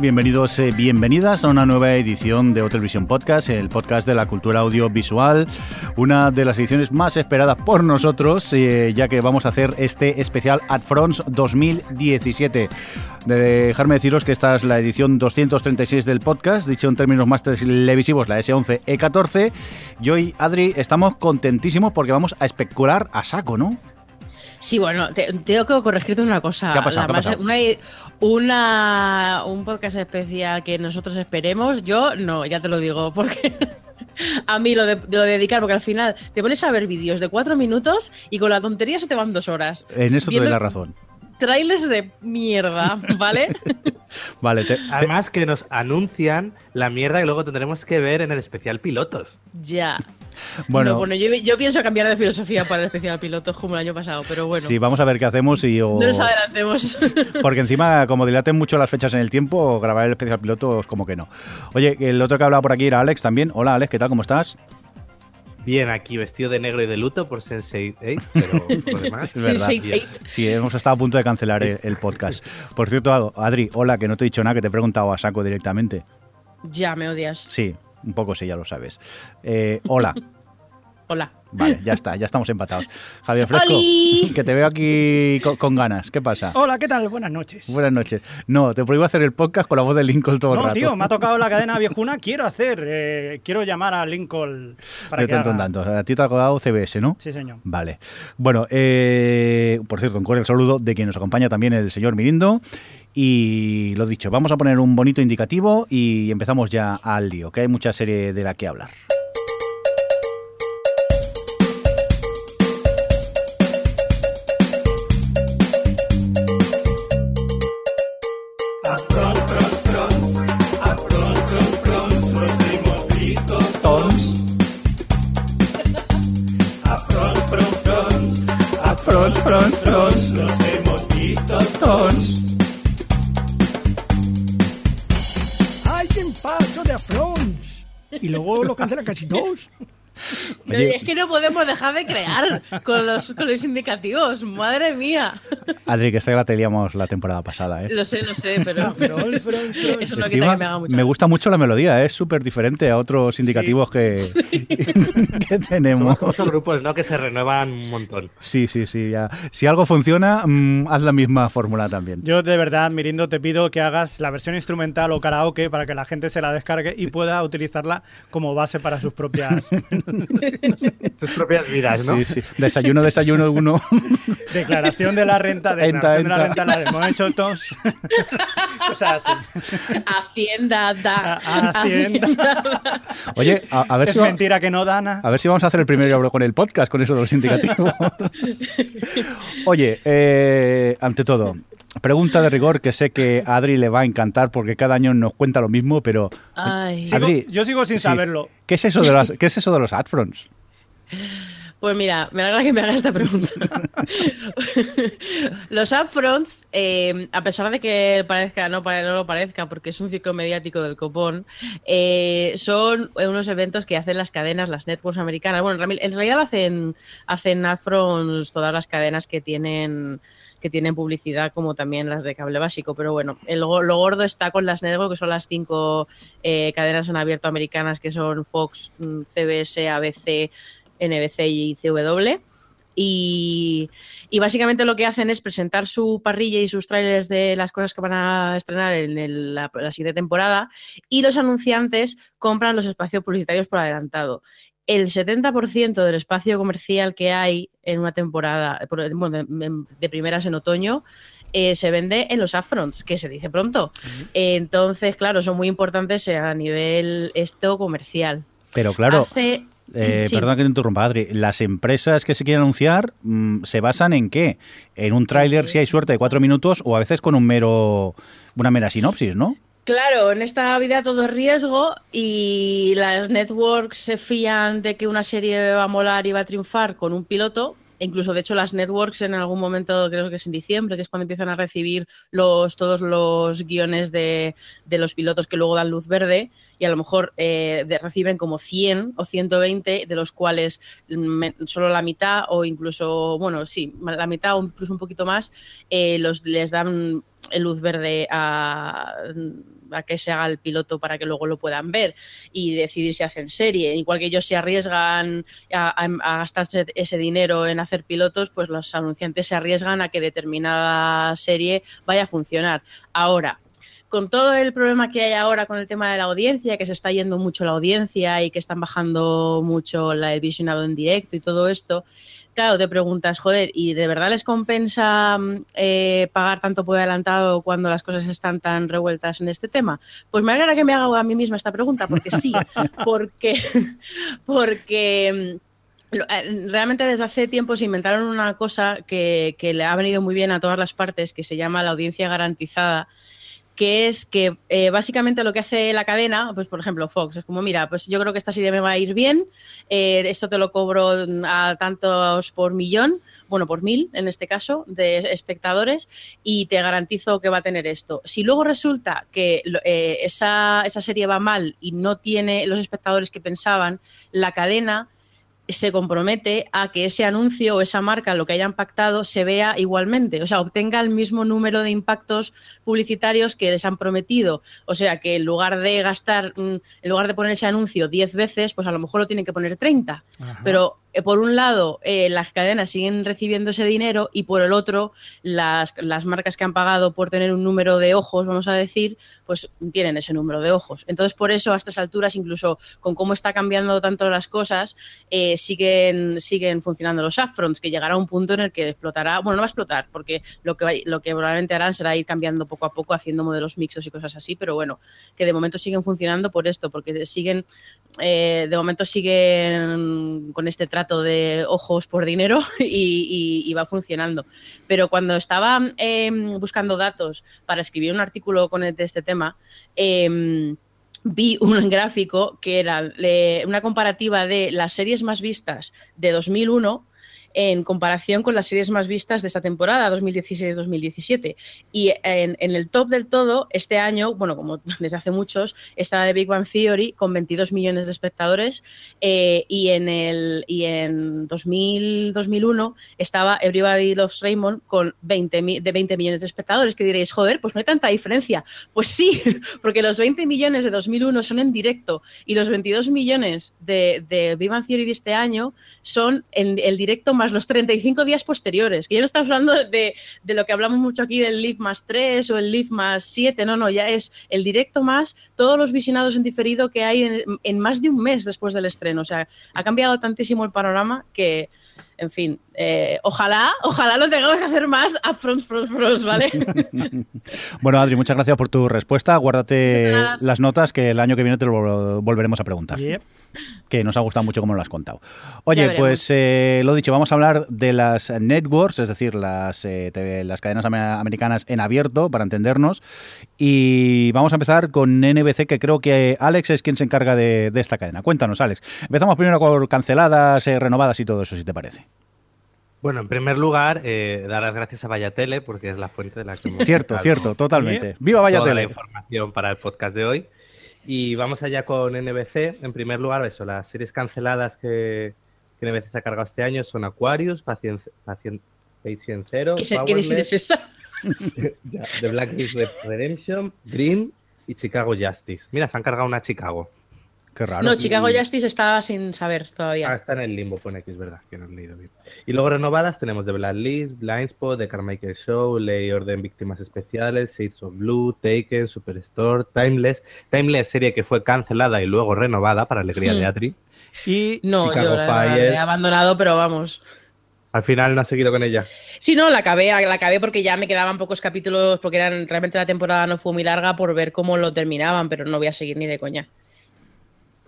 Bienvenidos, eh, bienvenidas a una nueva edición de Televisión Podcast, el podcast de la cultura audiovisual, una de las ediciones más esperadas por nosotros, eh, ya que vamos a hacer este especial AdFronts 2017. De dejarme deciros que esta es la edición 236 del podcast, dicho en términos más televisivos, la S11 E14. Y hoy, Adri, estamos contentísimos porque vamos a especular a saco, ¿no? Sí, bueno, te- tengo que corregirte una cosa. ¿Qué ha pasado? ¿Qué ha pasado? una- una- un podcast especial que nosotros esperemos, yo no, ya te lo digo, porque a mí lo de, de lo de dedicar, porque al final te pones a ver vídeos de cuatro minutos y con la tontería se te van dos horas. En eso te doy la razón. Trailers de mierda, ¿vale? Vale, te- Además que nos anuncian la mierda que luego tendremos que ver en el especial pilotos. ya. bueno, No, bueno yo, yo pienso cambiar de filosofía para el especial piloto como el año pasado, pero bueno. sí, vamos a ver qué hacemos y... o- No nos adelantemos. Porque encima, como dilaten mucho las fechas en el tiempo, grabar el especial piloto es como que no. Oye, el otro que hablaba por aquí era Alex también. Hola Alex, ¿qué tal? ¿Cómo estás? Bien, aquí vestido de negro y de luto por Sensei 8, pero por demás. Es verdad. Sí, hemos estado a punto de cancelar el, el podcast. Por cierto, Adri, hola, que no te he dicho nada, que te he preguntado a saco directamente. ya me odias. Sí, un poco sí, ya lo sabes. Eh, hola. Hola. Vale, ya está, ya estamos empatados. Javier Fresco, ¡Oli! que te veo aquí con, con ganas. ¿Qué pasa? Hola, ¿qué tal? Buenas noches. Buenas noches. No, te prohíbo hacer el podcast con la voz de Lincoln todo el no, rato. tío, me ha tocado la cadena viejuna. Quiero hacer, eh, quiero llamar a Lincoln para de que tanto en haga- tanto. A ti te ha tocado CBS, ¿no? Sí, señor. Vale. Bueno, eh, por cierto, un cordial saludo de quien nos acompaña también el señor Mirindo. Y lo dicho, vamos a poner un bonito indicativo y empezamos ya al lío, que hay mucha serie de la que hablar. Front, front, front. Nos hemos visto ¡Alguien paso de Afrons! Y luego lo cancela casi todos. Oye. Es que no podemos dejar de crear con los, con los indicativos. Madre mía. Adri, que esta la teníamos la temporada pasada, ¿eh? Lo sé, lo sé, pero eso no quita que me haga mucha me gusta mucho la melodía, ¿eh? es súper diferente a otros indicativos que, que Somos tenemos. como esos grupos, ¿no? Que se renuevan un montón. Sí, sí, sí. Ya. Si algo funciona, mm, haz la misma fórmula también. Yo de verdad, Mirindo, te pido que hagas la versión instrumental o karaoke para que la gente se la descargue y pueda utilizarla como base para sus propias Sus propias vidas, ¿no? Sí, sí. Desayuno, desayuno, uno. declaración de la renta, declaración de la enta. renta, la de hemos hecho todos. Cosas así. Hacienda, da. A- Hacienda. da. Oye, a, a ver Es si va- mentira que no, Dana. A ver si vamos a hacer el primer euro con el podcast, con eso de los indicativos. Oye, eh, ante todo, pregunta de rigor que sé que a Adri le va a encantar porque cada año nos cuenta lo mismo, pero Ay. Sigo- Adri, yo sigo sin sí. saberlo. ¿qué es eso de los, qué es eso de los adfronts? Pues mira, me alegra que me hagas esta pregunta. Los upfronts, eh, a pesar de que parezca, no, no lo parezca, porque es un ciclo mediático del copón, eh, son unos eventos que hacen las cadenas, las networks americanas. Bueno, en realidad hacen, hacen upfronts todas las cadenas que tienen que tienen publicidad como también las de cable básico, pero bueno, el, lo gordo está con las networks, que son las cinco eh, cadenas en abierto americanas, que son Fox, mm, CBS, ABC, NBC y CW. Y, y básicamente lo que hacen es presentar su parrilla y sus trailers de las cosas que van a estrenar en la siguiente temporada y los anunciantes compran los espacios publicitarios por adelantado. El 70% del espacio comercial que hay en una temporada, bueno, de, primeras en otoño, eh, se vende en los upfronts, que se dice pronto. Entonces, claro, son muy importantes a nivel esto comercial. Pero claro, Hace- Eh, Sí. Perdona que te interrumpa, Adri. ¿Las empresas que se quieren anunciar mm, se basan en qué? ¿En un tráiler, si hay suerte, de cuatro minutos o a veces con un mero una mera sinopsis, no? Claro, en esta vida todo es riesgo y las networks se fían de que una serie va a molar y va a triunfar con un piloto. E Incluso, de hecho, las networks en algún momento, creo que es en diciembre, que es cuando empiezan a recibir los, todos los guiones de, los pilotos que luego dan luz verde y a lo mejor eh, reciben como 100 o 120, de los cuales me- solo la mitad o incluso, bueno, sí, la mitad o incluso un poquito más, eh, los, les dan luz verde a, a que se haga el piloto para que luego lo puedan ver y decidir si hacen serie. Igual que ellos se arriesgan a, gastarse ese dinero en hacer pilotos, pues los anunciantes se arriesgan a que determinada serie vaya a funcionar. Ahora, con todo el problema que hay ahora con el tema de la audiencia, que se está yendo mucho la audiencia y que están bajando mucho la- el visionado en directo y todo esto, claro, te preguntas, joder, ¿y de verdad les compensa mm, eh, pagar tanto por adelantado cuando las cosas están tan revueltas en este tema? Pues me alegra que me haga a mí misma esta pregunta, porque sí, porque, porque mm, eh, realmente desde hace tiempo se inventaron una cosa que, que le ha venido muy bien a todas las partes, que se llama la audiencia garantizada que es que eh, básicamente lo que hace la cadena, pues por ejemplo Fox, es como, mira, pues yo creo que esta serie me va a ir bien, eh, esto te lo cobro a tantos por millón, bueno, por mil en este caso, de espectadores, y te garantizo que va a tener esto. Si luego resulta que eh, esa, esa serie va mal y no tiene los espectadores que pensaban, la cadena se compromete a que ese anuncio o esa marca, lo que hayan pactado, se vea igualmente, o sea, obtenga el mismo número de impactos publicitarios que les han prometido. O sea, que en lugar de gastar, mm, en lugar de poner ese anuncio 10 veces, pues a lo mejor lo tienen que poner 30. Ajá. Pero por un lado, eh, las cadenas siguen recibiendo ese dinero y por el otro, las, marcas que han pagado por tener un número de ojos, vamos a decir, pues tienen ese número de ojos. Entonces, por eso, a estas alturas, incluso con cómo está cambiando tanto las cosas, eh, siguen, siguen funcionando los upfronts, que llegará un punto en el que explotará, bueno, no va a explotar, porque lo que, lo que probablemente harán será ir cambiando poco a poco, haciendo modelos mixtos y cosas así, pero bueno, que de momento siguen funcionando por esto, porque siguen, eh, de momento siguen con este trato de ojos por dinero y, y- va funcionando. Pero cuando estaba eh, buscando datos para escribir un artículo con este tema, eh, vi un gráfico que era eh, una comparativa de las series más vistas de 2001 en comparación con las series más vistas de esta temporada, 2016-2017. Y en, el top del todo, este año, bueno, como desde hace muchos, está The Big Bang Theory con 22 millones de espectadores eh, y en en 2000, 2001 estaba Everybody Loves Raymond con 20 mi- de 20 millones de espectadores, que diréis, joder, pues no hay tanta diferencia. Pues sí, porque los 20 millones de 2001 son en directo y los 22 millones de, de Big Bang Theory de este año son en el directo más los 35 días posteriores. Que ya no estamos hablando de, de lo que hablamos mucho aquí del Live más 3 o el Live más 7, no, no, ya es el directo más todos los visionados en diferido que hay en, en más de un mes después del estreno. O sea, ha cambiado tantísimo el panorama que, en fin, eh, ojalá, ojalá no tengamos que hacer más a front, front, front, ¿vale? Bueno, Adri, muchas gracias por tu respuesta. Guárdate las notas que el año que viene te lo vol- volveremos a preguntar. Yep. Que nos ha gustado mucho como lo has contado. Oye, pues eh, lo dicho, vamos a hablar de las networks, es decir, las, eh, TV las cadenas am- americanas en abierto, para entendernos. Y vamos a empezar con NBC, que creo que Alex es quien se encarga de, de esta cadena. Cuéntanos, Alex. Empezamos primero con canceladas, eh, renovadas y todo eso, si te parece. Bueno, en primer lugar, eh, dar las gracias a Vallatele porque es la fuente de la que hemos Cierto, cierto, totalmente. ¡Viva Vaya toda la información para el podcast de hoy. Y vamos allá con NBC. En primer lugar, eso, las series canceladas que, que NBC se ha cargado este año son Aquarius, Pacient, Pacient, Patient Zero, ¿Qué, serie es esa? The Blacklist Redemption, Green y Chicago Justice. Mira, se han cargado una Chicago. Qué raro. No, Chicago Justice está sin saber Ah, todavía. está en el limbo, pone aquí, es verdad, que no he leído bien. Y luego renovadas tenemos The Blacklist, Blindspot, The Carmichael Show, Ley Orden Víctimas Especiales, Shades of Blue, Taken, Superstore, Timeless. Timeless, serie que fue cancelada y luego renovada para alegría de Hmm. Adri. Y No, Chicago yo la, la Fire. he abandonado, pero vamos. Al final no ha seguido con ella. Sí, no, la acabé, la acabé porque ya me quedaban pocos capítulos, porque eran realmente la temporada no fue muy larga por ver cómo lo terminaban, pero no voy a seguir ni de coña.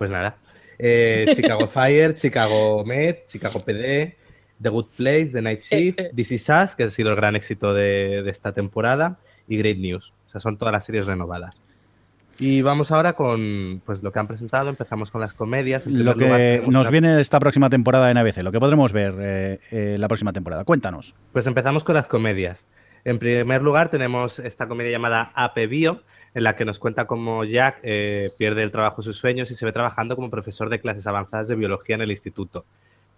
Pues nada. eh, Chicago Fire, Chicago Med, Chicago PD, The Good Place, The Night Shift, Eh, eh. This Is Us, que ha sido el gran éxito de, de esta temporada, y Great News. O sea, son todas las series renovadas. Y vamos ahora con pues lo que han presentado. Empezamos con las comedias. Lo lugar, que nos una- viene esta próxima temporada en ABC, lo que podremos ver eh, eh, la próxima temporada. Cuéntanos. Pues empezamos con las comedias. En primer lugar tenemos esta comedia llamada AP Bio, en la que nos cuenta cómo Jack eh, pierde el trabajo de sus sueños y se ve trabajando como profesor de clases avanzadas de biología en el instituto.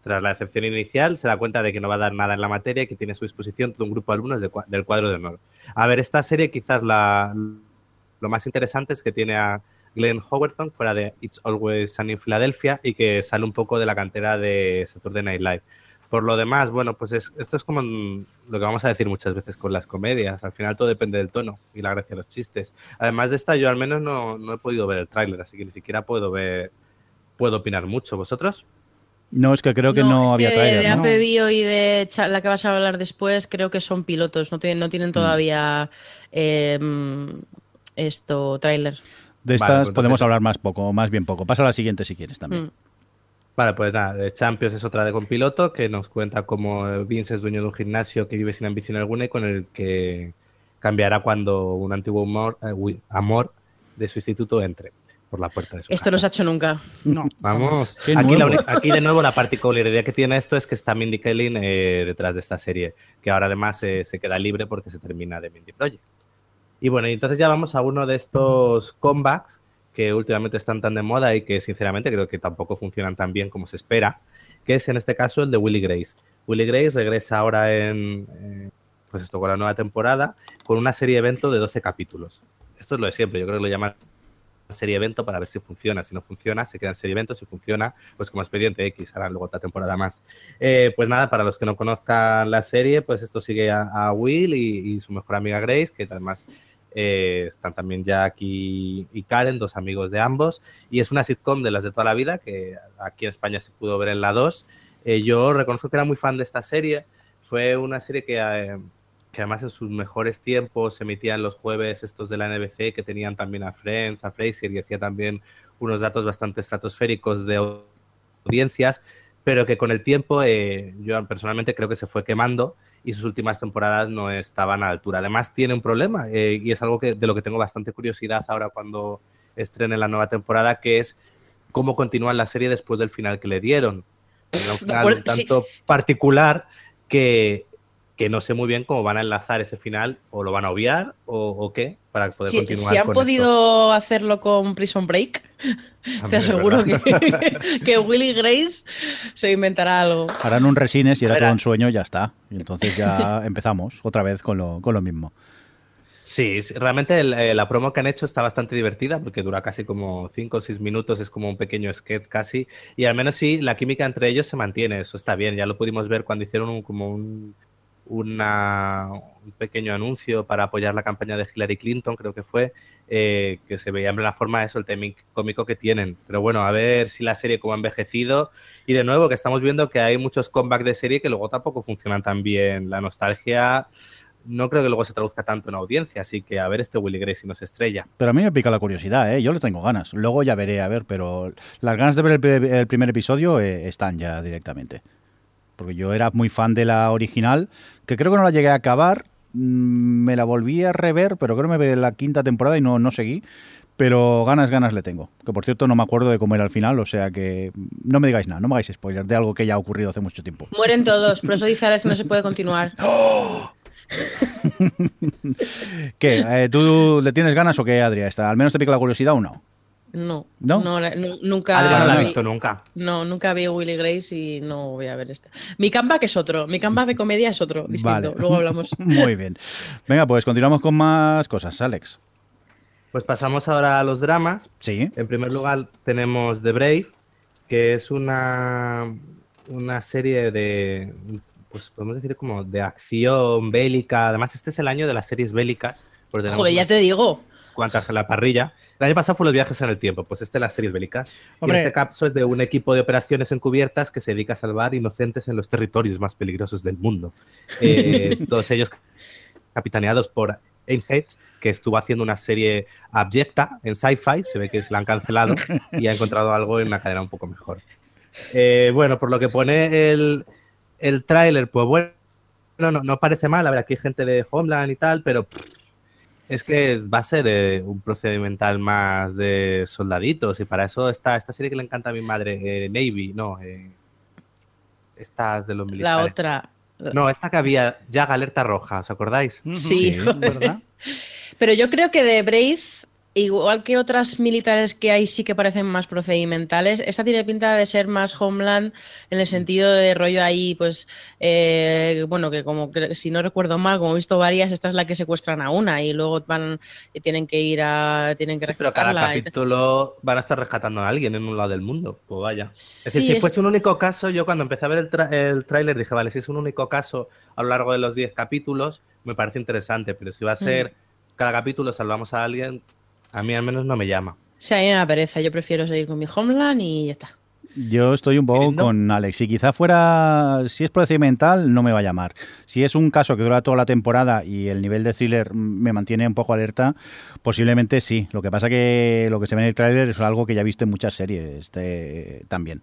Tras la decepción inicial, se da cuenta de que no va a dar nada en la materia y que tiene a su disposición todo un grupo de alumnos del cuadro de honor. A ver, esta serie quizás la, lo más interesante es que tiene a Glenn Howerton fuera de It's Always Sunny in Philadelphia y que sale un poco de la cantera de Saturday Night Live. Por lo demás, bueno, pues es- esto es como mm, lo que vamos a decir muchas veces con las comedias. Al final todo depende del tono y la gracia de los chistes. Además de esta, yo al menos no, no he podido ver el tráiler, así que ni siquiera puedo ver, puedo opinar mucho. ¿Vosotros? No, es que creo que no, es había que trailer. De ¿no? Y de la que vas a hablar después, creo que son pilotos, no tienen, no Mm. tienen todavía eh, mm, esto, tráiler. De Vale, estas pues podemos entonces- hablar más poco, más bien poco. Pasa a la siguiente si quieres también. Mm. Vale, pues nada, Champions es otra de con piloto que nos cuenta cómo Vince es dueño de un gimnasio que vive sin ambición alguna y con el que cambiará cuando un antiguo amor, eh, uy, amor de su instituto entre por la puerta de su Esto no se ha hecho nunca. No. Vamos, aquí, la de nuevo la particularidad que tiene esto es que está Mindy Kaling eh, detrás de esta serie, que ahora además eh, se queda libre porque se termina de Mindy Project. Y bueno, y entonces ya vamos a uno de estos comebacks que últimamente están tan de moda y que sinceramente creo que tampoco funcionan tan bien como se espera, que es en este caso el de Willy Grace. Willy Grace regresa ahora en, eh, pues esto, con la nueva temporada, con una serie evento de 12 capítulos. Esto es lo de siempre, yo creo que lo llaman serie evento para ver si funciona. Si no funciona, se queda en serie evento. Si funciona, pues como expediente X, harán luego otra temporada más. Eh, pues nada, para los que no conozcan la serie, pues esto sigue a, Will y, y su mejor amiga Grace, que además eh, están también Jack y, y Karen, dos amigos de ambos. Y es una sitcom de las de toda la vida, que aquí en España se pudo ver en la 2. Eh, yo reconozco que era muy fan de esta serie. Fue una serie que, eh, que además en sus mejores tiempos se emitían los jueves estos de la NBC, que tenían también a Friends, a Fraser y hacía también unos datos bastante estratosféricos de au- audiencias, pero que con el tiempo eh, yo personalmente creo que se fue quemando y sus últimas temporadas no estaban a la altura. Además tiene un problema eh, y es algo que, de lo que tengo bastante curiosidad ahora cuando estrene la nueva temporada, que es cómo continúan la serie después del final que le dieron. Era un final un tanto particular que, que no sé muy bien cómo van a enlazar ese final, o lo van a obviar, o, o qué, para poder continuar si han con podido hacerlo con Prison Break, te aseguro que, que Willy Grace se inventará algo. Harán un resines y era todo a- un sueño y ya está. Y entonces ya empezamos otra vez con lo, con lo mismo. Sí, sí, realmente el- eh, la promo que han hecho está bastante divertida porque dura casi como 5 o 6 minutos, es como un pequeño sketch casi, y al menos sí, la química entre ellos se mantiene, eso está bien, ya lo pudimos ver cuando hicieron un, como un, una- un pequeño anuncio para apoyar la campaña de Hillary Clinton, creo que fue, eh, que se veía la forma de eso, el timing cómico que tienen. Pero bueno, a ver si la serie como ha envejecido, y de nuevo que estamos viendo que hay muchos comebacks de serie que luego tampoco funcionan tan bien, la nostalgia no creo que luego se traduzca tanto en audiencia, así que a ver este Willy Grace si nos estrella. Pero a mí me pica la curiosidad, ¿eh? Yo le tengo ganas. Luego ya veré, a ver, pero las ganas de ver el primer episodio eh, están ya directamente. Porque yo era muy fan de la original, que creo que no la llegué a acabar. Mm, Me la volví a rever, pero creo que me ve la quinta temporada y no, no seguí. Pero ganas, ganas le tengo. Que por cierto no me acuerdo de cómo era el final, o sea que no me digáis nada, no me hagáis spoilers de algo que ya ha ocurrido hace mucho tiempo. Mueren todos, por eso dice Alex que no se puede continuar. ¿Qué? Eh, ¿Tú le tienes ganas o qué, Adria? ¿Está- ¿Al menos te pica la curiosidad o no? No, ¿No? nunca, Adrián no la ha vi- visto nunca. no, nunca vi Willy Grace y no voy a ver esta. Mi comeback es otro, mi comeback de comedia es otro, distinto. Vale. Luego hablamos. Muy bien. Venga, pues continuamos con más cosas, Alex. Pues pasamos ahora a los dramas. Sí. En primer lugar tenemos The Brave, que es una, una serie de, pues podemos decir como de acción bélica. Además, este es el año de las series bélicas. Joder, ya te digo. cuantas en la parrilla. El año pasado fue los viajes en el tiempo, pues este las series bélicas. Hombre. Y este caso es de un equipo de operaciones encubiertas que se dedica a salvar inocentes en los territorios más peligrosos del mundo. Eh, todos ellos capitaneados por Einheit, que estuvo haciendo una serie abyecta en sci-fi, se ve que se la han cancelado y ha encontrado algo en una cadena un poco mejor. Eh, bueno, por lo que pone el, el tráiler, pues bueno, no, no parece mal, a ver, aquí hay gente de Homeland y tal, pero es que va a ser eh, un procedimental más de soldaditos y para eso está esta serie que le encanta a mi madre, eh, Navy, no, eh, estas de los militares. La otra. No, esta que había, ya Alerta Roja, ¿os acordáis? Sí, ¿verdad? Pero yo creo que de Brave Igual que otras militares que hay sí que parecen más procedimentales, esta tiene pinta de ser más Homeland en el sentido de rollo ahí, pues, eh, bueno, que como que, si no recuerdo mal, como he visto varias, esta es la que secuestran a una y luego van y tienen que ir a, tienen que Sí, pero cada capítulo van a estar rescatando a alguien en un lado del mundo. Pues vaya. Es Sí, decir, si es- fuese un único caso, yo cuando empecé a ver el, tra- el tráiler dije, vale, si es un único caso a lo largo de los 10 capítulos, me parece interesante, pero si va a ser Mm. cada capítulo salvamos a alguien, a mí al menos no me llama. Sí, a mí me da pereza, yo prefiero seguir con mi Homeland y ya está. Yo estoy un poco ¿Entiendo? con Alex. Si quizá fuera, si es procedimental, no me va a llamar. Si es un caso que dura toda la temporada y el nivel de thriller me mantiene un poco alerta, posiblemente sí. Lo que pasa que lo que se ve en el tráiler es algo que ya he visto en muchas series este, también.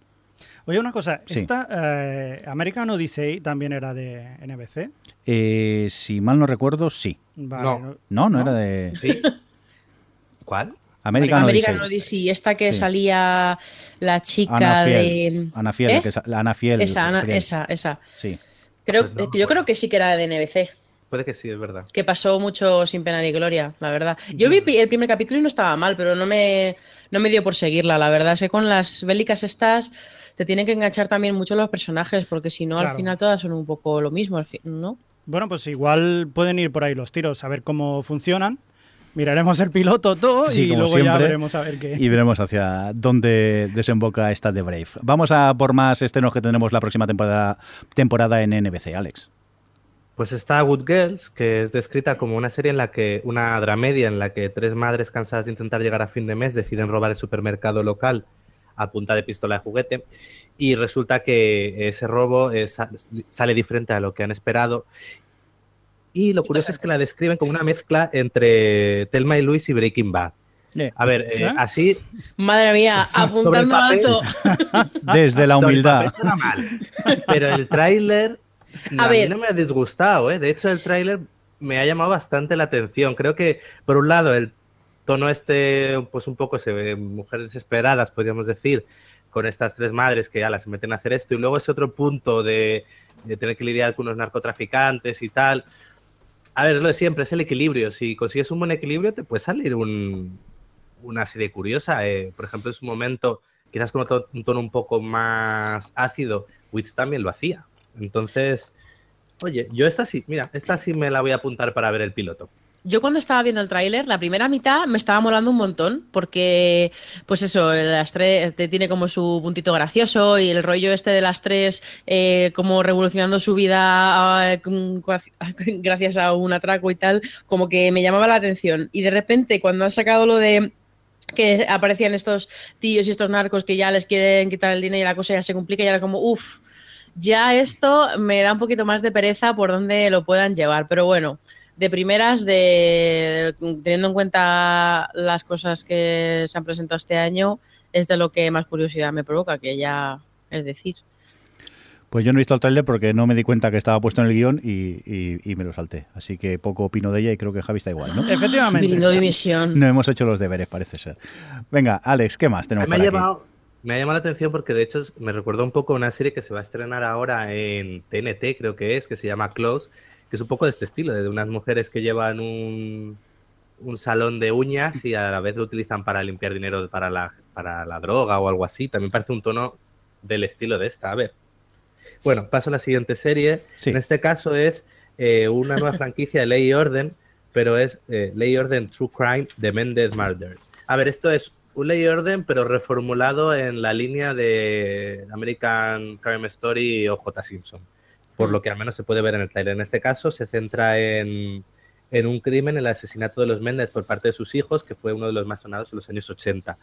Oye, una cosa, Sí. esta eh, American Odyssey también era de NBC. Eh, si mal no recuerdo, sí. Vale, No. no- No, no, ¿No? era de ¿Sí? ¿Cuál? American, American Odyssey. Odyssey, esta que Sí. salía la chica Ana de... Ana Fiel, ¿Eh? que sa- la Ana Fiel. Esa, Ana- esa, esa. Sí. Creo, Pues no yo creo que sí que era de NBC. Puede que sí, es verdad. que pasó mucho sin pena ni gloria, la verdad. Yo vi el primer capítulo y no estaba mal, pero no me, no me dio por seguirla, la verdad. Es que con las bélicas estas te tienen que enganchar también mucho los personajes, porque si no, Claro. al final todas son un poco lo mismo, al fin- ¿no? Bueno, pues igual pueden ir por ahí los tiros, a ver cómo funcionan. Miraremos el piloto todo Sí, y luego ya veremos a ver qué. Y veremos hacia dónde desemboca esta de Brave. Vamos a por más estrenos que tendremos la próxima temporada, temporada en NBC, Alex. Pues está Good Girls, que es descrita como una serie en la que, una dramedia en la que tres madres cansadas de intentar llegar a fin de mes deciden robar el supermercado local a punta de pistola de juguete y resulta que ese robo es- sale diferente a lo que han esperado y lo curioso es que la describen como una mezcla entre Telma y Luis y Breaking Bad. A ver, eh, ¿Eh? así Madre mía, apuntando papel. alto. Desde la humildad. mal, pero el tráiler A a, ver. mí no me ha disgustado, ¿eh? De hecho, el tráiler me ha llamado bastante la atención. Creo que, por un lado, el tono este, pues un poco se ve mujeres desesperadas, podríamos decir, con estas tres madres que ya las meten a hacer esto, y luego ese otro punto de, de tener que lidiar con unos narcotraficantes y tal. A ver, lo de siempre, es el equilibrio. Si consigues un buen equilibrio, te puede salir un- una serie curiosa. eh. Por ejemplo, en su momento, quizás con un tono un poco más ácido, Wits también lo hacía. Entonces, oye, yo esta sí, mira, esta sí me la voy a apuntar para ver el piloto. Yo cuando estaba viendo el tráiler, la primera mitad me estaba molando un montón, porque, pues eso, las tres tiene como su puntito gracioso y el rollo este de las tres eh, como revolucionando su vida con- gracias a un atraco y tal, como que me llamaba la atención. Y de repente, cuando han sacado lo de que aparecían estos tíos y estos narcos que ya les quieren quitar el dinero y la cosa ya se complica y era como, uff, ya esto me da un poquito más de pereza por dónde lo puedan llevar. Pero bueno, de primeras, de, teniendo en cuenta las cosas que se han presentado este año, es de lo que más curiosidad me provoca, que ya es decir. Pues yo no he visto el tráiler porque no me di cuenta que estaba puesto en el guion y, y- y me lo salté. Así que poco opino de ella y creo que Javi está igual, ¿no? Efectivamente. No hemos hecho los deberes, parece ser. Venga, Alex, ¿qué más tenemos me, ha por aquí? llamado, me ha llamado la atención porque de hecho me recordó un poco a una serie que se va a estrenar ahora en TNT, creo que es, que se llama Close, que es un poco de este estilo, de unas mujeres que llevan un, un salón de uñas y a la vez lo utilizan para limpiar dinero para la, para la droga o algo así. También parece un tono del estilo de esta. A ver. Bueno, paso a la siguiente serie. Sí. En este caso es eh, una nueva franquicia de Ley y Orden, pero es eh, Ley y Orden True Crime The Mended Murders. A ver, esto es un Ley y Orden, pero reformulado en la línea de American Crime Story o J. Simpson, por lo que al menos se puede ver en el trailer. En este caso se centra en, en un crimen, el asesinato de los Mendez por parte de sus hijos, que fue uno de los más sonados en los años 80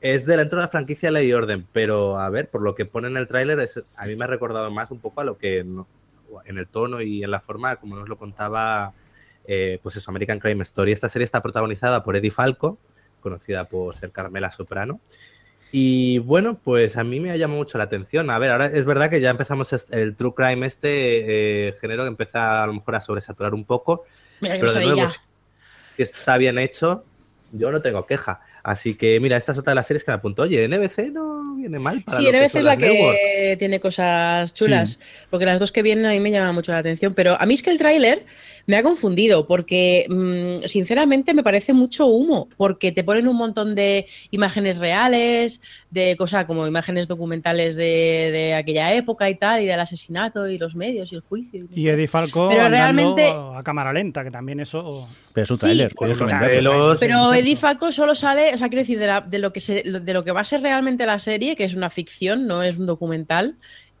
es de dentro de la franquicia Ley y Orden, pero a ver, por lo que pone en el tráiler, a mí me ha recordado más un poco a lo que no- en el tono y en la forma, como nos lo contaba eh, pues eso, American Crime Story. Esta serie está protagonizada por Eddie Falco, conocida por ser Carmela Soprano. Y bueno, pues a mí me ha llamado mucho la atención. A ver, ahora es verdad que ya empezamos el true crime, este eh, género que empieza a lo mejor a sobresaturar un poco. Mira que pero de nuevo, si está bien hecho, yo no tengo queja. Así que mira, esta es otra de las series que me apuntó. Oye, NBC no viene mal para Sí, que NBC es la que tiene cosas chulas, porque las dos que vienen a mí me llaman mucho la atención, pero a mí es que el tráiler me ha confundido, porque mm, sinceramente me parece mucho humo, porque te ponen un montón de imágenes reales, de cosas como imágenes documentales de, de aquella época y tal, y del asesinato y los medios y el juicio. Y Eddie Falco Pero andando realmente- a cámara lenta, que también eso... Pero es un Sí. unos venderlo. pelos. Pero Eddie Falco solo sale, o sea, quiero decir, de, la- de lo que se, de lo que va a ser realmente la serie, que es una ficción, no es un documental.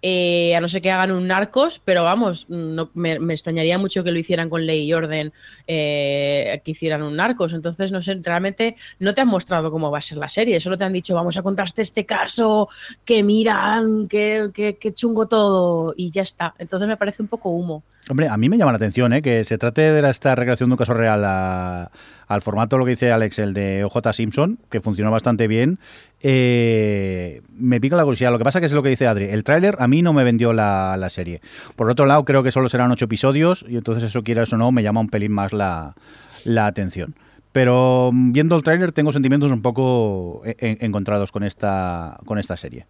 Eh, a no ser que hagan un narcos, pero vamos, no, me, extrañaría mucho que lo hicieran con Ley Orden, eh, que hicieran un narcos. Entonces, no sé, realmente no te han mostrado cómo va a ser la serie, solo te han dicho, vamos a contarte este caso, que miran, que, que, que chungo todo, y ya está. Entonces me parece un poco humo. Hombre, a mí me llama la atención ¿eh? que se trate de esta recreación de un caso real a- al formato, lo que dice Alex, el de OJ Simpson, que funcionó bastante bien. Eh, me pica la curiosidad. Lo que pasa que es lo que dice Adri. El tráiler a mí no me vendió la, la serie. Por otro lado, creo que solo serán ocho episodios y entonces eso, quieras o no, me llama un pelín más la, la atención. Pero mm, viendo el tráiler tengo sentimientos un poco eh, en- encontrados con esta, con esta serie.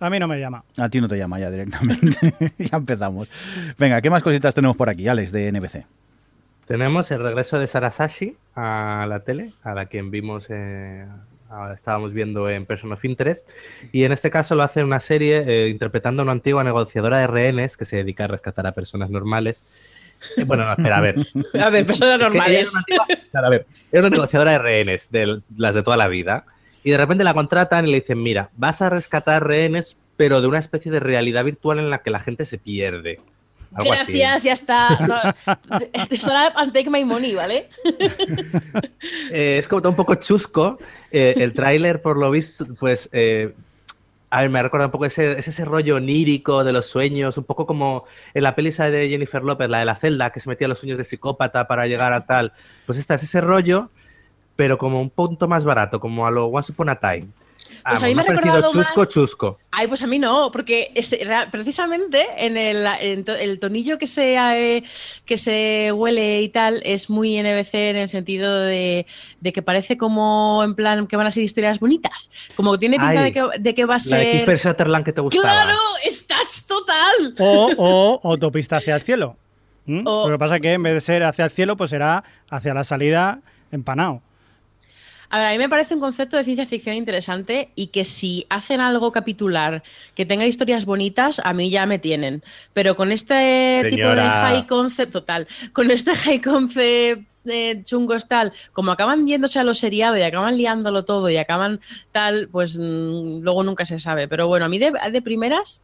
A mí no me llama. A ti no te llama ya directamente. ya empezamos. Venga, ¿qué más cositas tenemos por aquí, Alex, de NBC? Tenemos el regreso de Sarasashi a la tele, a la quien vimos, eh, estábamos viendo en Person of Interest, y en este caso lo hace en una serie eh, interpretando a una antigua negociadora de rehenes que se dedica a rescatar a personas normales. Eh, bueno, no, espera, a ver. A ver, personas Es que normales. era una antigua- claro, a ver, era una negociadora de rehenes, de las de toda la vida, y de repente la contratan y le dicen, mira, vas a rescatar rehenes, pero de una especie de realidad virtual en la que la gente se pierde. Algo así. Gracias, ya está. No, te suena and take my money, ¿vale? Eh, es como todo un poco chusco. Eh, el tráiler, por lo visto, pues... eh, a ver, me recuerda un poco ese, es ese rollo onírico de los sueños, un poco como en la peli esa de Jennifer Lopez, la de la celda, que se metía en los sueños de psicópata para llegar a tal. Pues esta es ese rollo, pero como un punto más barato, como a lo Once Upon a Time. Pues a mí me me ha parecido recordado chusco, más- chusco. Ay, pues a mí no, porque es, precisamente en el, en to- el tonillo que se, eh, que se huele y tal es muy NBC en el sentido de, de que parece como en plan que van a ser historias bonitas. Como que tiene pinta Ay, de, que, de que va a La de ser. Kiefer Sutherland que te gustaba. ¡Claro! ¡Stats total! O, o autopista hacia el cielo. ¿Mm? O- Lo que pasa es que en vez de ser hacia el cielo, pues será hacia la salida empanado. A ver, a mí me parece un concepto de ciencia ficción interesante y que si hacen algo capitular que tenga historias bonitas, a mí ya me tienen. Pero con este tipo de high concept, total, con este high concept eh, chungos tal, como acaban yéndose a lo seriado y acaban liándolo todo y acaban tal, pues mm, luego nunca se sabe. Pero bueno, a mí de, de primeras,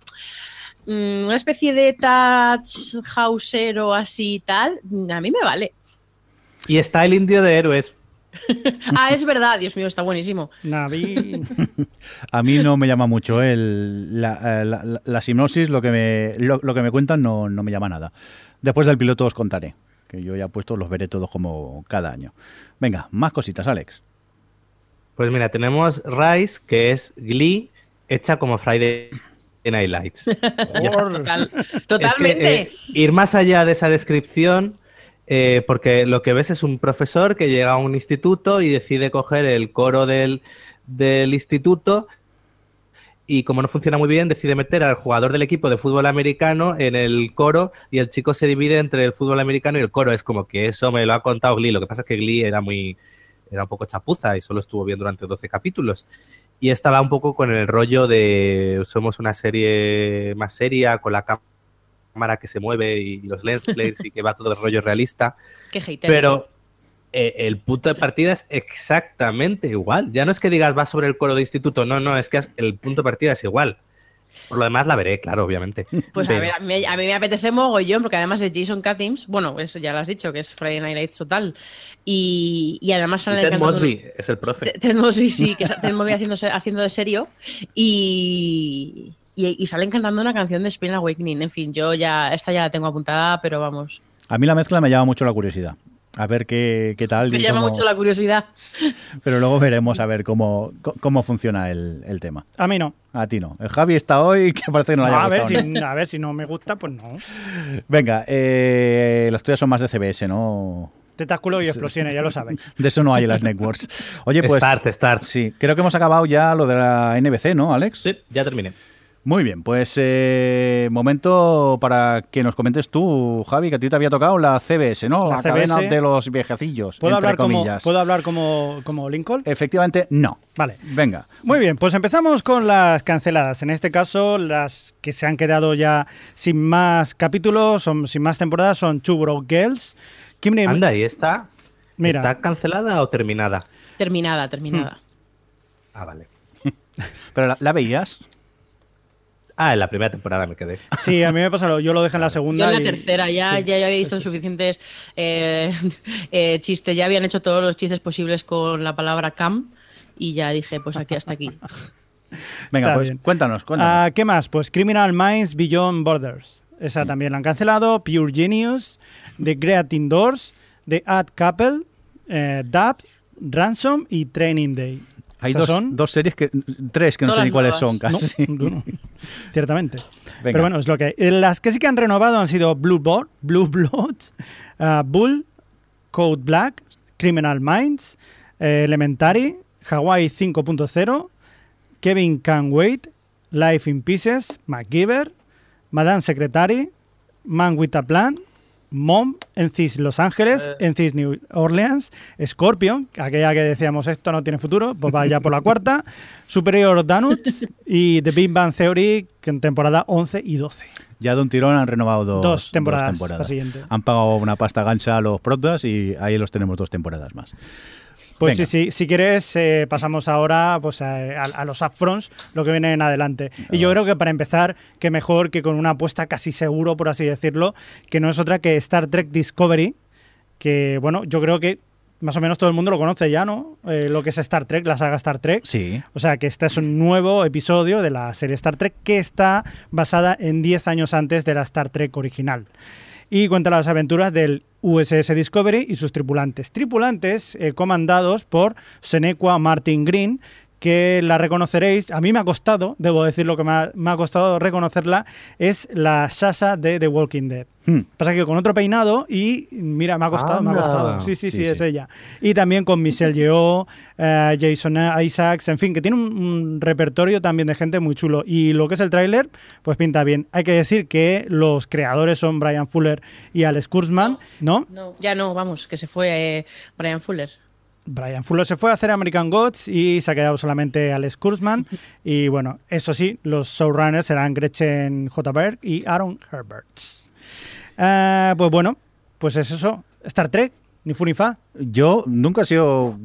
mm, una especie de touch hausero así tal, mm, a mí me vale. Y está el indio de héroes. Ah, es verdad, Dios mío, está buenísimo. Naví. A mí no me llama mucho ¿eh? el, la, eh, la- la- la hipnosis, lo que me, lo, lo que me cuentan no, no me llama nada. Después del piloto os contaré, que yo ya puesto los veré todos como cada año. Venga, más cositas, Alex. Pues mira, tenemos Rise, que es Glee, hecha como Friday Night Lights. Total, Es totalmente. que, eh, ir más allá de esa descripción, eh, porque lo que ves es un profesor que llega a un instituto y decide coger el coro del, del instituto y como no funciona muy bien, decide meter al jugador del equipo de fútbol americano en el coro y el chico se divide entre el fútbol americano y el coro. Es como que eso me lo ha contado Glee. Lo que pasa es que Glee era muy era un poco chapuza y solo estuvo bien durante 12 capítulos. Y estaba un poco con el rollo de somos una serie más seria, con la cámara que se mueve y los lens flares y que va todo el rollo realista. Qué hater. Pero eh, el punto de partida es exactamente igual. Ya no es que digas va sobre el coro de instituto, no, no, es que el punto de partida es igual. Por lo demás la veré, claro, obviamente. Pues a ver, a mí, a mí me apetece mogollón, porque además es Jason Katims, bueno, es- ya lo has dicho, que es Friday Night Lights total. Y, y además Y salen Ted cantando- Mosby es el profe. Ted- Ted Mosby, sí, que es Ted Mosby haciendo, haciendo de serio. Y, y, y salen cantando una canción de Spring Awakening. En fin, yo ya, esta ya la tengo apuntada, pero vamos. A mí la mezcla me llama mucho la curiosidad. A ver qué, qué tal. Me llama cómo- mucho la curiosidad. Pero luego veremos a ver cómo, cómo funciona el, el tema. A mí no. A ti no. El Javi está hoy que parece que no No, haya a, ver gustado si, a ver si no me gusta, pues no. Venga, eh, las tuyas son más de CBS, ¿no? Tentáculo y explosiones, ya lo sabéis. De eso no hay en las networks. Oye, pues... Start, start. Sí, creo que hemos acabado ya lo de la NBC, ¿no, Alex? Sí, ya terminé. Muy bien, pues eh, momento para que nos comentes tú, Javi, que a ti te había tocado la CBS, ¿no? La La, cadena CBS. de los viejecillos, ¿Puedo entre hablar, como, comillas. ¿Puedo hablar como, como Lincoln? Efectivamente, no. Vale. Venga. Muy bien, pues empezamos con las canceladas. En este caso, las que se han quedado ya sin más capítulos, son, sin más temporadas, son Two Broke Girls. Anda, ¿y esta? Mira. ¿Está cancelada o terminada? Terminada, terminada. Ah, vale. ¿Pero la, la veías? Ah, en la primera temporada me quedé. Sí, a mí me pasa, lo- yo lo dejé en la Yo segunda. en la y- tercera ya, sí, ya, ya había visto sí, sí. suficientes eh, eh, chistes, ya habían hecho todos los chistes posibles con la palabra cam y ya dije, pues aquí hasta aquí. Venga, Está pues bien. cuéntanos, cuéntanos. Ah, ¿Qué más? Pues Criminal Minds Beyond Borders. Esa también la han cancelado. Pure Genius, The Great Indoors, The Ad Couple, eh, Dab, Ransom y Training Day. Hay Estas dos, son- dos series, que tres que no sé ni cuáles son casi. No, no, ciertamente. Venga. Pero bueno, es lo que hay. Eh, Las que sí que han renovado han sido Blue, Board, Blue Bloods, ah, Bull, Code Black, Criminal Minds, eh, Elementary, Hawaii 5.0, Kevin Can Wait, Life in Pieces, MacGyver, Madame Secretary, Man with a Plan, Mom, Encis Los Ángeles, Encis New Orleans, Scorpion, aquella que decíamos esto no tiene futuro, pues va ya por la cuarta, Superior Donuts y The Big Bang Theory, que en temporada 11 y 12. Ya de un tirón han renovado dos, Dos temporadas. Han pagado una pasta gancha a los protas y ahí los tenemos dos temporadas más. Pues Venga. sí, sí, si quieres eh, pasamos ahora pues, a, a- a los upfronts, lo que viene en adelante. Y yo creo que para empezar, que mejor que con una apuesta casi seguro, por así decirlo, que no es otra que Star Trek Discovery, que bueno, yo creo que más o menos todo el mundo lo conoce ya, ¿no? Eh, lo que es Star Trek, la saga Star Trek. Sí. O sea que este es un nuevo episodio de la serie Star Trek que está basada en 10 años antes de la Star Trek original. Y cuenta las aventuras del USS Discovery y sus tripulantes. Tripulantes eh, comandados por Senequa Martin Green, que la reconoceréis. A mí me ha costado, debo decir lo que me ha, me ha costado reconocerla, es la Sasha de The Walking Dead. Hmm. Pasa que con otro peinado y mira, me ha costado, me ha costado. Sí, sí, sí, Sí, es sí. ella. Y también con Michelle Yeoh, eh, Jason Isaacs, en fin, que tiene un, un repertorio también de gente muy chulo. Y lo que es el tráiler, pues pinta bien. Hay que decir que los creadores son Brian Fuller y Alex Kurzman, ¿no? No, ya no, vamos, que se fue eh, Brian Fuller. Brian Fuller se fue a hacer American Gods y se ha quedado solamente Alex Kurzman. Y bueno, eso sí, los showrunners serán Gretchen J. Berg y Aaron Herbert. Eh, pues bueno, pues es eso. Star Trek, ni fu ni fa. Yo nunca he sido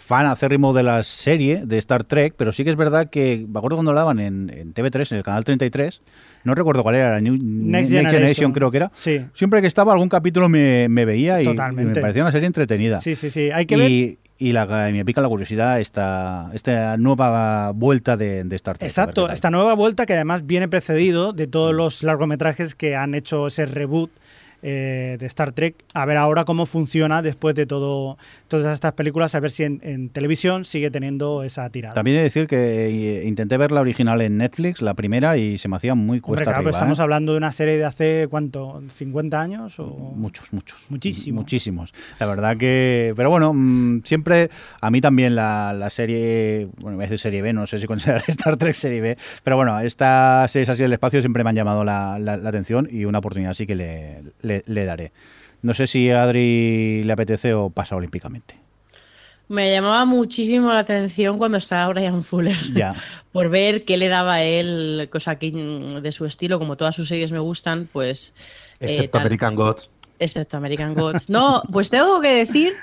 fan acérrimo de la serie de Star Trek, pero sí que es verdad que me acuerdo cuando la daban en, en TV3, en el canal 33, no recuerdo cuál era, New- Next Next, Generation. Generation. creo que era. Sí. Siempre que estaba algún capítulo me, me veía y, y me parecía una serie entretenida. Sí, sí, sí. Hay que ver. y, y la, me pica la curiosidad esta, esta nueva vuelta de, de Star Trek. Exacto, esta nueva vuelta que además viene precedido de todos los largometrajes que han hecho ese reboot eh, de Star Trek. A ver ahora cómo funciona después de todo todas estas películas, a ver si en, en televisión sigue teniendo esa tirada. También he de decir que eh, intenté ver la original en Netflix, la primera, y se me hacía muy Hombre, cuesta claro, arriba. estamos ¿eh? hablando de una serie de hace, ¿cuánto? ¿50 años? O... Muchos, muchos. Muchísimo. Muchísimos. La verdad que. Pero bueno, mm, siempre. A mí también la, la serie. Bueno, voy a decir serie B, no sé si considerar Star Trek serie B. Pero bueno, estas series así del espacio siempre me han llamado la, la- la atención y una oportunidad sí que le, le- le daré. No sé si a Adri le apetece o pasa olímpicamente. Me llamaba muchísimo la atención cuando estaba Brian Fuller. Ya. Por ver qué le daba a él, cosa que mm, de su estilo, como todas sus series me gustan, pues. eh, Excepto tal. American Gods. Excepto American Gods. No, pues tengo que decir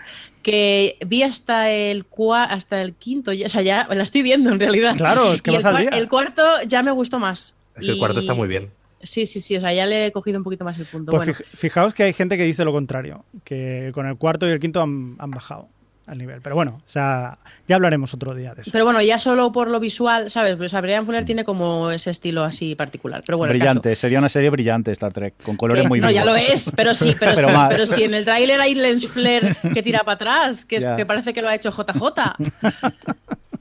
que vi hasta el cua- hasta el quinto, ya- o sea, ya la estoy viendo en realidad. Claro, es que Y vas el, al cua- día. el cuarto ya me gustó más. Es que el cuarto está muy bien. Sí, sí, sí, o sea, ya le he cogido un poquito más el punto. Pues bueno, fijaos que hay gente que dice lo contrario, que con el cuarto y el quinto han, han bajado. al nivel. Pero bueno, o sea, ya hablaremos otro día de eso. Pero bueno, ya solo por lo visual, ¿sabes? Pues a Brian Fuller tiene como ese estilo así particular. Pero bueno, brillante, caso. sería una serie brillante Star Trek, con colores Eh, muy No, vivos. ya lo es, pero sí, pero, Pero sí, pero sí, en el tráiler hay lens flare que tira para atrás, que, es- que parece que lo ha hecho JJ.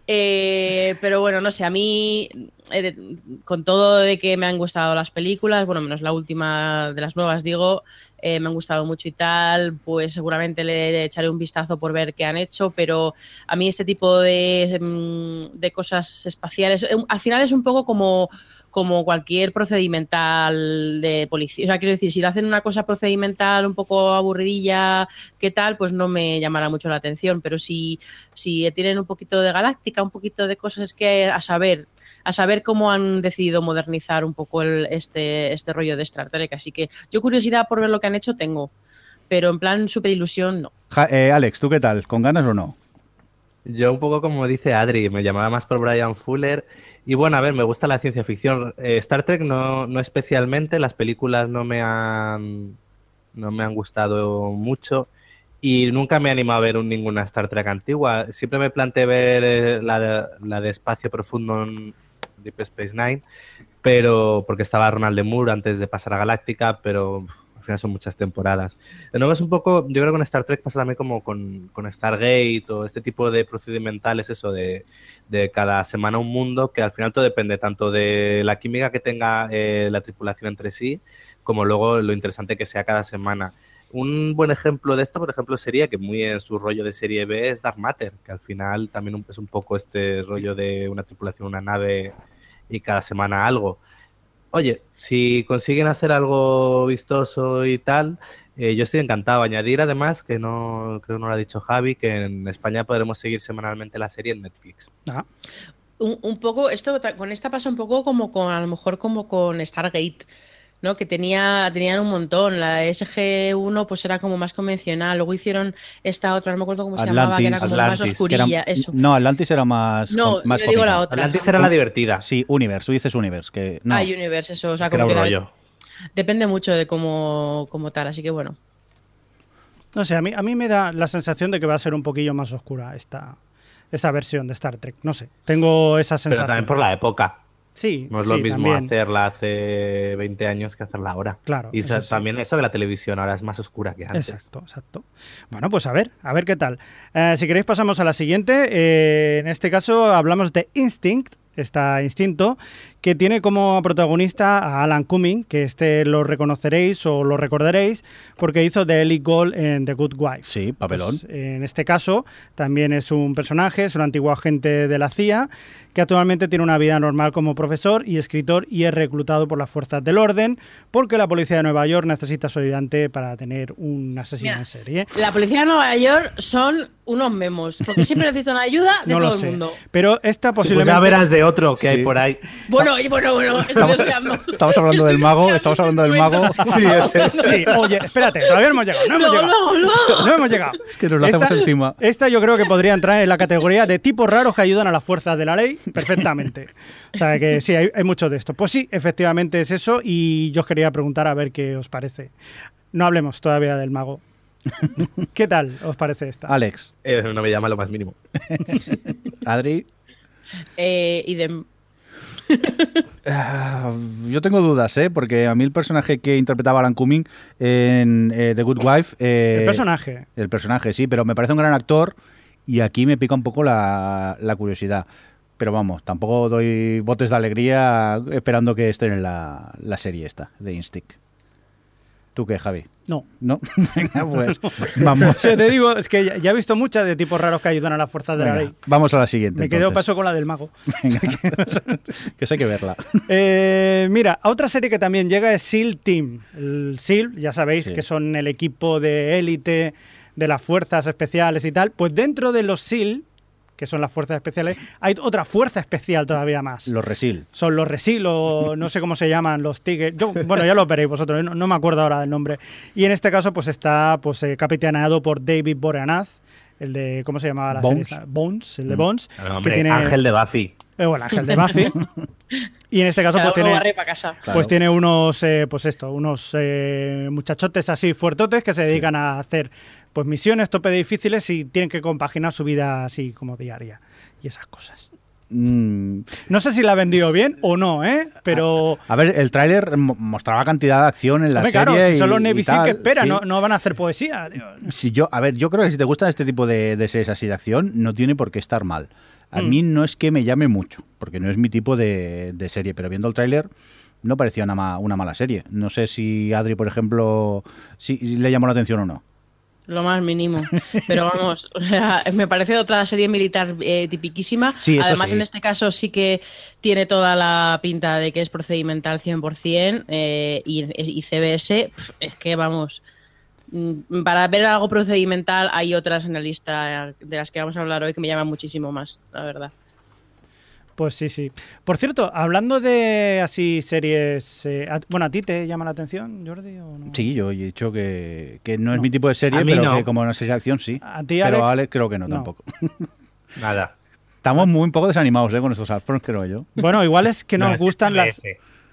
Eh, pero bueno, no sé, a mí, eh, con todo de que me han gustado las películas, bueno, menos la última de las nuevas, digo, eh, me han gustado mucho y tal, pues seguramente le echaré un vistazo por ver qué han hecho, pero a mí este tipo de, mm, de cosas espaciales, eh, al final es un poco como como cualquier procedimental de policía. O sea, quiero decir, si le hacen una cosa procedimental un poco aburridilla, ¿qué tal? Pues no me llamará mucho la atención. Pero si, si tienen un poquito de galáctica, un poquito de cosas, que a saber, a saber cómo han decidido modernizar un poco el, este, este rollo de Star Trek. Así que yo curiosidad por ver lo que han hecho tengo. Pero en plan super ilusión, no. Ja- eh, Alex, ¿tú qué tal? ¿Con ganas o no? Yo un poco como dice Adri, me llamaba más por Brian Fuller. Y bueno, a ver, me gusta la ciencia ficción. Eh, Star Trek no, no especialmente, las películas no me han no me han gustado mucho y nunca me he animado a ver un- ninguna Star Trek antigua. Siempre me planteé ver eh, la de, la de Espacio Profundo en Deep Space Nine, pero porque estaba Ronald de Moore antes de pasar a Galáctica, pero al final son muchas temporadas. De nuevo es un poco, yo creo que con Star Trek pasa también como con, con Stargate o este tipo de procedimentales, eso de, de cada semana un mundo, que al final todo depende tanto de la química que tenga eh, la tripulación entre sí, como luego lo interesante que sea cada semana. Un buen ejemplo de esto, por ejemplo, sería que muy en su rollo de serie B es Dark Matter, que al final también es un poco este rollo de una tripulación, una nave y cada semana algo. Oye, si consiguen hacer algo vistoso y tal, eh, yo estoy encantado. Añadir además, que no creo no lo ha dicho Javi, que en España podremos seguir semanalmente la serie en Netflix. Ah, un, un poco, esto con esta pasa un poco como con, a lo mejor como con Stargate, ¿no? Que tenía, tenían un montón. La SG-1 pues era como más convencional. Luego hicieron esta otra, no me acuerdo cómo se llamaba, que era como Atlantis. más oscurilla. era- eso. No, Atlantis era más. No, com- más yo digo la otra. Atlantis era la divertida, Sí, Universe, tú dices Universe, que no. Ah, Universe, eso. O sea, que era como un rollo. depende mucho de cómo, cómo tal. Así que bueno. no sé, a mí, a mí me da la sensación de que va a ser un poquillo más oscura esta, esta versión de Star Trek. No sé, tengo esa Pero sensación. también por la época. Sí, No es lo sí, mismo también. hacerla hace 20 años que hacerla ahora. Claro, Y eso eso- sí. también eso de la televisión ahora es más oscura que antes. Exacto, exacto. Bueno, pues a ver, a ver qué tal. Eh, si queréis pasamos a la siguiente. Eh, en este caso hablamos de Instinct, está Instinto, que tiene como protagonista a Alan Cumming, que este lo reconoceréis o lo recordaréis porque hizo de Ellie Gold en The Good Wife. Sí, papelón. Pues, en este caso también es un personaje, es un antiguo agente de la CIA que actualmente tiene una vida normal como profesor y escritor y es reclutado por las fuerzas del orden porque la policía de Nueva York necesita su ayudante para tener un asesino Mira, en serie. La policía de Nueva York son unos memos, porque siempre necesitan ayuda de No todo lo el sé. mundo. Pero esta Pues posiblemente... ya verás de otro que Sí. hay por ahí. Bueno, y bueno, bueno, estoy Estamos, hablando del mago, estamos hablando del mago. Sí, ese. Sí, oye, espérate, todavía no hemos llegado, no hemos llegado. No hemos llegado. Es que nos lo hacemos encima. Esta yo creo que podría entrar en la categoría de tipos raros que ayudan a las fuerzas de la ley perfectamente. O sea que sí, hay, hay mucho de esto. Pues sí, efectivamente es eso y yo os quería preguntar a ver qué os parece. No hablemos todavía del mago. ¿Qué tal os parece esta? Alex, Eh, no me llama lo más mínimo. Adri. Eh, y de. ah, yo tengo dudas, ¿eh? Porque a mí el personaje que interpretaba Alan Cumming en eh, The Good Wife. eh, El personaje. El personaje, sí, pero me parece un gran actor y aquí me pica un poco la, la curiosidad. Pero vamos, tampoco doy botes de alegría esperando que estén en la, la serie esta de Instinct. ¿Tú qué, Javi? No. ¿No? Venga, pues vamos. Te digo, es que ya, ya he visto muchas de tipos raros que ayudan a las fuerzas de la ley. vamos a la siguiente. Me quedo paso con la del mago. Venga. que hay que verla. Eh, mira, otra serie que también llega es SEAL Team. El SEAL, ya sabéis Sí. que son el equipo de élite de las fuerzas especiales y tal. Pues dentro de los SEAL, que son las fuerzas especiales, hay otra fuerza especial todavía más. Los Resil. Son los Resil o no sé cómo se llaman, los Tigers. Yo, bueno, ya lo veréis vosotros, no, no me acuerdo ahora del nombre. Y en este caso, pues está pues eh, capitaneado por David Boreanaz, el de, ¿cómo se llamaba la Bones. serie? Bones, el de Mm. Bones. Que hombre, tiene, Ángel de Buffy. eh, bueno, Ángel de Buffy. y en este caso, Cada pues tiene. Claro. pues tiene unos, eh, pues esto, unos eh, muchachotes así fuertotes que se dedican a hacer pues misiones tope difíciles y tienen que compaginar su vida así como diaria y esas cosas. Mm, No sé si la ha vendido bien o no, ¿eh? Pero... a ver, el tráiler mo- mostraba cantidad de acción en la Hombre, serie. claro, si Navy Seal tal, que espera, sí. no, no van a hacer poesía. Si yo, a ver, yo creo que si te gustan este tipo de, de series así de acción, no tiene por qué estar mal. A Mm. mí no es que me llame mucho, porque no es mi tipo de, de serie, pero viendo el tráiler no parecía una, ma- una mala serie. No sé si Adri, por ejemplo, si, si le llamó la atención o no. Lo más mínimo. Pero vamos, o sea, me parece otra serie militar eh, tipiquísima. Sí, Además, sí. en este caso sí que tiene toda la pinta de que es procedimental 100% eh, y, y CBS, es que vamos. mm, Para ver algo procedimental hay otras en la lista de las que vamos a hablar hoy que me llaman muchísimo más, la verdad. Pues sí, sí. Por cierto, hablando de así series... eh, a- bueno, ¿a ti te llama la atención, Jordi? O no? Sí, yo he dicho que, que no, es mi tipo de serie, pero no. que como una serie de acción sí. ¿A ti, pero Alex? creo que no, No. tampoco. Nada. Estamos muy un poco desanimados ¿eh? con estos Alfons, creo yo. Bueno, igual es que No, nos gustan las...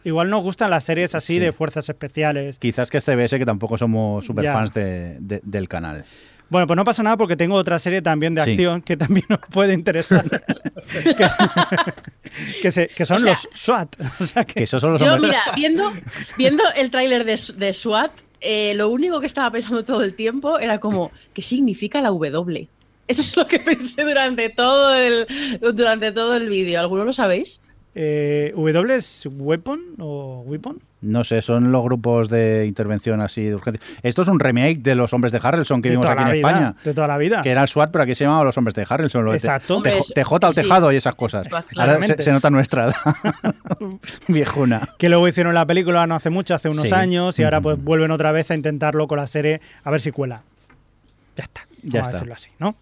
Igual nos gustan las series así Sí. de fuerzas especiales. Quizás que es CBS, que tampoco somos super Ya. fans de- de- del canal. Bueno, pues no pasa nada porque tengo otra serie también de Sí. acción que también os puede interesar. que, que se- que son O sea- los SWAT. O sea que, Que esos son los Yo, hombres- mira, viendo, viendo el tráiler de, de SWAT, eh, lo único que estaba pensando todo el tiempo era como, ¿qué significa la W? Eso es lo que pensé durante todo el, durante todo el vídeo. ¿Alguno lo sabéis? eh, ¿W es Weapon o Weapon? No sé, son los grupos de intervención así de urgencia. Esto es un remake de los hombres de Harrelson que de vimos aquí en vida. España. De toda la vida. Que era el SWAT, pero aquí se llamaba los hombres de Harrelson. Lo de Exacto. Te- Hombre, TJ o sí. tejado y esas cosas. SWAT, Ahora se, claramente. se nota nuestra edad. Viejuna. Que luego hicieron la película no hace mucho, hace unos Sí. años, y ahora pues vuelven otra vez a intentarlo con la serie a ver si cuela. Ya está. Ya vamos a está. decirlo así, ¿no?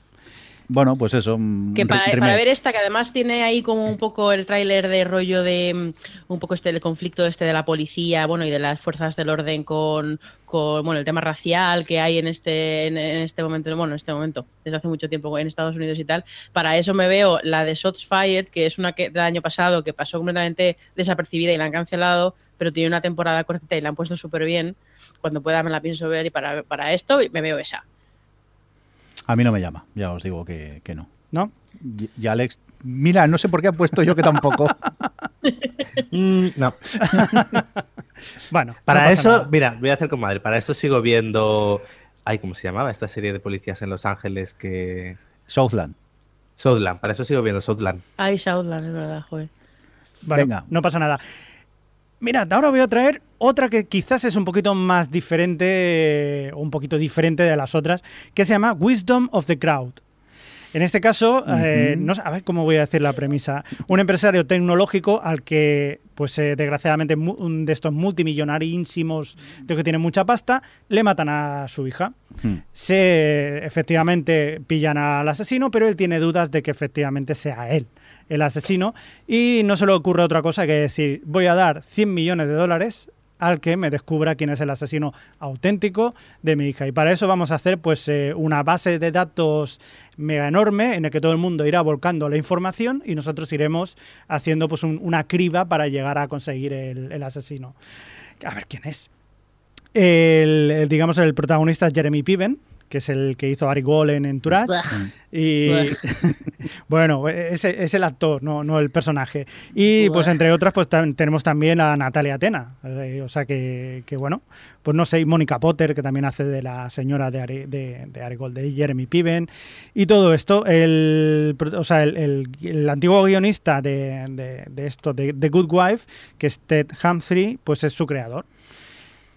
Bueno, pues eso. un Que para, ver esta, que además tiene ahí como un poco el tráiler de rollo de mm, un poco este el conflicto este de la policía, bueno, y de las fuerzas del orden con, con bueno, el tema racial que hay en este, en, en este momento, bueno, en este momento, desde hace mucho tiempo en Estados Unidos y tal. Para eso me veo la de Shots Fired, que es una que del año pasado que pasó completamente desapercibida y la han cancelado, pero tiene una temporada cortita y la han puesto súper bien. Cuando pueda me la pienso ver y para, para esto me veo esa. A mí no me llama, ya os digo que, que no. ¿No? Y, y Alex, mira, no sé por qué ha puesto yo que tampoco. Mm, no. Bueno, Para no pasa eso, nada. mira, voy a hacer como madre. Para eso sigo viendo. Ay, ¿cómo se llamaba? Esta serie de policías en Los Ángeles que. Southland. Southland. Para eso sigo viendo Southland. Ay, Southland, es verdad, joder. Venga. no pasa nada. Mirad, ahora voy a traer otra que quizás es un poquito más diferente, eh, un poquito diferente de las otras, que se llama Wisdom of the Crowd. En este caso, eh, Ujú. no sé, a ver cómo voy a decir la premisa. Un empresario tecnológico al que, pues eh, desgraciadamente, un de estos multimillonarísimos de que tiene mucha pasta, le matan a su hija. Hmm. Se efectivamente pillan al asesino, pero él tiene dudas de que efectivamente sea él el asesino y no se le ocurre otra cosa que decir, voy a dar 100 millones de dólares al que me descubra quién es el asesino auténtico de mi hija. Y para eso vamos a hacer pues eh, una base de datos mega enorme en el que todo el mundo irá volcando la información y nosotros iremos haciendo pues un- una criba para llegar a conseguir el, asesino. A ver quién es. El, digamos, el protagonista es Jeremy Piven, que es el que hizo Ari Golden en Turach. Y bueno, es, es el actor, no, no el personaje. Y pues entre otras, pues tenemos también a Natalia Atena. Eh, o sea que, que, bueno, pues no sé, y Mónica Potter, que también hace de la señora de Ari, de, de Ari Gold, de Jeremy Piven. Y todo esto, el, o sea, el, el- el antiguo guionista de, de- de esto, de The Good Wife, que es Ted Humphrey, pues es su creador.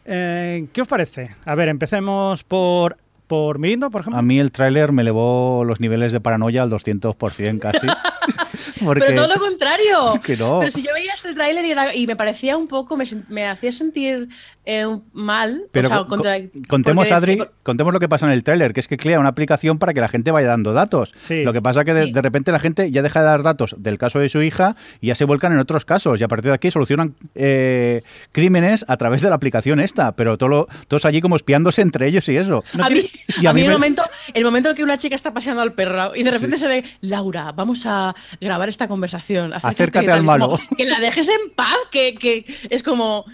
Eh, ¿Qué os parece? A ver, empecemos por, por Mirindo, por ejemplo. A mí el tráiler me elevó los niveles de paranoia al 200% casi. Porque Pero todo lo contrario. Que no. Pero si yo veía este tráiler y, me parecía un poco, me hacía sentir eh, mal. Pero o sea, co- contra- co- contemos, Adri, contemos lo que pasa en el tráiler, que es que crea una aplicación para que la gente vaya dando datos. Sí. Lo que pasa que de, Sí. de repente la gente ya deja de dar datos del caso de su hija y ya se vuelcan en otros casos. Y a partir de aquí solucionan eh, crímenes a través de la aplicación esta. Pero todo lo- todos allí como espiándose entre ellos y eso. a mí, y a a mí mí el, me- momento, el momento en que una chica está paseando al perro y de repente se ve, Laura, vamos a grabar esta conversación. Acércate y tal", al como, malo. que la dejes en paz, que, que es como...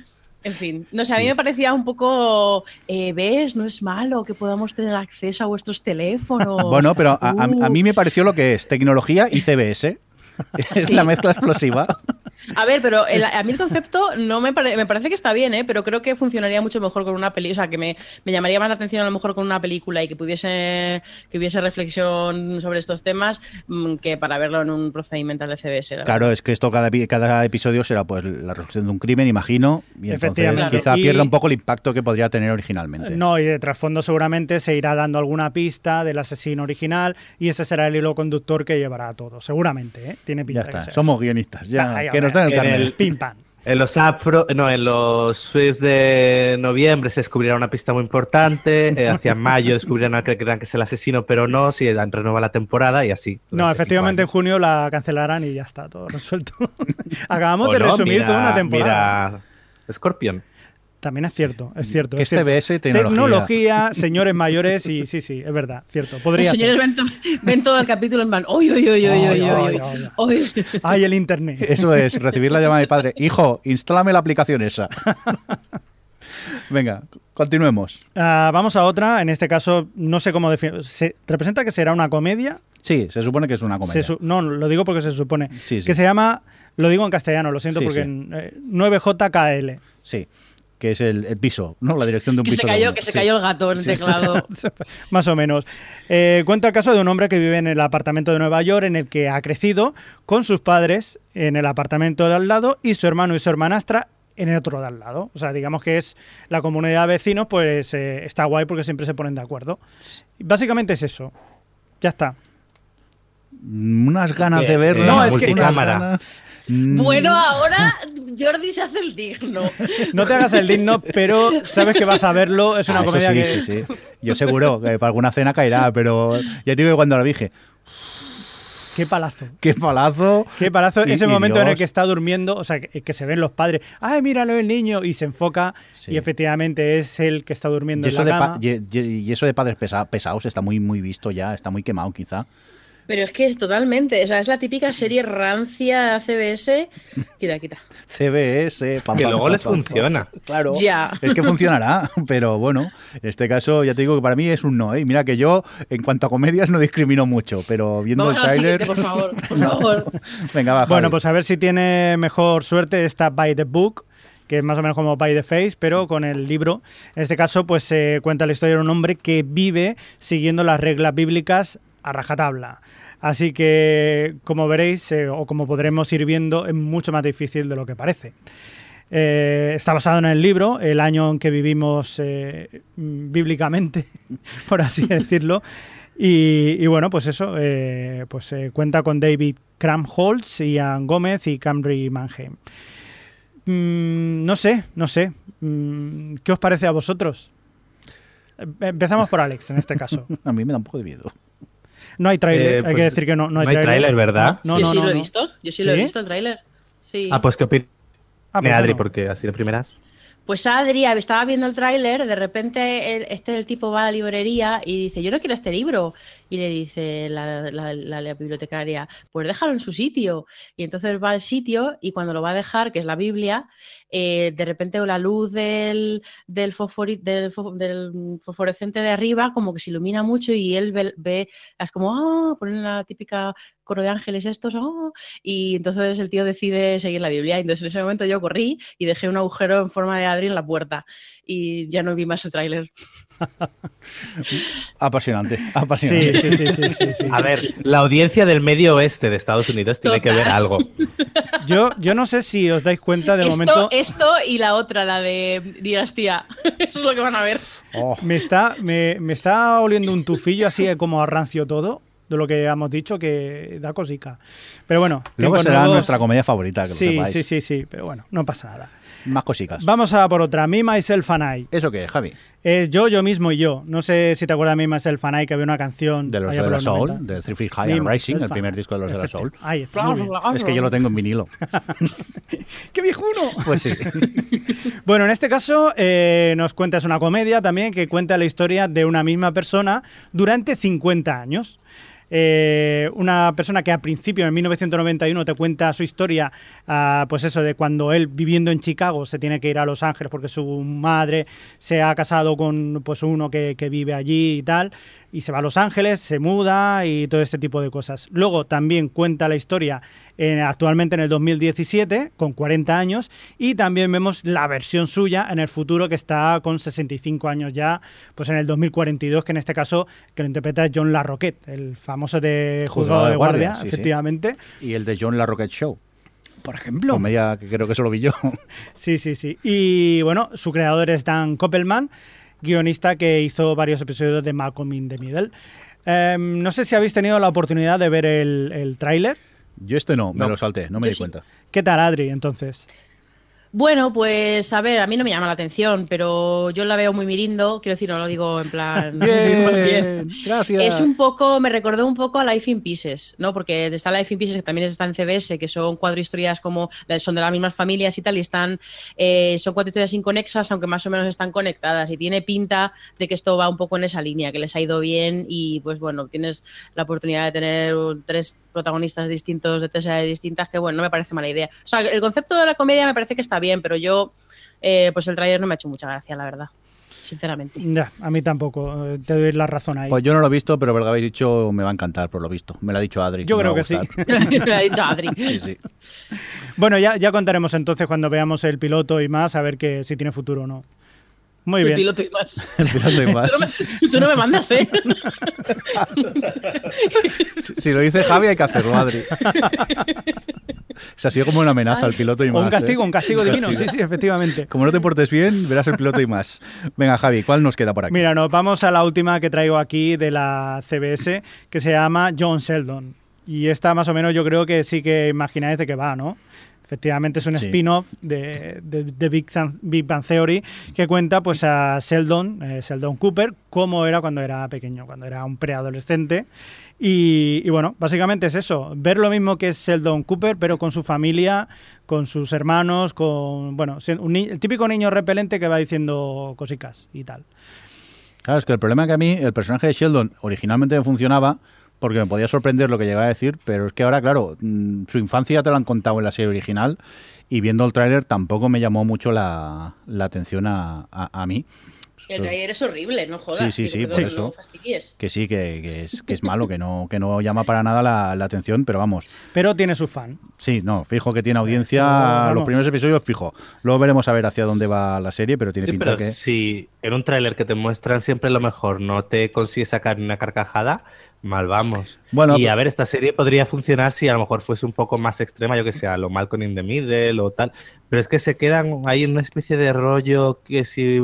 En fin, no sé, a mí me parecía un poco, eh, ¿ves? No es malo que podamos tener acceso a vuestros teléfonos. Bueno, pero a, a- a mí me pareció lo que es tecnología y CBS. Es Sí. la mezcla explosiva. A ver, pero el- a mí el concepto no me, pare- me parece que está bien, ¿eh? pero creo que funcionaría mucho mejor con una película, o sea, que me, me llamaría más la atención a lo mejor con una película y que pudiese, que hubiese reflexión sobre estos temas mm, que para verlo en un procedimental de CBS. la Claro, es que esto cada, cada episodio será pues la resolución de un crimen, imagino, y entonces quizá Y- pierda un poco el impacto que podría tener originalmente. No, y de trasfondo seguramente se irá dando alguna pista del asesino original y ese será el hilo conductor que llevará a todo, seguramente, ¿eh? Tiene pinta ya está, somos guionistas, ya, Ay, que nos el en carnet. el- Pim pam. En los afro, no, en los Swifts de noviembre se descubrirá una pista muy importante. eh, hacia mayo descubrirán a que crean que es el asesino, pero no, si dan renueva la temporada y así. No, efectivamente en junio la cancelarán y ya está todo resuelto. Acabamos de no, resumir mira- toda una temporada. Mira, Scorpion. También es cierto, es cierto. Que es TBS tecnología. Tecnología, señores mayores y sí, sí, es verdad, cierto. Podría Los señores ser. ven, to- ven todo el capítulo en plan, ¡oy, oy, oy, oy, Ay, oy, ay, oy, ay, oy". Ay, el internet. Eso es, recibir la llamada de padre. Hijo, instálame la aplicación esa. Venga, continuemos. Ah, vamos a otra, en este caso no sé cómo definir. Se representa que será una comedia. Sí, se supone que es una comedia. Se no, lo digo porque se supone. Sí, sí. Que se llama, lo digo en castellano, lo siento Sí, porque sí. en, eh, 9JKL. Sí, que es el, el piso, ¿no? La dirección de un Que se piso. de cayó, que se Sí. cayó el gato en el teclado. Más o menos. Eh, cuenta el caso de un hombre que vive en el apartamento de Nueva York en el que ha crecido con sus padres en el apartamento de al lado y su hermano y su hermanastra en el otro de al lado. O sea, digamos que es la comunidad de vecinos, pues eh, está guay porque siempre se ponen de acuerdo. Básicamente es eso. Ya está. Unas ganas ¿Qué de verla. No, es que- ganas. Mm, Bueno, ahora Jordi se hace el digno. No te hagas el digno, pero sabes que vas a verlo. Es una ah, comedia sí, que. sí, sí. Yo seguro que para alguna cena caerá, pero ya te digo que cuando la dije, Qué palazo. qué palazo. Qué palazo. Y- Ese y momento en el que está durmiendo, o sea, que, que se ven los padres. ¡Ay, míralo el niño! Y se enfoca Sí. y efectivamente es el que está durmiendo Y eso, en de la cama. y- y- y eso de padres pesa- pesados está muy, muy visto ya, está muy quemado quizá. Pero es que es totalmente, o sea, es la típica serie rancia CBS. Quita, quita. CBS, pam, Que pam, luego pam, les pam, pam. funciona. Claro, Ya. es que funcionará, pero bueno, en este caso ya te digo que para mí es un no. ¿eh? Y Mira que yo en cuanto a comedias no discrimino mucho, pero viendo Vamos el tráiler... por favor. Por favor. Venga, va, Bueno, pues a ver si tiene mejor suerte esta By the Book, que es más o menos como By the Face, pero con el libro. En este caso, pues se cuenta la historia de un hombre que vive siguiendo las reglas bíblicas a rajatabla. Así que, como veréis, eh, o como podremos ir viendo, es mucho más difícil de lo que parece. Eh, está basado en el libro, el año en que vivimos eh, bíblicamente, por así decirlo. Y, y bueno, pues eso, pues cuenta con David Kramholz, Ian Gómez y Camry Mannheim. Mm, no sé, no sé. Mm, ¿Qué os parece a vosotros? Em- Empezamos por Alex en este caso. A mí me da un poco de miedo. No hay tráiler, Eh, hay pues, que decir que no, no hay no hay tráiler. ¿verdad? No, yo no, sí no, lo he no. visto, yo sí, lo he ¿Sí? visto el tráiler. Sí. Ah, pues qué opinas, Ah, pues Adri, porque así de primeras. Pues Adri estaba viendo el tráiler, de repente el- este el tipo va a la librería y dice, yo no quiero este libro. Y le dice la, la- la- la bibliotecaria, pues déjalo en su sitio. Y entonces va al sitio y cuando lo va a dejar, que es la Biblia, eh, de repente la luz del, del, del, del fosforescente de arriba como que se ilumina mucho y él ve, es como, ah, ponen la típica coro de ángeles estos, ah", y entonces el tío decide seguir la Biblia. Entonces en ese momento yo corrí y dejé un agujero en forma de Adri en la puerta y ya no vi más el tráiler. Apasionante, apasionante. sí, sí, sí, sí, sí. A ver, la audiencia del medio oeste de Estados Unidos tiene que ver algo. Yo, yo no sé si os dais cuenta del Esto, momento. esto y la otra, la de Dinastía. Eso es lo que van a ver. Oh, Me está, me, me está oliendo un tufillo así como rancio todo, de lo que hemos dicho, que da cosica. Pero bueno, luego será nuevos- nuestra comedia favorita, que lo Sí, sepáis. sí, sí, sí, pero bueno, no pasa nada. Más cositas. Vamos a por otra. Me, Myself and I. ¿Eso qué es, Javi? Es yo, yo mismo y yo. No sé si te acuerdas de Me, Myself and I, que había una canción... De los de la Soul, 90. de Three Feet High and Rising, el primer disco de los de la Soul. Efecti- Ahí está, muy bien. Es que yo lo tengo en vinilo. ¡Qué viejuno! Pues sí. Bueno, en este caso eh, nos cuenta, es una comedia también que cuenta la historia de una misma persona durante 50 años. Eh, una persona que a principio, en 1991, te cuenta su historia, ah, pues eso, de cuando él viviendo en Chicago se tiene que ir a Los Ángeles porque su madre se ha casado con pues uno que, que vive allí y tal, y se va a Los Ángeles, se muda y todo este tipo de cosas. Luego también cuenta la historia en- actualmente en el 2017, con 40 años, y también vemos la versión suya en el futuro que está con 65 años ya, pues en el 2042, que en este caso que lo interpreta es John LaRoquette, el famoso de juzgado de guardia, sí. efectivamente. Y el de John La Rocket Show. Por ejemplo. Comedia que creo que eso lo vi yo. Sí, sí, sí. Y bueno, su creador es Dan Koppelman, guionista que hizo varios episodios de Malcolm in the Middle. Em, no sé si habéis tenido la oportunidad de ver el, el tráiler. Yo este no, me No. lo salté, no me Yo di sí. cuenta. ¿Qué tal, Adri, entonces? Bueno, pues a ver, a mí no me llama la atención, pero yo la veo muy mirindo, quiero decir, no lo digo en plan... bien. gracias. Es un poco, me recordó un poco a Life in Pieces, ¿no? Porque está Life in Pieces, que también está en CBS, que son cuatro historias como, son de las mismas familias y tal, y están, eh, son cuatro historias inconexas, aunque más o menos están conectadas, y tiene pinta de que esto va un poco en esa línea, que les ha ido bien, y pues bueno, tienes la oportunidad de tener tres protagonistas distintos de tres áreas distintas, que bueno, no me parece mala idea. O sea, el concepto de la comedia me parece que está bien, pero yo, eh, pues el trailer no me ha hecho mucha gracia, la verdad, sinceramente. Ya, a mí tampoco. eh, Te doy la razón ahí. Pues yo no lo he visto, pero verdad habéis dicho me va a encantar por lo visto. Me lo ha dicho Adri. Yo creo que sí. me ha dicho Adri. Sí, sí. Bueno, ya, ya contaremos entonces cuando veamos el piloto y más, a ver que, si tiene futuro o no. Muy El bien. piloto y más. El piloto y más. Tú no me, tú no me mandas, ¿eh? Si, si lo dice Javi hay que hacerlo, Adri. Se ha sido como una amenaza al piloto y O más. un castigo, ¿eh? un castigo divino. Sí, sí, efectivamente. Como no te portes bien, verás el piloto y más. Venga, Javi, ¿cuál nos queda por aquí? Mira, nos vamos a la última que traigo aquí de la CBS, que se llama John Sheldon. Y esta más o menos yo creo que sí que imagináis de qué va, ¿no? Efectivamente es un Sí. spin-off de, de- de Big, Big Bang Theory que cuenta pues a Sheldon, eh, Sheldon Cooper, cómo era cuando era pequeño, cuando era un preadolescente. Y, y bueno, básicamente es eso, ver lo mismo que es Sheldon Cooper, pero con su familia, con sus hermanos, con, bueno, un el típico niño repelente que va diciendo cosicas y tal. Claro, es que el problema es que a mí el personaje de Sheldon originalmente me funcionaba porque me podía sorprender lo que llegaba a decir, pero es que ahora, claro, mm, su infancia ya te lo han contado en la serie original y viendo el tráiler tampoco me llamó mucho la, la atención a, a- a mí. El trailer es horrible, no jodas. Sí, sí, sí, por eso. Que sí, que, que es, que es malo, que no, que no llama para nada la, la atención, pero vamos, Pero tiene su fan. sí, no, fijo que tiene audiencia, vamos. los primeros episodios fijo. Luego veremos a ver hacia dónde va la serie, pero tiene Sí, pinta pero que... si en un tráiler que te muestran siempre lo mejor no te consigues sacar ni una carcajada, mal vamos. Bueno, y a ver, esta serie podría funcionar si a lo mejor fuese un poco más extrema, yo que sé, a lo Malcolm in the Middle o tal. Pero es que se quedan ahí en una especie de rollo que si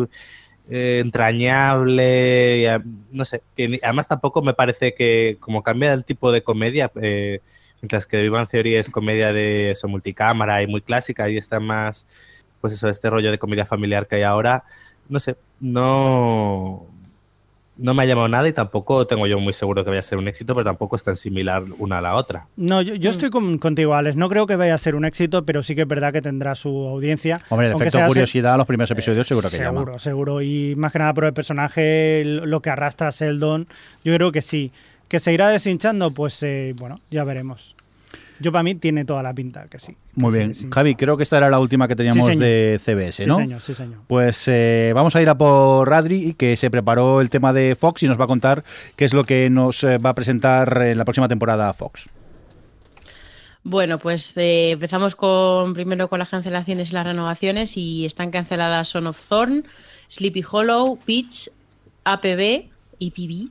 eh, entrañable, y a- no sé. Que ni- además tampoco me parece que como cambia el tipo de comedia, eh, mientras que Bang Theory es comedia de eso, multicámara y muy clásica y está más, pues eso, este rollo de comedia familiar que hay ahora, no sé, no, no me ha llamado nada y tampoco tengo yo muy seguro que vaya a ser un éxito, pero tampoco es tan similar una a la otra. No, yo, Mm. yo estoy con- contigo, Alex. No creo que vaya a ser un éxito, pero sí que es verdad que tendrá su audiencia. Hombre, el efecto curiosidad, los primeros episodios seguro que seguro, llama. seguro. Y más que nada por el personaje, lo que arrastra Sheldon, yo creo que sí. ¿Que se irá deshinchando? Pues eh, bueno, ya veremos. Yo para mí tiene toda la pinta que sí. Muy bien. sí. Javi, creo que esta era la última que teníamos de CBS, Sí, ¿no? señor, sí, señor. Pues eh, vamos a ir a por Radri, que se preparó el tema de Fox y nos va a contar qué es lo que nos eh, va a presentar en la próxima temporada Fox. Bueno, pues eh, empezamos con primero con las cancelaciones y las renovaciones y están canceladas Son of Thorn, Sleepy Hollow, Peach, APB, EPB,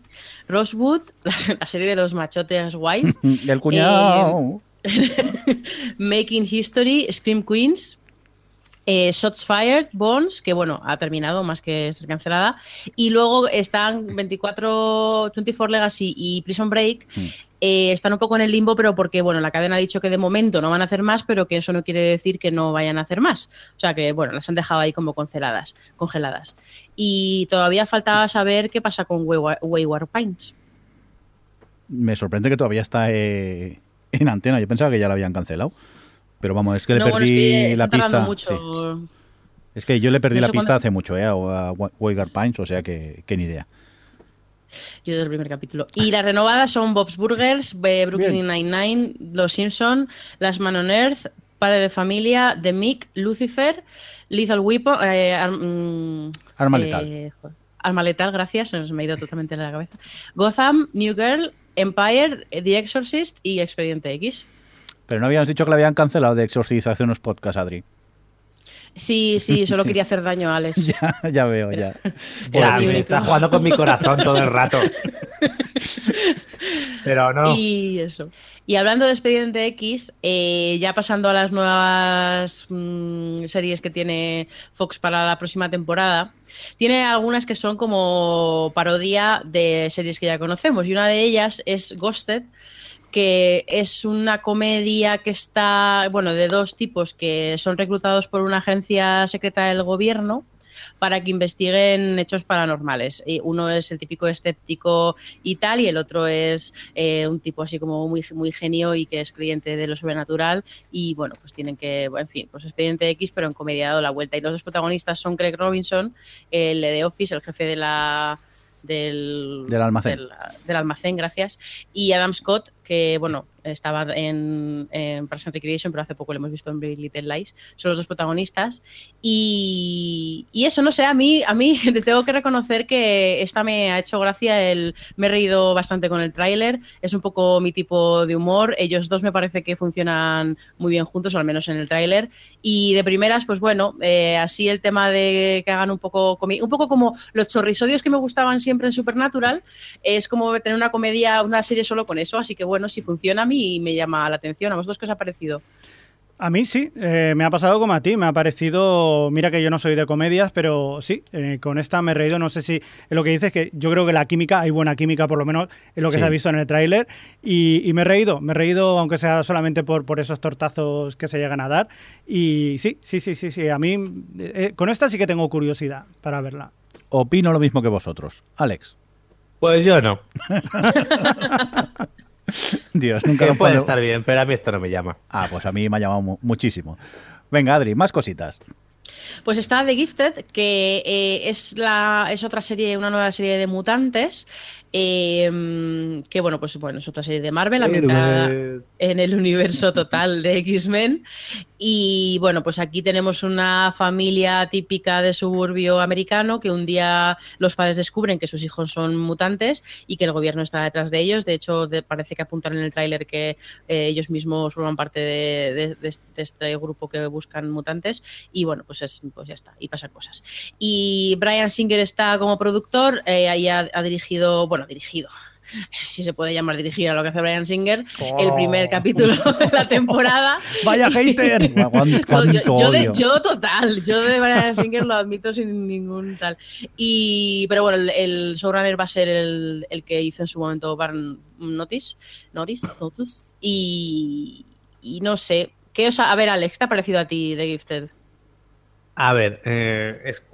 Rosewood, la, la serie de los machotes guays, El cuñado. Making History, Scream Queens, eh, Shots Fired, Bones, que bueno, ha terminado más que ser cancelada, y luego están 24, 24 Legacy y Prison Break, eh, están un poco en el limbo, pero porque bueno, la cadena ha dicho que de momento no van a hacer más, pero que eso no quiere decir que no vayan a hacer más. O sea que bueno, las han dejado ahí como congeladas, congeladas. Y todavía faltaba saber qué pasa con Wayward, Wayward Pines. Me sorprende que todavía está eh, en antena. Yo pensaba que ya la habían cancelado. Pero vamos, es que le bueno, perdí es que la pista. mucho. sí. Es que yo le perdí la pista hace mucho, ¿eh? A Waygar Pines, o sea que, que ni idea. Yo desde el primer capítulo. Y las renovadas son Bob's Burgers, eh, Brooklyn Nine-Nine, Los Simpson, Las Man on Earth, Padre de Familia, The Mick, Lucifer, Lethal Weapon, eh, Ar- mm, Arma eh, letal. joder, Arma letal, gracias, se me ha ido totalmente de la cabeza. Gotham, New Girl, Empire, The Exorcist y Expediente X. Pero no habíamos dicho que la habían cancelado de Exorcist hace unos podcasts, Adri. Sí, sí, solo Sí. quería hacer daño a Alex. Ya, ya veo, ya. Ya, Sí, me sí. está jugando con mi corazón todo el rato. Pero no. Y eso. Y hablando de Expediente X, eh, ya pasando a las nuevas mm, series que tiene Fox para la próxima temporada, tiene algunas que son como parodia de series que ya conocemos. Y una de ellas es Ghosted, que es una comedia que está, bueno, de dos tipos que son reclutados por una agencia secreta del gobierno para que investiguen hechos paranormales. Y uno es el típico escéptico y tal, y el otro es eh, un tipo así como muy, muy genio y que es creyente de lo sobrenatural. Y bueno, pues tienen que, en fin, pues expediente X, pero en comedia ha dado la vuelta. Y los dos protagonistas son Craig Robinson, el de The Office, el jefe de la. Del, Del almacén. del- del almacén, gracias. Y Adam Scott, que bueno, estaba en, en Parks and Recreation, pero hace poco lo hemos visto en Big Little Lies. Son los dos protagonistas. Y, y eso, no sé, a mí, a mí te tengo que reconocer que esta me ha hecho gracia. El, me he reído bastante con el tráiler. Es un poco mi tipo de humor. Ellos dos me parece que funcionan muy bien juntos, o al menos en el tráiler. Y de primeras, pues bueno, eh, así el tema de que hagan un poco, un poco como los chorrisodios que me gustaban siempre en Supernatural, es como tener una comedia, una serie solo con eso. Así que bueno, si funciona a mí me llama la atención. ¿A vosotros qué os ha parecido? A mí sí, eh, me ha pasado como a ti, me ha parecido, mira que yo no soy de comedias, pero sí, eh, con esta me he reído, no sé si es lo que dices, que yo creo que la química, hay buena química por lo menos, es lo que Sí. se ha visto en el tráiler, y, y me he reído, me he reído aunque sea solamente por, por esos tortazos que se llegan a dar, y sí, sí, sí, sí, sí, a mí eh, con esta sí que tengo curiosidad para verla. Opino lo mismo que vosotros. Alex. Pues yo no. Dios, nunca lo puede puedo- estar bien, pero a mí esto no me llama. Ah, pues a mí me ha llamado mu- muchísimo. Venga, Adri, más cositas. Pues está The Gifted, que eh, es, la, es otra serie, una nueva serie de mutantes. eh, que bueno, pues bueno, es otra serie de Marvel, ambientada en el universo total de X-Men. Y bueno, pues aquí tenemos una familia típica de suburbio americano que un día los padres descubren que sus hijos son mutantes y que el gobierno está detrás de ellos. De hecho, parece que apuntan en el tráiler que eh, ellos mismos forman parte de, de- de- este grupo que buscan mutantes. Y bueno, pues, es, pues ya está, y pasan cosas. Y Brian Singer está como productor, eh, ahí ha, ha dirigido, bueno, dirigido. Si se puede llamar dirigir a lo que hace Brian Singer, el primer capítulo de la temporada. ¡Vaya hater! No, yo, cuánto yo de, odio. yo total, yo de Brian Singer lo admito sin ningún tal. Y, pero bueno, el, el showrunner va a ser el, el que hizo en su momento Barn Notice, Notice, Notice y, y no sé. ¿Qué os ha- a ver, Alex, ¿qué te ha parecido a ti de Gifted? A ver, eh, es,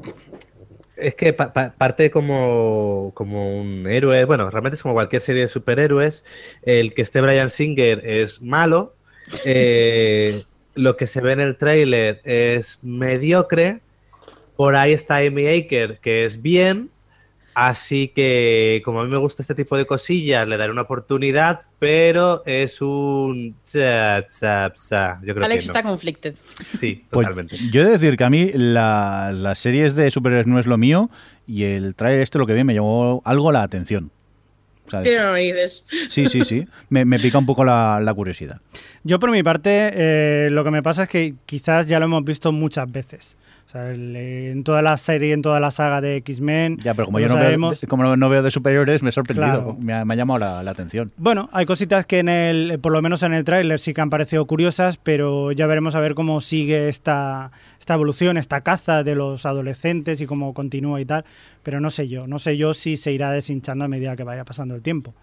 es que pa- pa- parte como, como un héroe, bueno, realmente es como cualquier serie de superhéroes. El que esté Brian Singer es malo. eh, lo que se ve en el tráiler es mediocre. Por ahí está Amy Aker, que es bien. Así que, como a mí me gusta este tipo de cosillas, le daré una oportunidad, pero es un... tsa. Yo creo Alex que no. está conflicted. Sí, Pues totalmente. yo he de decir que a mí la- las series de superhéroes no es lo mío y el trailer este lo que vi me llamó algo la atención. O sea, ¿Qué no me dices? sí, sí, sí. Me, me pica un poco la, la curiosidad. Yo por mi parte, eh, lo que me pasa es que quizás ya lo hemos visto muchas veces. O sea, el- en toda la serie, en toda la saga de X-Men. Ya, pero como yo no veo, sabemos. como no veo de superhéroes, me he sorprendido. Claro. Me, ha, me ha llamado la, la atención. Bueno, hay cositas que en el, por lo menos en el tráiler sí que han parecido curiosas, pero ya veremos a ver cómo sigue esta, esta evolución, esta caza de los adolescentes y cómo continúa y tal. Pero no sé yo, no sé yo si se irá deshinchando a medida que vaya pasando el tiempo.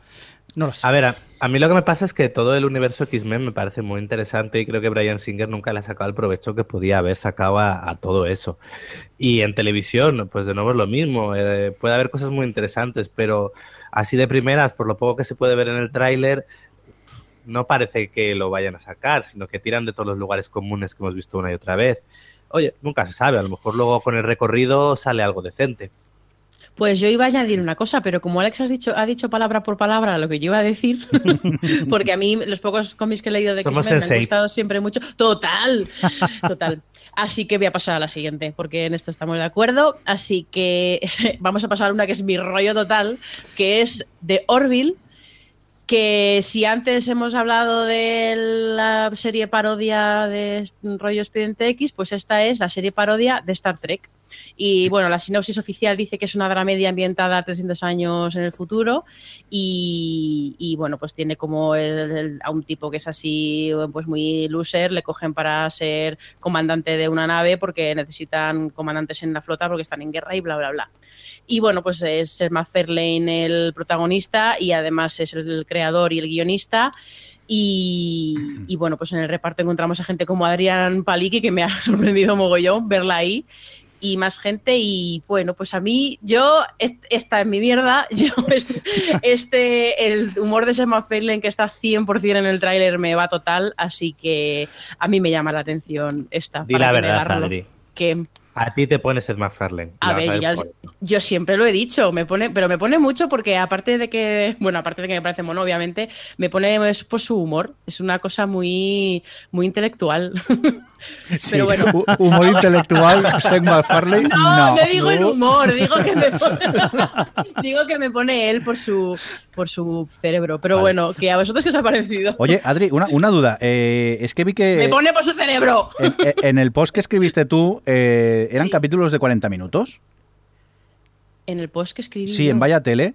A ver, a, a mí lo que me pasa es que todo el universo X-Men me parece muy interesante y creo que Brian Singer nunca le ha sacado el provecho que podía haber sacado a, a todo eso. Y en televisión, pues de nuevo es lo mismo. eh, puede haber cosas muy interesantes, pero así de primeras, por lo poco que se puede ver en el tráiler, no parece que lo vayan a sacar, sino que tiran de todos los lugares comunes que hemos visto una y otra vez. Oye, nunca se sabe, a lo mejor luego con el recorrido sale algo decente. Pues yo iba a añadir una cosa, pero como Alex has dicho, ha dicho palabra por palabra lo que yo iba a decir, porque a mí los pocos cómics que he leído de Somos X-Men me han Sense8. gustado siempre mucho. Total, total. Así que voy a pasar a la siguiente, porque en esto estamos de acuerdo. Así que vamos a pasar a una que es mi rollo total, que es de Orville, que si antes hemos hablado de la serie parodia de rollo Expediente X, pues esta es la serie parodia de Star Trek. Y bueno, la sinopsis oficial dice que es una dramedia ambientada 300 años en el futuro y, bueno, pues tiene como el- a un tipo que es así, pues muy loser, le cogen para ser comandante de una nave porque necesitan comandantes en la flota porque están en guerra y bla, bla, bla. Y bueno, pues es MacFarlane el protagonista y además es el creador y el guionista. Y, y bueno, pues en el reparto encontramos a gente como Adrián Paliki, que me ha sorprendido mogollón verla ahí. Y más gente, y bueno, pues a mí, yo, est- esta es mi mierda. Yo, este, este- el humor de Seth MacFarlane que está 100% en el tráiler me va total, así que a mí me llama la atención esta. Di la verdad, negarlo. Adri. Que, A ti te pones Seth MacFarlane. a ver, ya- por- yo siempre lo he dicho, me pone, pero me pone mucho porque aparte de que, bueno, aparte de que me parece mono, obviamente, me pone es por su humor. Es una cosa muy, muy intelectual. Sí, Pero bueno. hu- humor intelectual, Seth MacFarlane, No, no. no digo en humor, digo que me pone, digo que me pone él por su, por su cerebro. Pero Vale. bueno, que a vosotros qué os ha parecido. Oye, Adri, una, una duda. Eh, es que vi que Me pone por su cerebro. en, en el post que escribiste tú, eh, ¿eran capítulos de 40 minutos? En el post que escribí. Sí, yo. en Vaya Tele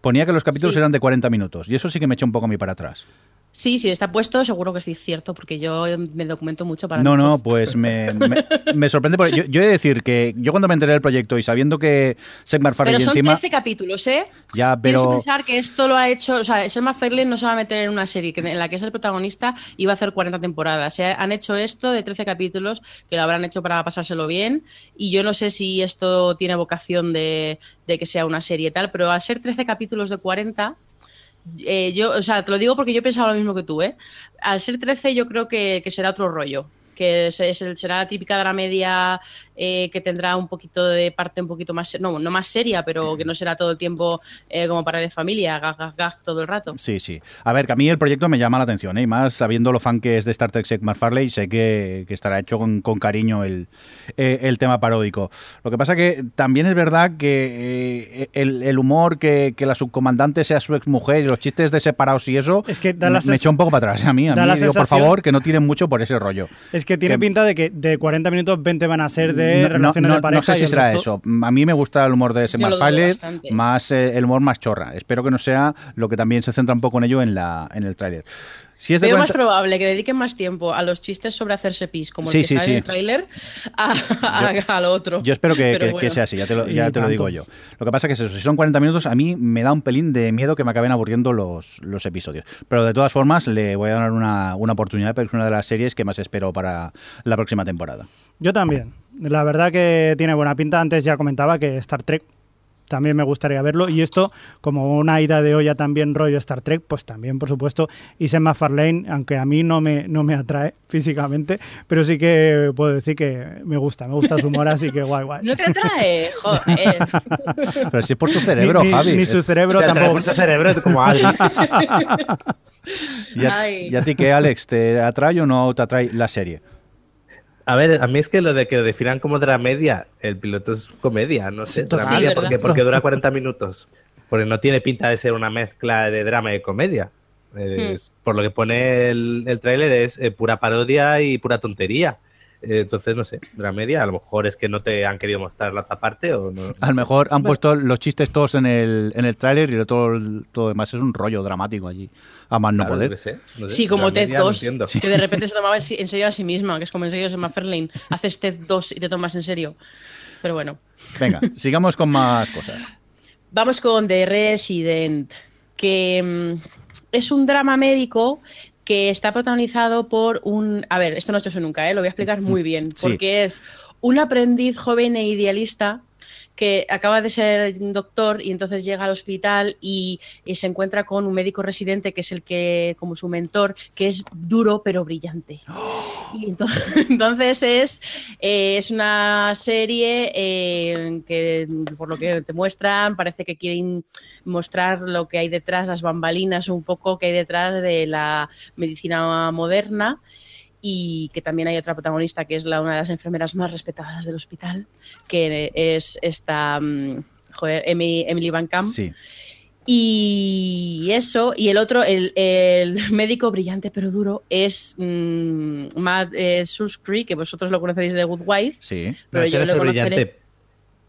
ponía que los capítulos Sí. eran de 40 minutos. Y eso sí que me echa un poco a mí para atrás. Sí, sí, está puesto, seguro que sí es cierto, porque yo me documento mucho para No, no, pues me, me- me sorprende. porque yo, yo he de decir que yo cuando me enteré del proyecto y sabiendo que Seth MacFarlane Pero son encima... 13 capítulos, ¿eh? Ya, Tienes que pero... pensar que esto lo ha hecho, o sea, Seth MacFarlane no se va a meter en una serie en la que es el protagonista y va a hacer 40 temporadas. Se han hecho esto de 13 capítulos que lo habrán hecho para pasárselo bien y yo no sé si esto tiene vocación de, de que sea una serie y tal, pero al ser 13 capítulos de 40, eh, yo, o sea, te lo digo porque yo he pensado lo mismo que tú, ¿eh? Al ser 13 yo creo que, que será otro rollo. Que es- será la típica dramedia eh, que tendrá un poquito de parte un poquito más, no, no más seria, pero que no será todo el tiempo eh, como para de familia, gag, gag, gag todo el rato. Sí, sí. A ver, que a mí el proyecto me llama la atención, ¿eh? y más sabiendo lo fan que es de Star Trek Seth MacFarlane, sé que, que estará hecho con, con cariño el, eh, el tema paródico. Lo que pasa que también es verdad que eh, el, el humor, que, que la subcomandante sea su exmujer y los chistes de separados y eso, Es que da la me, echa un poco para atrás a mí. A mí digo, por favor, que no tiren mucho por ese rollo. Es que tiene Que- pinta de que de 40 minutos 20 van a ser de No- no, relaciones no- de pareja. no sé si será resto- eso. A mí me gusta el humor de MacFarlane, bastante. más eh, el humor más chorra. Espero que no sea lo que también se centra un poco en ello en, la, en el tráiler. Si es de Veo 40 más probable que dediquen más tiempo a los chistes sobre hacerse pis, como Sí, el que sí, sale sí. en el tráiler, a, a- a lo otro. Yo espero que, Pero que- bueno. que sea así, ya te, lo, Y ya te lo tanto. digo yo. Lo que pasa que es eso, si son 40 minutos, a mí me da un pelín de miedo que me acaben aburriendo los, los episodios. Pero de todas formas, le voy a dar una, una oportunidad, porque es una de las series que más espero para la próxima temporada. Yo también. La verdad que tiene buena pinta. Antes ya comentaba que Star Trek también me gustaría verlo. Y esto, como una ida de olla también rollo Star Trek, pues también, por supuesto. Y Sam MacFarlane, aunque a mí no me, no me atrae físicamente, pero sí que puedo decir que me gusta. Me gusta su humor, así que guay, guay. No te atrae, joder. Pero si es por su cerebro, ni, Javi. ni su cerebro tampoco. por ese cerebro como Adri. ¿Y a, Ay. y a ti qué, Alex? ¿Te atrae o no te atrae la serie? A ver, a mí es que lo de que lo definan como dramedia, el piloto es comedia, no sé, Sí, dramedia, Sí, porque, porque dura 40 minutos. Porque no tiene pinta de ser una mezcla de drama y comedia. Es- Por lo que pone el, el tráiler es eh, pura parodia y pura tontería. Eh, entonces, no sé, dramedia, a lo mejor es que no te han querido mostrar la otra parte o no. A lo mejor han puesto los chistes todos en el, en el tráiler y lo todo, todo demás es un rollo dramático allí. A más no Claro, poder. yo qué sé, no sé, Sí, como Ted dramedia no 2, entiendo. que de repente se tomaba en serio a sí misma, que es como en serio se llama Ferlane. Haces Ted 2 y te tomas en serio. Pero bueno. Venga, sigamos con más cosas. Vamos con The Resident, que mm, es un drama médico que está protagonizado por un... A ver, esto no he hecho eso nunca, ¿eh? lo voy a explicar muy bien, Sí. porque es un aprendiz joven e idealista que acaba de ser doctor y entonces llega al hospital y, se encuentra con un médico residente que es el que, como su mentor, que es duro pero brillante. Y entonces, entonces es, eh, es una serie eh, que, por lo que te muestran, parece que quieren mostrar lo que hay detrás, las bambalinas, un poco que hay detrás de la medicina moderna y que también hay otra protagonista que es la, una de las enfermeras más respetadas del hospital, que es esta, mm, joder, Emily, Emily Van Camp. Sí. Y eso, y el otro, el, el médico brillante pero duro, es mm, Matt eh, Suscree, que vosotros lo conocéis de Good Wife, Sí. pero No, ese yo no es lo el conoceré. brillante.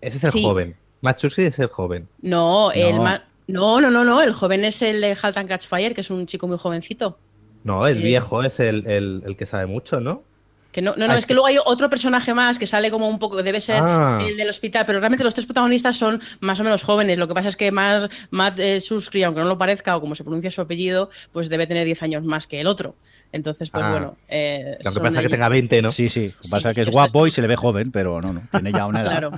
Ese es el Sí. joven. Matsushi es el joven. No, el No. ma- no, no, no, no, el joven es el de Halt and Catch Fire, que es un chico muy jovencito. No, el viejo es el, el- el que sabe mucho, ¿no? Que no, no, no, Ah, es es que que- luego hay otro personaje más que sale como un poco, debe ser Ah. el del hospital, pero realmente los tres protagonistas son más o menos jóvenes. Lo que pasa es que más, Matt eh, Suscree, aunque no lo parezca o como se pronuncia su apellido, pues debe tener 10 años más que el otro. Entonces, pues Ah. bueno. eh, Aunque parece que tenga 20, ¿no? Sí, sí. Lo que Sí, pasa es que es guapo y se le ve joven, pero no, no. Tiene ya una edad. Claro.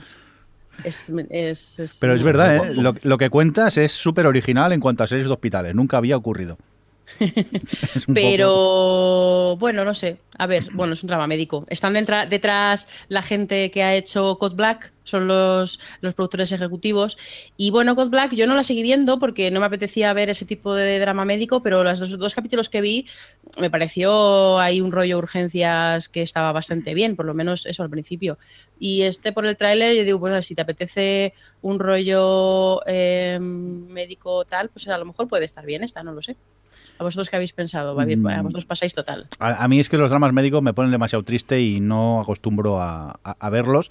Es, es- es- Pero es verdad, ¿eh? lo, lo que cuentas es súper original en cuanto a series de hospitales. Nunca había ocurrido. Pero bueno, no sé. A ver, bueno, es un drama médico. Están detrás la gente que ha hecho Code Black, son los, los productores ejecutivos. Y bueno, Code Black yo no la seguí viendo porque no me apetecía ver ese tipo de drama médico, pero los dos, dos capítulos que vi me pareció ahí un rollo urgencias que estaba bastante bien, por lo menos eso al principio. Y este por el tráiler yo digo, bueno, si te apetece un rollo eh, médico tal, pues a lo mejor puede estar bien esta, no lo sé. ¿A vosotros qué habéis pensado? Mm. ¿A vosotros pasáis total? A, a mí es que los dramas médicos me ponen demasiado triste y no acostumbro a, a- a verlos.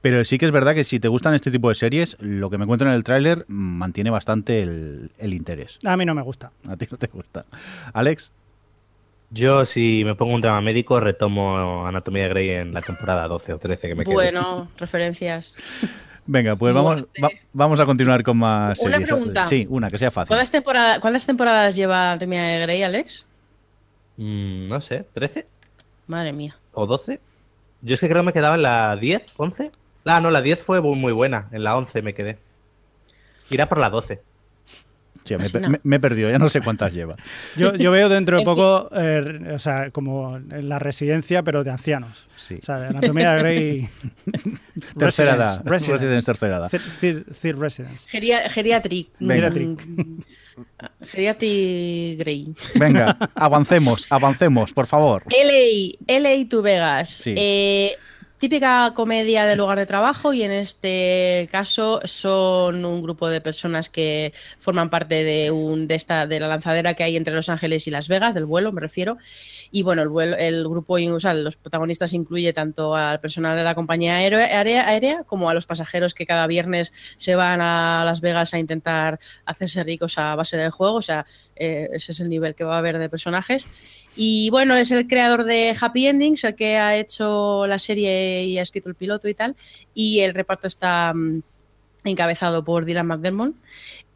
Pero sí que es verdad que si te gustan este tipo de series, lo que me encuentro en el tráiler mm, mantiene bastante el, el interés. A mí no me gusta. A ti no te gusta. Alex, Yo, si me pongo un drama médico, retomo Anatomía de Grey en la temporada 12 o 13 que me. Bueno, referencias. Venga, pues vamos, va- vamos a continuar con más Una series. pregunta. Sí, una, que sea fácil. ¿Cuántas, temporada- ¿Cuántas temporadas lleva Anatomía de Grey, Alex? Mm, no sé, ¿13 Madre mía. o 12? Yo es que creo que me quedaba en la 10, 11. Ah, no, la 10 fue muy muy buena. En la 11 me quedé. Irá por la 12. Sí, me, Imagina. me- me he perdido, ya no sé cuántas lleva. Yo, yo veo dentro de poco, eh, o sea, como en la residencia, pero de ancianos. Sí. O sea, de Anatomía de Grey. Tercera edad. Residence. Residence, tercera edad. Third- third- third Residence. Geria- geriatric. Venga. Geriatric. Mm, Geriatric Grey. Venga, avancemos, avancemos, por favor. LA, LA to Vegas. Sí. Eh, típica comedia de lugar de trabajo y en este caso son un grupo de personas que forman parte de un de esta de la lanzadera que hay entre Los Ángeles y Las Vegas del vuelo me refiero. Y bueno el vuelo el grupo o sea, los protagonistas incluye tanto al personal de la compañía aérea, aérea como a los pasajeros que cada viernes se van a Las Vegas a intentar hacerse ricos a base del juego. O sea eh, ese es el nivel que va a haber de personajes y bueno, es el creador de Happy Endings, el que ha hecho la serie y ha escrito el piloto y tal. Y el reparto está mm, encabezado por Dylan McDermott.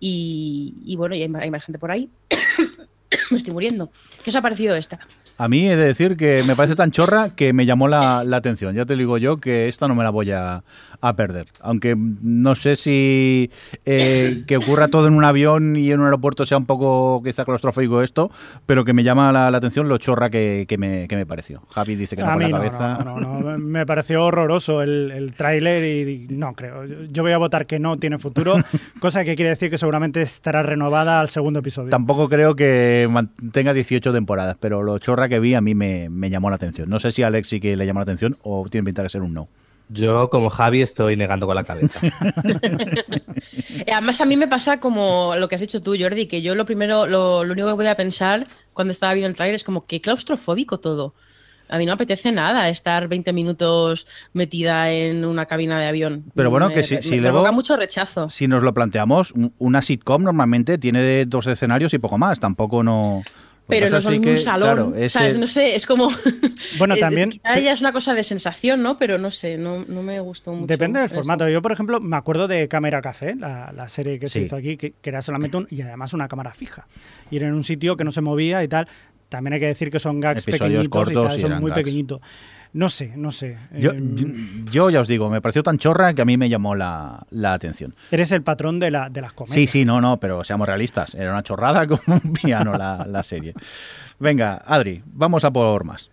Y, bueno, y hay, hay más gente por ahí. Me estoy muriendo. ¿Qué os ha parecido esta? A mí he de decir que me parece tan chorra que me llamó la, la atención. Ya te digo yo que esta no me la voy a, a perder. Aunque no sé si eh, que ocurra todo en un avión y en un aeropuerto sea un poco quizá claustrofóbico esto, pero que me llama la, la atención lo chorra que, que me, que me pareció. Javi dice que no A con mí la no, cabeza. no, no, no, me pareció horroroso el, el tráiler y no creo. Yo- Yo voy a votar que no tiene futuro, cosa que quiere decir que seguramente estará renovada al segundo episodio. Tampoco creo que mantenga 18 temporadas, pero lo chorra que vi a mí me, me llamó la atención. No sé si a Alex sí que le llamó la atención o tiene pinta de ser un no. Yo, como Javi, estoy negando con la cabeza. Eh, Además, a mí me pasa como lo que has dicho tú, Jordi, que yo lo primero, lo, lo único que voy a pensar cuando estaba viendo el trailer es como que claustrofóbico todo. A mí no apetece nada estar 20 minutos metida en una cabina de avión. Pero bueno, Me- que si- me- si me luego- provoca mucho rechazo. Si nos lo planteamos, un- una sitcom normalmente tiene dos escenarios y poco más. Tampoco no. Pero no son un salón, claro, ese- ¿sabes? No sé, es como... Bueno, eh, también- ya es una cosa de sensación, ¿no? Pero no sé, no, no me gustó mucho. Depende del eso. formato. Yo, por ejemplo, me acuerdo de Cámara Café, la, la serie que se Sí. hizo aquí, que, que era solamente un, y además una cámara fija. Ir en un sitio que no se movía y tal. También hay que decir que son gags Episodios pequeñitos y cortos tal, y son muy gags. pequeñitos. No sé, no sé. Yo, Eh, yo- ya os digo, me pareció tan chorra que a mí me llamó la, la atención. eres el patrón de, la, de las comedias. Sí, sí, no, no, pero seamos realistas. Era una chorrada como un piano la, la serie. Venga, Adri, vamos a por más.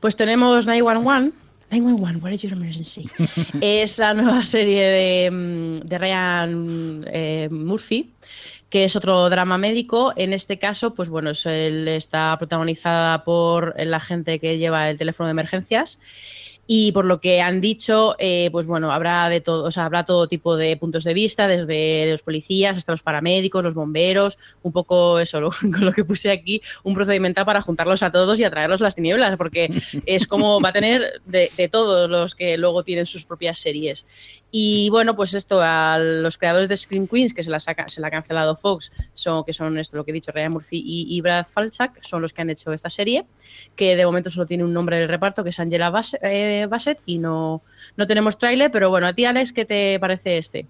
Pues tenemos 911. 911, what is your emergency? es la nueva serie de, mm, de Ryan eh, Murphy, que es otro drama médico. En este caso, pues bueno, está protagonizada por la gente que lleva el teléfono de emergencias. Y por lo que han dicho, eh, pues bueno, habrá de todo, o sea, habrá todo tipo de puntos de vista, desde los policías hasta los paramédicos, los bomberos, un poco eso, lo- con lo que puse aquí, un procedimental para juntarlos a todos y atraerlos a las tinieblas, porque es como va a tener de todos los que luego tienen sus propias series. Y bueno, pues esto, a los creadores de Scream Queens, que se la, saca, se la ha cancelado Fox, son, que son esto, lo que he dicho, Ryan Murphy y, y Brad Falchuk, son los que han hecho esta serie, que de momento solo tiene un nombre del reparto, que es Angela Bas- eh, Bassett, y no, no tenemos tráiler, pero bueno, a ti, Alex, ¿qué te parece este?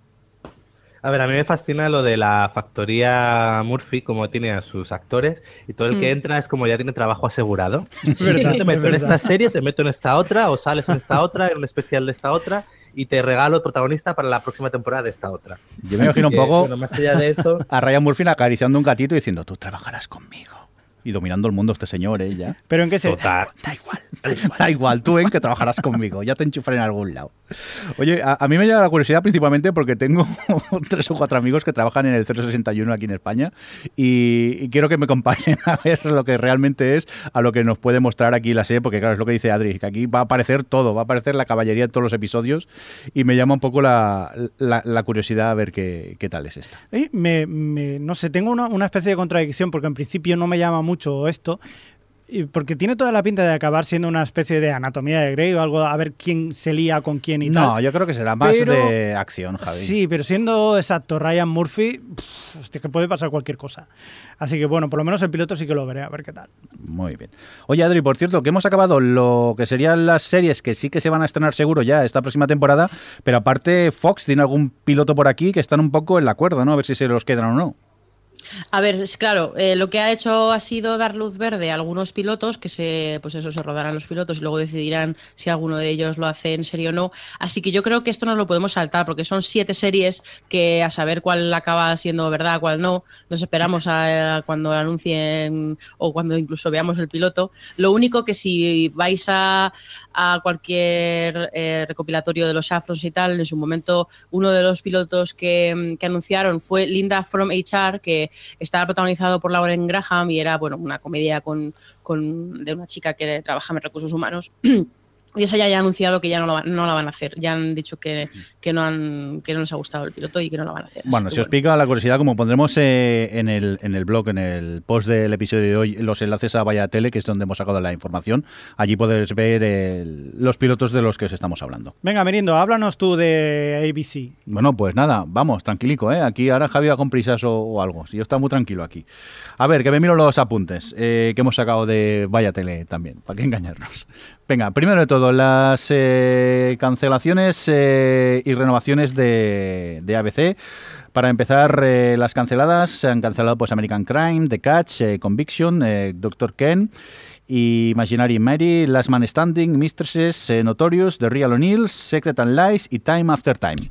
A ver, a mí me fascina lo de la factoría Murphy, como tiene a sus actores, y todo el que Mm. entra es como ya tiene trabajo asegurado. verdad, te meto en esta serie, te meto en esta otra, o sales en esta otra, en un especial de esta otra, y te regalo el protagonista para la próxima temporada de esta otra. Yo me imagino un poco bueno, más allá de eso, a Ryan Murphy acariciando un gatito y diciendo, tú trabajarás conmigo. Y dominando el mundo este señor, ¿eh? Ya. Pero en qué se... total. Da igual, da igual, tú en que trabajarás conmigo, ya te enchufaré en algún lado. Oye, a, a mí me llama la curiosidad principalmente porque tengo tres o cuatro amigos que trabajan en el 061 aquí en España y, y quiero que me acompañen a ver lo que realmente es a lo que nos puede mostrar aquí la serie, porque claro, es lo que dice Adri, que aquí va a aparecer todo, va a aparecer la caballería en todos los episodios y me llama un poco la, la- la curiosidad a ver qué, qué tal es esta. Eh, me- me- no sé, tengo una, una especie de contradicción porque en principio no me llama mucho esto. y Porque tiene toda la pinta de acabar siendo una especie de anatomía de Grey o algo, a ver quién se lía con quién y No, tal. yo creo que será más Pero- de acción, Javi. Sí, pero siendo exacto Ryan Murphy, pff, hostia, que puede pasar cualquier cosa. Así que bueno, por lo menos el piloto sí que lo veré, a ver qué tal. Muy bien. Oye, Adri, por cierto, que hemos acabado lo que serían las series que sí que se van a estrenar seguro ya esta próxima temporada, pero aparte Fox tiene algún piloto por aquí que están un poco en la cuerda, ¿no? A ver si se los quedan o no. A ver, es claro, eh, lo que ha hecho ha sido dar luz verde a algunos pilotos que se, pues eso, se rodarán los pilotos y luego decidirán si alguno de ellos lo hace en serio o no. Así que yo creo que esto nos lo podemos saltar porque son siete series que a saber cuál acaba siendo verdad, cuál no, nos esperamos a, a cuando lo anuncien o cuando incluso veamos el piloto. Lo único que si vais a, a cualquier eh, recopilatorio de los afros y tal, en su momento uno de los pilotos que, que anunciaron fue Linda from HR, que estaba protagonizado por Lauren Graham y era bueno una comedia con, con- de una chica que trabaja en recursos humanos. Y esa ya ha anunciado que ya no, lo va- no la van a hacer. Ya han dicho que, que no han, que no les ha gustado el piloto y que no la van a hacer. Bueno, si os pica la curiosidad, como pondremos eh, en, el, en el blog, en el post del episodio de hoy, los enlaces a Vaya Tele, que es donde hemos sacado la información, allí podéis ver el- los pilotos de los que os estamos hablando. Venga, Merindo, háblanos tú de ABC. Bueno, pues nada, vamos, tranquilico, ¿eh? Aquí ahora Javi va con prisas o, o algo. Yo está muy tranquilo aquí. A ver, que me miro los apuntes eh, que hemos sacado de Vaya Tele también, para qué engañarnos. Venga, primero de todo, las eh, cancelaciones eh, y renovaciones de, de ABC. Para empezar, las canceladas se han cancelado pues American Crime, The Catch, Conviction, Doctor Ken y Imaginary Mary, Last Man Standing, Mistresses, Notorious, The Real O'Neills, Secret and Lies y Time After Time.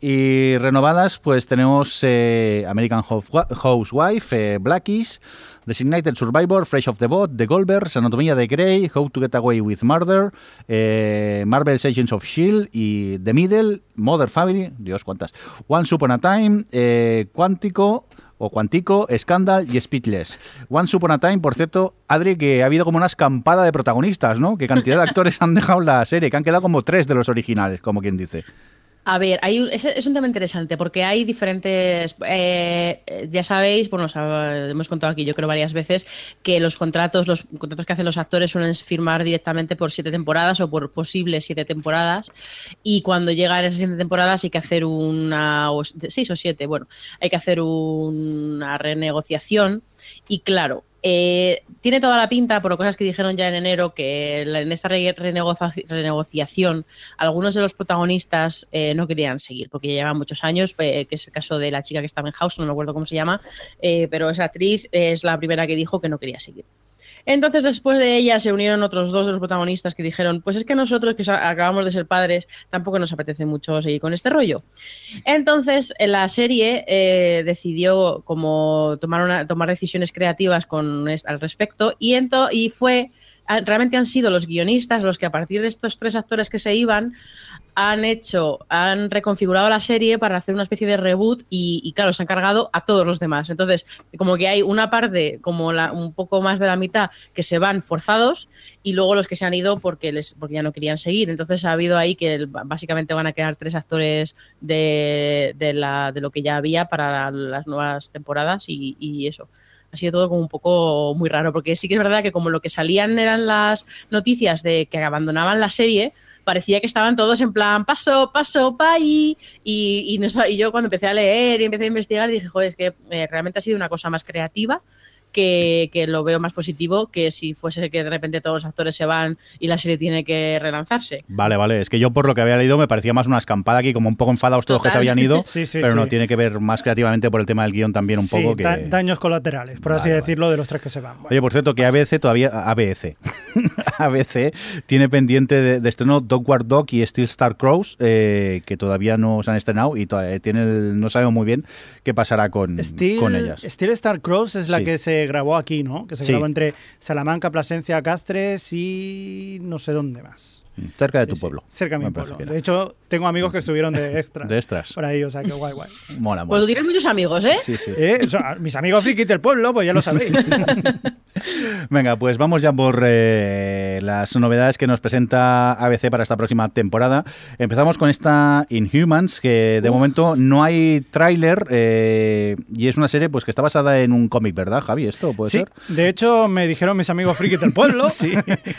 Y renovadas, pues tenemos eh, American House- Housewife, eh, Blackies, Designated Survivor, Fresh of the Boat, The Goldbergs, Anatomía de Grey, How to Get Away with Murder, eh, Marvel's Agents of S.H.I.E.L.D. y The Middle, Mother Family, Dios cuántas, Once Upon a Time, eh, Cuántico, o Cuantico, Scandal y Speechless. Once Upon a Time, por cierto, Adri, que ha habido como una escampada de protagonistas, ¿no? ¿Qué cantidad de actores han dejado la serie? Que han quedado como tres de los originales, como quien dice. A ver, hay es, es un tema interesante porque hay diferentes. eh, eh, ya sabéis, bueno, hemos contado aquí, yo creo, varias veces que los contratos, los contratos que hacen los actores suelen firmar directamente por siete temporadas o por posibles siete temporadas. Y cuando llegan esas siete temporadas hay que hacer una. seis o siete, bueno, hay que hacer una renegociación. Y claro, eh, tiene toda la pinta, por cosas que dijeron ya en enero, que en esta re- renegocia- renegociación algunos de los protagonistas eh, no querían seguir, porque ya llevan muchos años, eh, que es el caso de la chica que estaba en House, no me acuerdo cómo se llama, eh, pero esa actriz es la primera que dijo que no quería seguir. Entonces, después de ella, se unieron otros dos de los protagonistas que dijeron: Pues es que nosotros, que acabamos de ser padres, tampoco nos apetece mucho seguir con este rollo. Entonces, en la serie eh, decidió como tomar, una, tomar decisiones creativas con al respecto y, ento- y fue. Realmente han sido los guionistas los que a partir de estos tres actores que se iban han hecho, han reconfigurado la serie para hacer una especie de reboot y, y, claro, se han cargado a todos los demás. Entonces, como que hay una parte, como la, un poco más de la mitad, que se van forzados y luego los que se han ido porque, les, porque ya no querían seguir. Entonces ha habido ahí que básicamente van a quedar tres actores de, de, la, de lo que ya había para las nuevas temporadas y, y eso. Ha sido todo como un poco muy raro, porque sí que es verdad que como lo que salían eran las noticias de que abandonaban la serie, parecía que estaban todos en plan paso, paso, pa' ahí. Y, y, no y yo cuando empecé a leer y empecé a investigar dije, joder, es que eh, realmente ha sido una cosa más creativa. Que, que lo veo más positivo que si fuese que de repente todos los actores se van y la serie tiene que relanzarse. Vale, vale. Es que yo por lo que había leído me parecía más una escampada aquí, como un poco enfadados todos que se habían ido. Sí, sí, pero no, sí. tiene que ver más creativamente por el tema del guion también un Sí, poco que... da- daños colaterales, por así Vale, vale. decirlo, de los tres que se van. Bueno, Oye, por cierto, que ABC todavía. ABC. ABC tiene pendiente de, de estreno Dog War Dog y Steel Star Crows, eh, que todavía no se han estrenado y todavía tiene el- no sabemos muy bien qué pasará con, Steel, con ellas. Steel Star Cross es la Sí. que se grabó aquí, ¿no? Que se Sí. grabó entre Salamanca, Plasencia, Castres y no sé dónde más. Cerca de Sí, tu sí, pueblo. Cerca de mi pueblo. De hecho, tengo amigos que estuvieron de extras. De extras. Por ahí, o sea, que guay, guay. Mola, Pues mola. tienes muchos amigos, ¿eh? Sí, sí. Eh, o sea, mis amigos frikis del pueblo, pues ya lo sabéis. Venga, pues vamos ya por eh, las novedades que nos presenta ABC para esta próxima temporada. Empezamos con esta Inhumans, que de momento no hay tráiler eh, y es una serie pues que está basada en un cómic, ¿verdad, Javi? ¿Esto puede Sí, ser? de hecho, me dijeron mis amigos frikis del pueblo. Sí.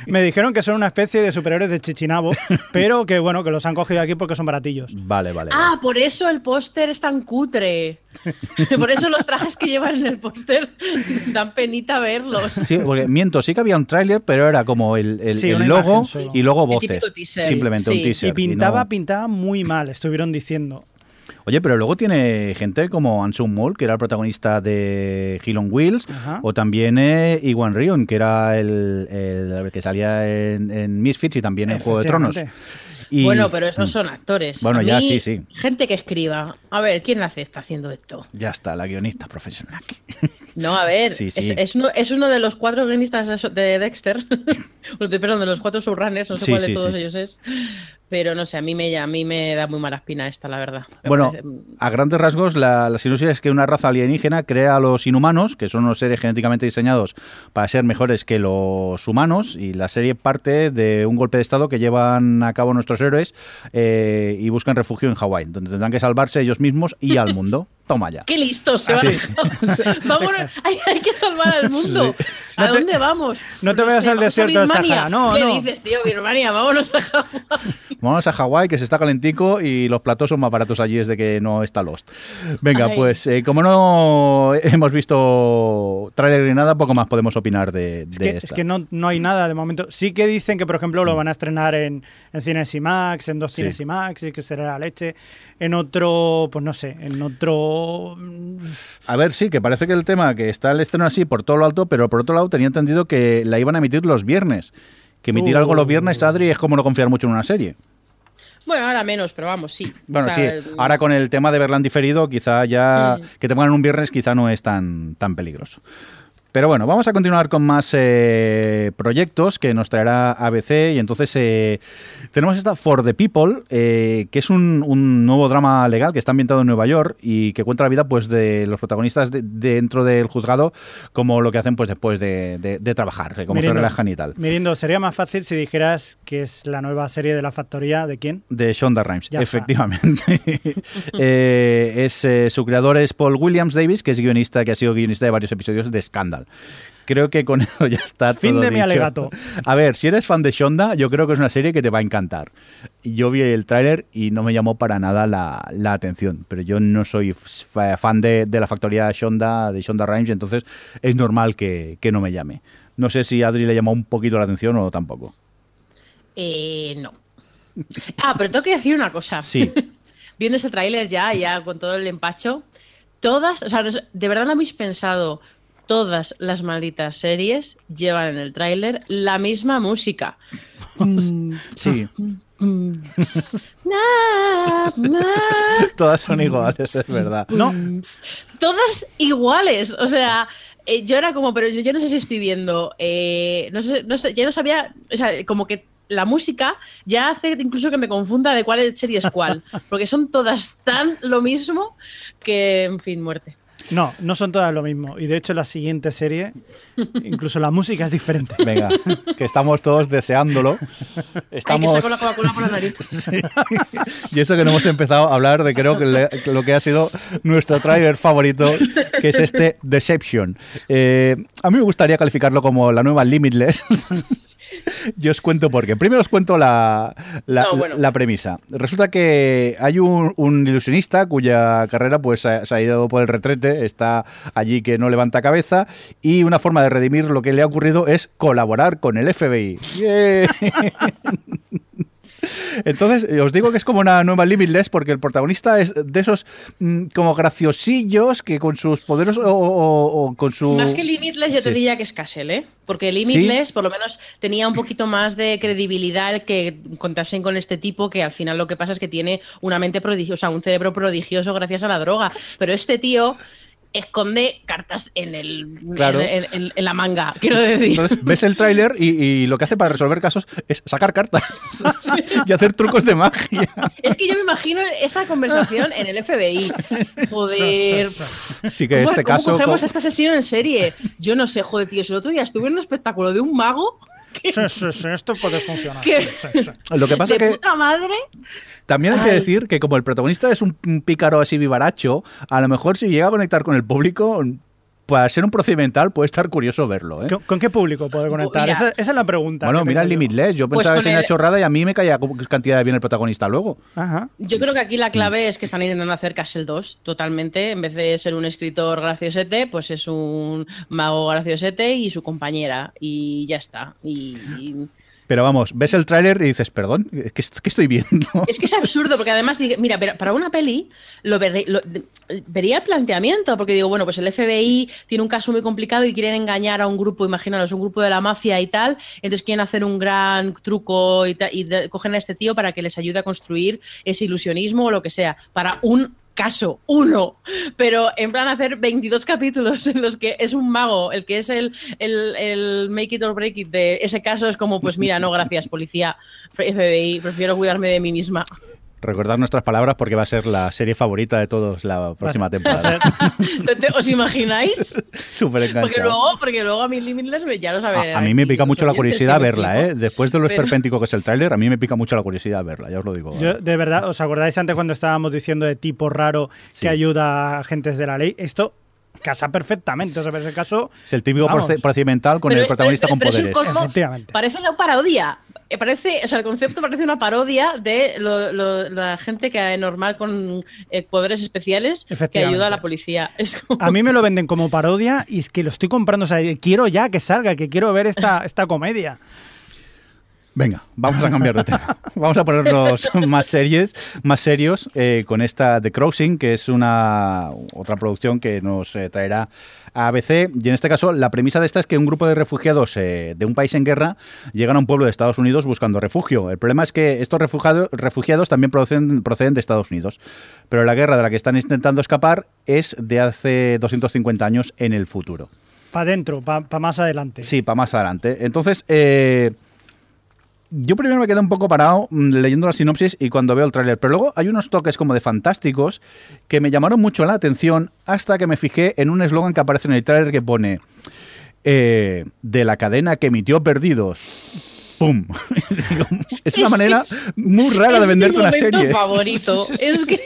me dijeron que son una especie de superhéroes de Chichinabo, pero que bueno, que los han cogido aquí porque son baratillos. Vale, vale. Ah, por eso el póster es tan cutre. por eso los trajes que llevan en el póster dan penita verlos. Sí, porque miento, sí que había un tráiler, pero era como el, el- Sí, el una logo y luego voces. Simplemente un Sí. teaser. Y pintaba, no- pintaba muy mal, estuvieron diciendo. Oye, pero luego tiene gente como Ansum Mall, que era el protagonista de Hill on Wheels, Ajá. o también eh, Iwan Rion, que era el, el que salía en, en Misfits y también en Juego de Tronos. Y- Bueno, pero esos son actores. Bueno, A ya mí, sí, sí. Gente que escriba. A ver, ¿quién hace está haciendo esto? Ya está, la guionista profesional. No, a ver, Sí, es- sí. Es, uno, es uno de los cuatro guionistas de de Dexter. Perdón, de los cuatro subrunners, no sé Sí, cuál sí, de todos sí. ellos es. Pero no sé, a mí me, a mí me da muy mala espina esta, la verdad. Me Bueno, parece- a grandes rasgos, la, la sinopsis es que una raza alienígena crea a los inhumanos, que son unos seres genéticamente diseñados para ser mejores que los humanos, y la serie parte de un golpe de estado que llevan a cabo nuestros héroes eh, y buscan refugio en Hawái, donde tendrán que salvarse ellos mismos y al mundo. Toma ya. ¡Qué listos se Ah, van sí. a... Vámonos, hay, hay que salvar al mundo. ¿A No te- dónde vamos? no te vayas al vamos a desierto de Birmania. Sahara, no, ¿Qué no. dices, tío? Birmania, vámonos a Hawái. Vamos a Hawái, que se está calentico y los platos son más baratos allí desde que no está Lost. Venga, Ay. pues eh, como no hemos visto trailer ni nada, poco más podemos opinar de, Es de que, esta. es que no, no hay nada de momento. Sí que dicen que, por ejemplo, lo van a estrenar en, en Cines IMAX, en dos Sí. Cines IMAX, y que será la leche. En otro, pues no sé, en otro... A ver, sí, que parece que el tema que está el estreno así por todo lo alto, pero por otro lado tenía entendido que la iban a emitir los viernes. Que emitir Uh. algo los viernes, Adri, es como no confiar mucho en una serie. Bueno, ahora menos, pero vamos, sí. Bueno, O sea, sí, ahora con el tema de verla en diferido, quizá ya Mm. que te pongan un viernes quizá no es tan, tan peligroso. Pero bueno, vamos a continuar con más eh, proyectos que nos traerá ABC y entonces eh, tenemos esta For the People, eh, que es un, un nuevo drama legal que está ambientado en Nueva York y que cuenta la vida pues de los protagonistas de- dentro del juzgado como lo que hacen pues después de, trabajar, eh, cómo se Mirindo. relajan y tal. Mirindo, sería más fácil si dijeras que es la nueva serie de la factoría de quién. De Shonda Rhimes, Ya efectivamente. Es, su creador es Paul Williams Davis, que es guionista, que ha sido guionista de varios episodios de Creo que con eso ya está Fin todo de mi alegato. A ver, si eres fan de Shonda, yo creo que es una serie que te va a encantar. Yo vi el tráiler y no me llamó para nada la, la atención, pero yo no soy fan de, de la factoría Shonda, de Shonda Rhimes, entonces es normal que, que no me llame. No sé si a Adri le llamó un poquito la atención o tampoco. Eh, no. Ah, pero tengo que decir una cosa. Sí. Viendo ese tráiler ya, ya con todo el empacho, todas, o sea, de verdad no habéis pensado todas las malditas series llevan en el tráiler la misma música. Sí, Na, na, todas son iguales, es verdad. No, todas iguales. O sea, eh, yo era como, pero yo, yo no sé si estoy viendo. eh, no sé, no sé, ya no sabía. O sea, como que la música ya hace incluso que me confunda de cuál serie es cuál. Porque son todas tan lo mismo que, en fin, muerte. No, no son todas lo mismo. Y de hecho, la siguiente serie, incluso la música es diferente. Venga, que estamos todos deseándolo. Hay que Estamos... sacar la Coca-Cola por la nariz. Sí. Y eso que no hemos empezado a hablar de creo que le- lo que ha sido nuestro trailer favorito, que es este Deception. Eh, a mí me gustaría calificarlo como la nueva Limitless. Yo os cuento por qué. Primero os cuento la, la, No, bueno. la premisa. Resulta que hay un, un ilusionista cuya carrera pues se ha- se ha ido por el retrete, está allí que no levanta cabeza y una forma de redimir lo que le ha ocurrido es colaborar con el FBI. Entonces, eh, os digo que es como una nueva Limitless porque el protagonista es de esos mm, como graciosillos que con sus poderes o, o- o con su... Más que Limitless, yo te diría que es Castle, ¿eh? Porque Limitless, por lo menos, tenía un poquito más de credibilidad el que contasen con este tipo, que al final lo que pasa es que tiene una mente prodigiosa, un cerebro prodigioso gracias a la droga. Pero este tío esconde cartas en el Claro. en, en- en la manga, quiero decir. Entonces, ves el tráiler y, y lo que hace para resolver casos es sacar cartas y hacer trucos de magia. Es que yo me imagino esta conversación en el FBI. Joder. Sí, que ¿Cómo, este cómo caso... cogemos co- esta sesión en serie? Yo no sé, joder, tío. Si el otro día estuve en un espectáculo de un mago Sí, sí, sí, esto puede funcionar. ¿Qué? Sí, sí. Lo que pasa de que puta madre. también hay que decir que como el protagonista es un, un pícaro así vivaracho, a lo mejor si llega a conectar con el público, para ser un procedimental puede estar curioso verlo. ¿eh? ¿Con, con qué público puede conectar? Mira. esa, esa es la pregunta. Bueno, mira el yo. Limitless. Yo Pues pensaba que sería una chorrada y a mí me caía cantidad de bien el protagonista luego. Ajá. Yo creo que aquí la clave es que están intentando hacer Castle 2 totalmente. En vez de ser un escritor graciosete, pues es un mago graciosete y su compañera. Y ya está. Y, y- Pero vamos, ves el tráiler y dices, perdón, ¿qué, estoy viendo? Es que es absurdo, porque además, mira, para una peli lo, lo- vería el planteamiento, porque digo, bueno, pues el FBI tiene un caso muy complicado y quieren engañar a un grupo, imaginaros, un grupo de la mafia y tal, entonces quieren hacer un gran truco y, y cogen a este tío para que les ayude a construir ese ilusionismo o lo que sea, para un caso, uno, pero en plan hacer 22 capítulos en los que es un mago, el que es el, el, el make it or break it de ese caso es como, pues mira, no, gracias, policía, FBI, prefiero cuidarme de mí misma. Recordad nuestras palabras porque va a ser la serie favorita de todos la próxima temporada. ¿Os imagináis? Súper Porque enganchado. luego, porque luego a mí Limitless me- ya lo saben. A, a mí me pica mucho la curiosidad verla. ¿eh? Después de lo Pero- esperpéntico que es el tráiler, a mí me pica mucho la curiosidad verla, ya os lo digo. Yo, de verdad, ¿os acordáis antes cuando estábamos diciendo de tipo raro Sí. que ayuda a agentes de la ley? Esto casa perfectamente. O sea, en ese caso, Es el típico Vamos. procedimental con Pero el esto- protagonista con pero es un poderes. Efectivamente. Parece una parodia. Eh, Parece, o sea, el concepto parece una parodia de lo- lo- la gente que es normal con eh, poderes especiales que ayuda a la policía. Es como- a mí me lo venden como parodia y es que lo estoy comprando. O sea, quiero ya que salga, que quiero ver esta, esta comedia. Venga, vamos a cambiar de tema. Vamos a ponernos más series, más serios eh, con esta The Crossing, que es una otra producción que nos eh, traerá a ABC. Y en este caso, la premisa de esta es que un grupo de refugiados eh, de un país en guerra llegan a un pueblo de Estados Unidos buscando refugio. El problema es que estos refugiado- refugiados también proceden, proceden de Estados Unidos. Pero la guerra de la que están intentando escapar es de hace 250 años en el futuro. Para adentro, para más adelante. Sí, para más adelante. Entonces, eh, yo primero me quedé un poco parado mm, leyendo la sinopsis y cuando veo el tráiler, pero luego hay unos toques como de fantásticos que me llamaron mucho la atención hasta que me fijé en un eslogan que aparece en el tráiler que pone eh, de la cadena que emitió Perdidos. ¡Pum! Es una Es manera muy rara de es venderte mi una serie. favorito. Es que.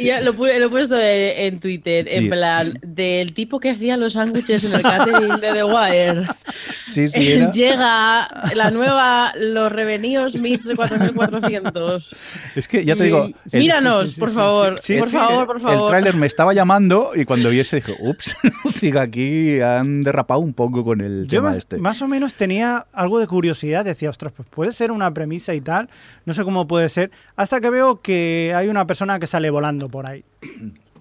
Y ya lo, lo he puesto en, en Twitter, Sí. en plan, del tipo que hacía los sándwiches en el catering de The Wire. Sí, sí, era- Llega la nueva Los Revenidos Meets 4400. Es que ya te Sí. digo, el- Míranos, sí, sí, por favor. sí. Sí, por sí, favor, por favor. El tráiler me estaba llamando y cuando vi ese dije, ups, digo, aquí han derrapado un poco con el Yo tema más, este. más o menos tenía algo de curiosidad, decía, ostras, pues puede ser una premisa y tal, no sé cómo puede ser, hasta que veo que hay una persona que sale volando por ahí.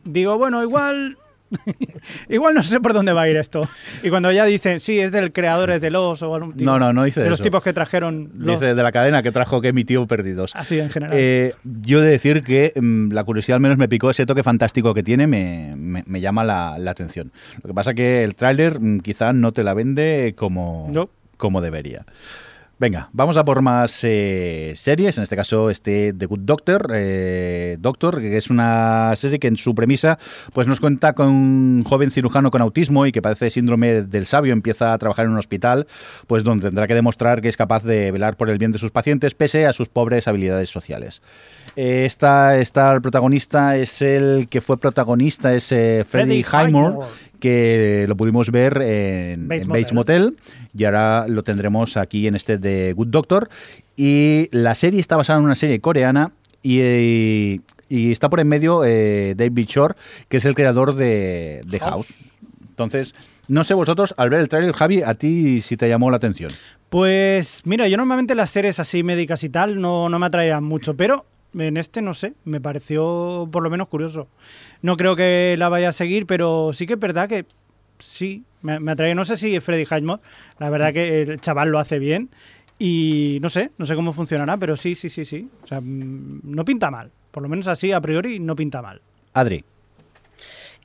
Digo, bueno, igual Igual no sé por dónde va a ir esto. Y cuando ya dicen, sí, es del creador de los o algún tipo- No, no, no dice de los tipos que trajeron los. Dice de la cadena que trajo que emitió Perdidos. Así en general. Eh, yo he de decir que mm, la curiosidad al menos me picó ese toque fantástico que tiene, me, me- me llama la, la atención. Lo que pasa que el tráiler mm, quizá no te la vende como, No. como debería. Venga, vamos a por más eh, series, en este caso este The Good Doctor, eh, Doctor, que es una serie que en su premisa pues nos cuenta con un joven cirujano con autismo y que padece síndrome del sabio, empieza a trabajar en un hospital, pues donde tendrá que demostrar que es capaz de velar por el bien de sus pacientes pese a sus pobres habilidades sociales. Eh, esta, esta el protagonista es el que fue protagonista, es eh, Freddie Freddie Highmore, Highmore. Que lo pudimos ver en Bates en Bates Motel. Motel y ahora lo tendremos aquí en este de Good Doctor. Y la serie está basada en una serie coreana y, y está por en medio eh, David Shore, que es el creador de, de House. Entonces, no sé vosotros, al ver el tráiler, Javi, a ti si te llamó la atención. Pues mira, yo normalmente las series así médicas y tal no, no me atraían mucho, pero en este no sé, me pareció por lo menos curioso. No creo que la vaya a seguir, pero sí que es verdad que sí, me, me atrae. No sé si es Freddy Highmore, la verdad que el chaval lo hace bien y no sé, no sé cómo funcionará, pero sí, sí, sí, sí. O sea, mm, no pinta mal, por lo menos así a priori no pinta mal. Adri.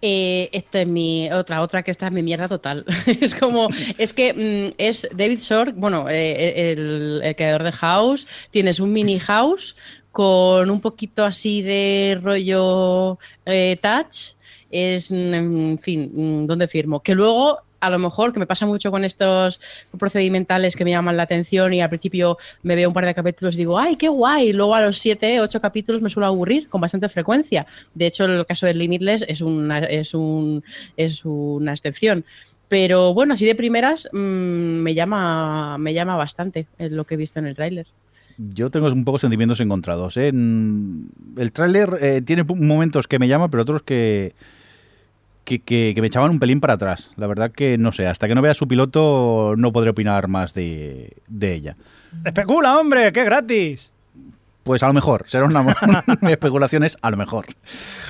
Eh, esta es mi otra, otra que esta es mi mierda total. es como, es que mm, es David Shore, bueno, eh, el, el creador de House, tienes un mini house con un poquito así de rollo eh, touch, es, en fin, ¿dónde firmo? Que luego a lo mejor, que me pasa mucho con estos procedimentales que me llaman la atención y al principio me veo un par de capítulos y digo, ¡ay, qué guay! Luego a los siete, ocho capítulos me suelo aburrir con bastante frecuencia. De hecho, el caso de Limitless es una, es un, es una excepción. Pero bueno, así de primeras mm, me, llama, me llama bastante eh, lo que he visto en el tráiler. Yo tengo un poco sentimientos encontrados. ¿eh? En- El tráiler eh, tiene momentos que me llaman, pero otros que, que, que- que me echaban un pelín para atrás. La verdad que no sé, hasta que no vea su piloto no podré opinar más de, de ella. ¡Especula, hombre! ¡Qué gratis! Pues a lo mejor, será una mi especulación es a lo mejor.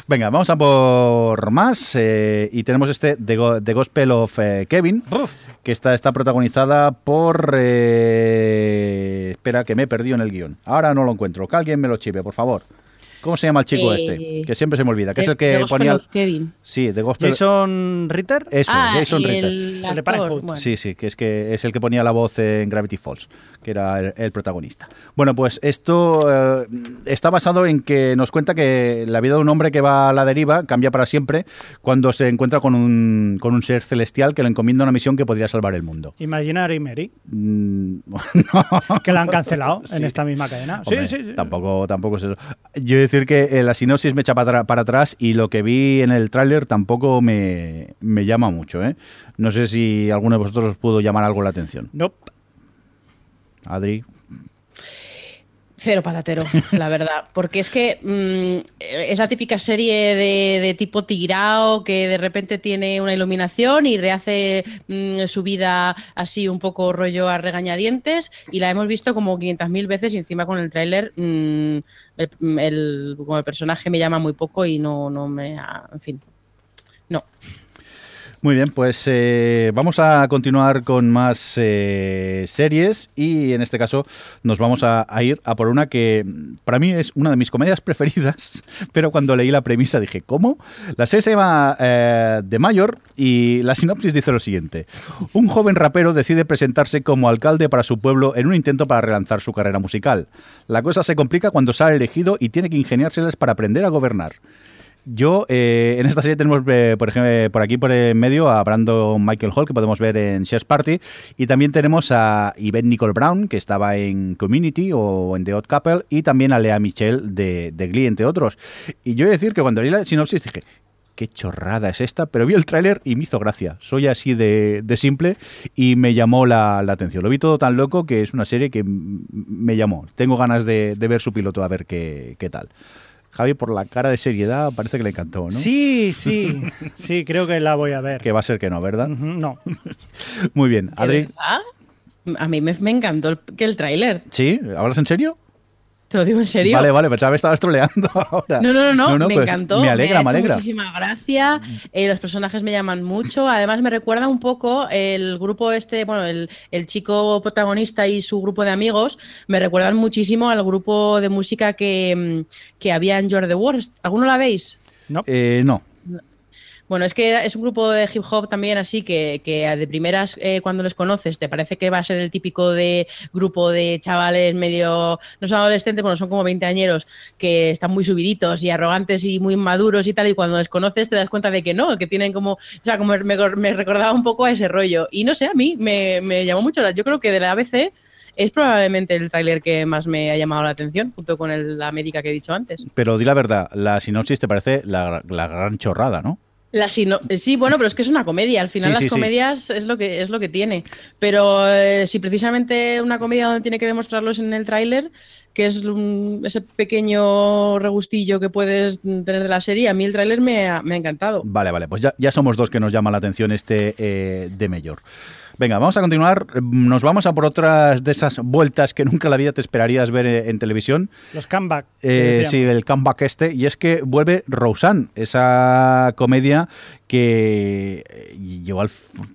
Venga, vamos a por más. eh, y tenemos este The, Go- The Gospel of eh, Kevin, que está, está protagonizada por... eh, espera, que me he perdido en el guion. Ahora no lo encuentro. Que alguien me lo chive, por favor. ¿Cómo se llama el chico Eh, este? Que siempre se me olvida. Que es el que The ponía... of Kevin. Sí, The Gospel... Jason Ritter. Eso, ah, Jason y Ritter. el, El de bueno. Sí, sí, que es que es el que ponía la voz en Gravity Falls, que era el, el protagonista. Bueno, pues esto eh, está basado en que nos cuenta que la vida de un hombre que va a la deriva cambia para siempre cuando se encuentra con un, con un ser celestial que le encomienda una misión que podría salvar el mundo. Imaginary Mary, Mm, no. que la han cancelado en esta misma cadena. Hombre, sí, sí, sí. Tampoco, tampoco es eso. Yo he de decir que eh, la sinopsis me echa para, para atrás y lo que vi en el tráiler tampoco me, me llama mucho. ¿eh? No sé si alguno de vosotros os pudo llamar algo la atención. Nope. Adri. Cero patatero, la verdad. Porque es que mm, es la típica serie de, de tipo tirao que de repente tiene una iluminación y rehace mm, su vida así un poco rollo a regañadientes y la hemos visto como 500.000 veces y encima con el tráiler mm, el, el- como el personaje me llama muy poco y no, no me... ha- En fin. Muy bien, pues eh, vamos a continuar con más eh, series y en este caso nos vamos a, ir a por una que mm, para mí es una de mis comedias preferidas, pero cuando leí la premisa dije, ¿cómo? La serie se llama eh, The Mayor y la sinopsis dice lo siguiente. Un joven rapero decide presentarse como alcalde para su pueblo en un intento para relanzar su carrera musical. La cosa se complica cuando sale elegido y tiene que ingeniárselas para aprender a gobernar. Yo, eh, en esta serie tenemos, eh, por ejemplo, por aquí por en medio a Brandon Michael Hall, que podemos ver en Shares Party, y también tenemos a Yvette Nicole Brown, que estaba en Community o en The Odd Couple, y también a Lea Michelle de, de Glee, entre otros. Y yo he de decir que cuando leí la sinopsis dije, qué chorrada es esta, pero vi el tráiler y me hizo gracia. Soy así de, de simple y me llamó la, la atención. Lo vi todo tan loco que es una serie que me llamó. Tengo ganas de, de ver su piloto a ver qué, qué tal. Javi, por la cara de seriedad, parece que le encantó, ¿no? Sí, sí, sí, creo que la voy a ver. Que va a ser que no, ¿verdad? No. Muy bien. ¿De Adri, verdad? A mí me, me encantó el, que el tráiler. ¿sí? ¿Hablas en serio? Te lo digo en serio. Vale, vale, pensaba que estabas troleando ahora. No, no, no, no, me pues, encantó. Me alegra, ha me, hecho alegra. Muchísima gracia. eh, los personajes me llaman mucho. Además, me recuerda un poco el grupo este, bueno, el, el chico protagonista y su grupo de amigos, me recuerdan muchísimo al grupo de música que, mm, que había en You're the Worst. ¿Alguno la veis? No. Eh, no. Bueno, es que es un grupo de hip hop también así que, de primeras eh, cuando les conoces te parece que va a ser el típico de grupo de chavales medio, no son adolescentes, bueno, son como veinteañeros que están muy subiditos y arrogantes y muy maduros y tal y cuando les conoces te das cuenta de que no, que tienen como, o sea, como me, me recordaba un poco a ese rollo. Y no sé, a mí me, me llamó mucho, la- yo creo que de la ABC es probablemente el tráiler que más me ha llamado la atención, junto con el, la médica que he dicho antes. Pero di la verdad, la sinopsis te parece la gran chorrada, ¿no? La sino- sí, bueno, pero es que es una comedia. Al final Sí, las sí. comedias es lo que es lo que tiene. Pero eh, si precisamente una comedia donde tiene que demostrarlo es en el tráiler, que es un- ese pequeño regustillo que puedes tener de la serie, a mí el tráiler me ha, me ha encantado. Vale, vale, pues ya, ya somos dos que nos llama la atención este eh, de Mayor. Venga, vamos a continuar. Nos vamos a por otras de esas vueltas que nunca en la vida te esperarías ver eh, en televisión. Los comeback. Eh, sí, el comeback este. Y es que vuelve Roseanne, esa comedia que eh, llegó al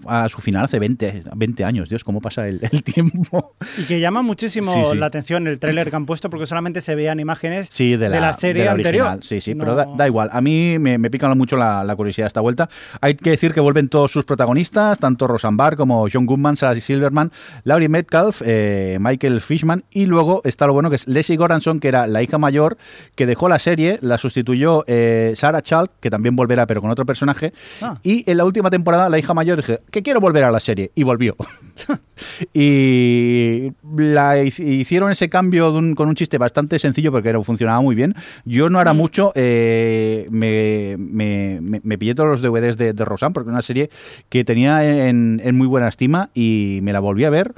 a su final hace 20, 20 años. Dios, cómo pasa el, el tiempo. Y que llama muchísimo Sí, sí. la atención el tráiler que han puesto porque solamente se veían imágenes Sí, de la, serie de la anterior. original. Sí, sí, No- pero da, da igual. A mí me, me pica mucho la, la curiosidad esta vuelta. Hay que decir que vuelven todos sus protagonistas, tanto Roseanne Barr como John Goodman, Sarah Silverman, Laurie Metcalf, eh, Michael Fishman y luego está lo bueno que es Leslie Goranson, que era la hija mayor que dejó la serie, la sustituyó eh, Sarah Chalk, que también volverá pero con otro personaje. Ah. Y en la última temporada la hija mayor dije que quiero volver a la serie y volvió. y la hic- hicieron ese cambio de un- con un chiste bastante sencillo porque era, funcionaba muy bien. Yo no era mucho, eh, me, me, me- me pillé todos los DVDs de, de Roseanne porque era una serie que tenía en, en muy buena estima y me la volví a ver.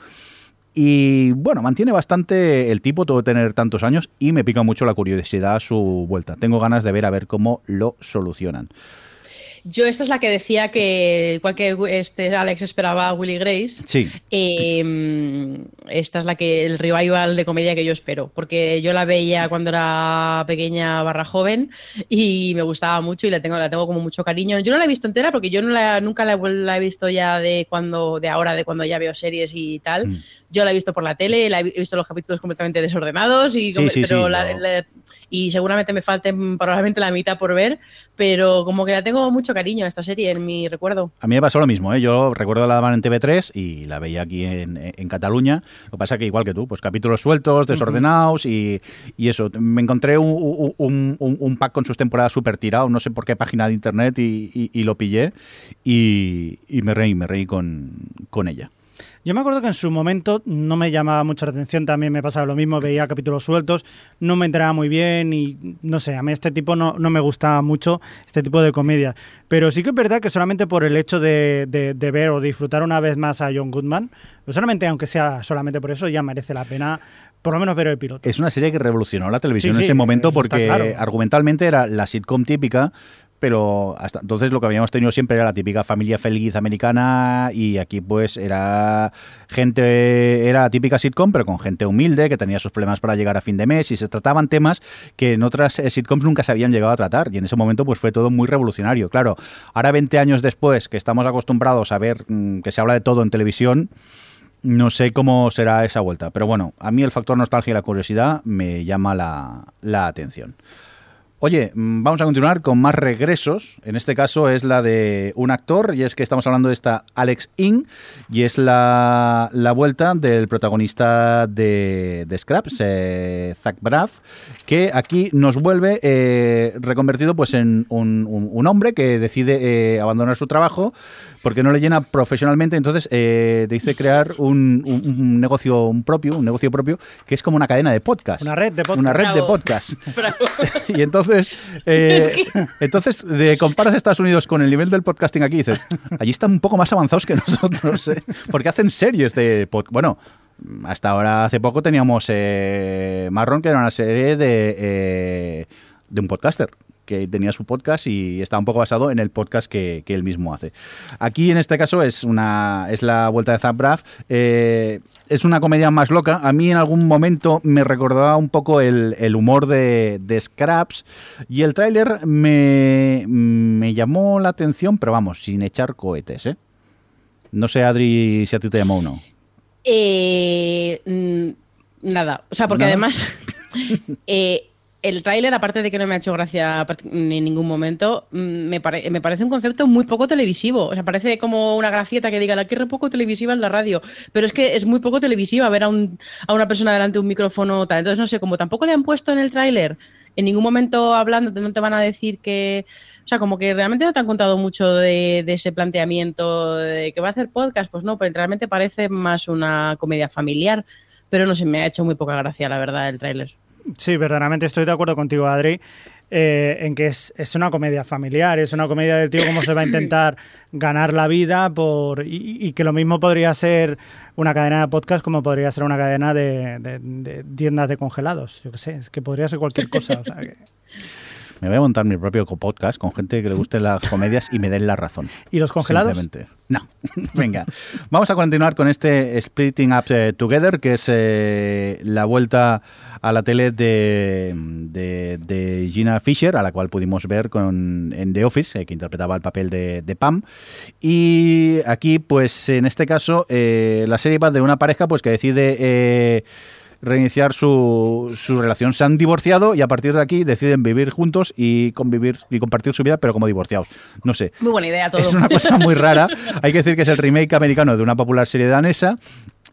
Y bueno, mantiene bastante el tipo, todo tener tantos años y me pica mucho la curiosidad a su vuelta. Tengo ganas de ver a ver cómo lo solucionan. Yo esta es la que decía que igual que este Alex esperaba a Willy Grace. Sí. Eh, esta es la que el revival de comedia que yo espero, porque yo la veía cuando era pequeña barra joven y me gustaba mucho y la tengo, la tengo como mucho cariño. Yo no la he visto entera porque yo no la, nunca la, he vuel- la he visto ya de cuando, de ahora, de cuando ya veo series y tal. Mm. Yo la he visto por la tele, la he vi- he visto los capítulos completamente desordenados y, Sí, come- sí, pero sí, la- no. la- y seguramente me falten probablemente la mitad por ver, pero como que la tengo mucho cariño a esta serie en mi recuerdo. A mí me pasó lo mismo, ¿eh? yo recuerdo la daban en TV3 y la veía aquí en, en Cataluña. Lo que pasa que igual que tú, pues capítulos sueltos, desordenados y, y eso. Me encontré un, un- un- un pack con sus temporadas súper tirado, no sé por qué página de internet y, y- y lo pillé y, y me reí, me reí con, con ella. Yo me acuerdo que en su momento no me llamaba mucho la atención, también me pasaba lo mismo, veía capítulos sueltos, no me enteraba muy bien y no sé, a mí este tipo no, no me gustaba mucho, este tipo de comedia. Pero sí que es verdad que solamente por el hecho de, de- de ver o disfrutar una vez más a John Goodman, pues solamente aunque sea solamente por eso, ya merece la pena por lo menos ver el piloto. Es una serie que revolucionó la televisión Sí, en sí, ese momento porque claro. argumentalmente era la sitcom típica, pero hasta entonces lo que habíamos tenido siempre era la típica familia feliz americana y aquí pues era gente, era la típica sitcom pero con gente humilde que tenía sus problemas para llegar a fin de mes y se trataban temas que en otras eh, sitcoms nunca se habían llegado a tratar y en ese momento pues fue todo muy revolucionario. Claro, ahora 20 años después que estamos acostumbrados a ver mm, que se habla de todo en televisión, no sé cómo será esa vuelta, pero bueno, a mí el factor nostalgia y la curiosidad me llama la, la atención. Oye, mm, vamos a continuar con más regresos. En este caso es la de un actor, y es que estamos hablando de esta Alex Ing, y es la, la vuelta del protagonista de, de Scraps, eh, Zach Braff, que aquí nos vuelve eh, reconvertido pues en un, hombre que decide eh, abandonar su trabajo porque no le llena profesionalmente, entonces eh, decide crear un, un- un negocio un propio, un negocio propio, que es como una cadena de podcast. Una red de podcast. Una red de podcast. Bravo. Y entonces, eh, entonces de, comparas Estados Unidos con el nivel del podcasting aquí dices, allí están un poco más avanzados que nosotros, ¿eh? porque hacen series de podcast. Bueno, hasta ahora hace poco teníamos eh, Marron, que era una serie de, eh, de un podcaster. Que tenía su podcast y está un poco basado en el podcast que, él mismo hace. Aquí en este caso es una es la vuelta de Zap Braff. Eh, es una comedia más loca. A mí en algún momento me recordaba un poco el, humor de, de, Scraps y el tráiler me, me llamó la atención, pero vamos, sin echar cohetes. ¿eh? No sé, Adri, si a ti te llamó o no. Eh, mm, nada, o sea, porque además eh, el tráiler, aparte de que no me ha hecho gracia en ningún momento, mm, me, me, parece un concepto muy poco televisivo. O sea, parece como una gracieta que diga, la que poco televisiva en la radio. Pero es que es muy poco televisiva ver a, un, a una persona delante de un micrófono. Tal. Entonces, no sé, como tampoco le han puesto en el tráiler, en ningún momento hablando, no te van a decir que o sea, como que realmente no te han contado mucho de, ese planteamiento de que va a hacer podcast, pues no, pero realmente parece más una comedia familiar, pero no sé, me ha hecho muy poca gracia, la verdad, el tráiler. Sí, verdaderamente estoy de acuerdo contigo, Adri. Eh, en que es, una comedia familiar, es una comedia del tío cómo se va a intentar ganar la vida por y, que lo mismo podría ser una cadena de podcast como podría ser una cadena de, tiendas de congelados, yo qué sé, es que podría ser cualquier cosa. O sea que... Me voy a montar mi propio podcast con gente que le guste las comedias y me den la razón. ¿Y los congelados? No. Venga. Vamos a continuar con este Splitting Up eh, Together, que es eh, la vuelta a la tele de, de, Gina Fisher, a la cual pudimos ver con, en The Office, eh, que interpretaba el papel de, Pam. Y aquí, pues en este caso, la serie va de una pareja pues que decide reiniciar su, su relación. Se han divorciado y a partir de aquí deciden vivir juntos y convivir y compartir su vida, pero como divorciados. No sé. Muy buena idea todo. Es una cosa muy rara. Hay que decir que es el remake americano de una popular serie danesa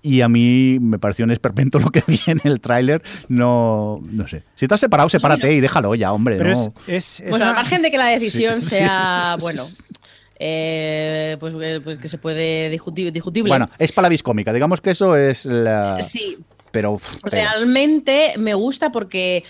y a mí me pareció un esperpento lo que vi en el tráiler. No, no sé. Si estás separado, sepárate y déjalo ya, hombre. Pero no. es, bueno, al margen de que la decisión sea, bueno, eh, pues, eh, pues, que se puede discutible. Bueno, es para la viscómica. Digamos que eso es la. Sí, pero, Realmente me gusta porque...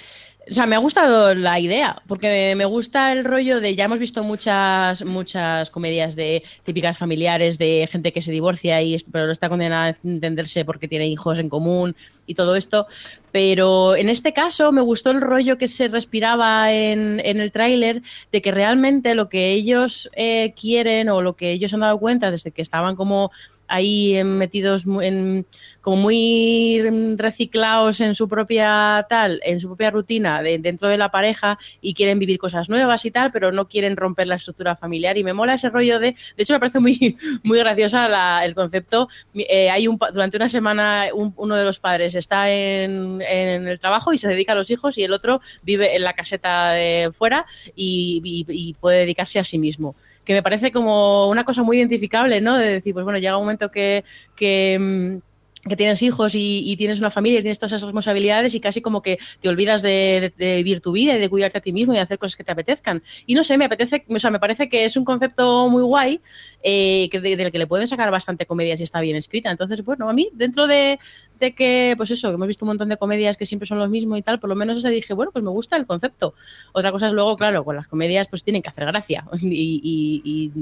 O sea, me ha gustado la idea, porque me gusta el rollo de, ya hemos visto muchas, muchas comedias de típicas familiares, de gente que se divorcia y pero está condenada a entenderse porque tiene hijos en común y todo esto. Pero en este caso me gustó el rollo que se respiraba en, en el tráiler de que realmente lo que ellos eh, quieren o lo que ellos han dado cuenta desde que estaban como ahí metidos en, como muy reciclados en su propia tal, en su propia rutina dentro de la pareja y quieren vivir cosas nuevas y tal, pero no quieren romper la estructura familiar. Y me mola ese rollo de, de hecho me parece muy, muy graciosa el concepto. Eh, hay un, durante una semana uno de los padres está en, el trabajo y se dedica a los hijos y el otro vive en la caseta de fuera y puede dedicarse a sí mismo que me parece como una cosa muy identificable, ¿no? De decir, pues bueno, llega un momento que, que mm, que tienes hijos y, tienes una familia y tienes todas esas responsabilidades y casi como que te olvidas de, vivir tu vida y de cuidarte a ti mismo y de hacer cosas que te apetezcan. Y no sé, me apetece, o sea, me parece que es un concepto muy guay eh, que del que le pueden sacar bastante comedia si está bien escrita. Entonces, bueno, a mí, dentro de, que, pues eso, hemos visto un montón de comedias que siempre son los mismos y tal, por lo menos ese dije, bueno, pues me gusta el concepto. Otra cosa es luego, claro, con las comedias pues tienen que hacer gracia y,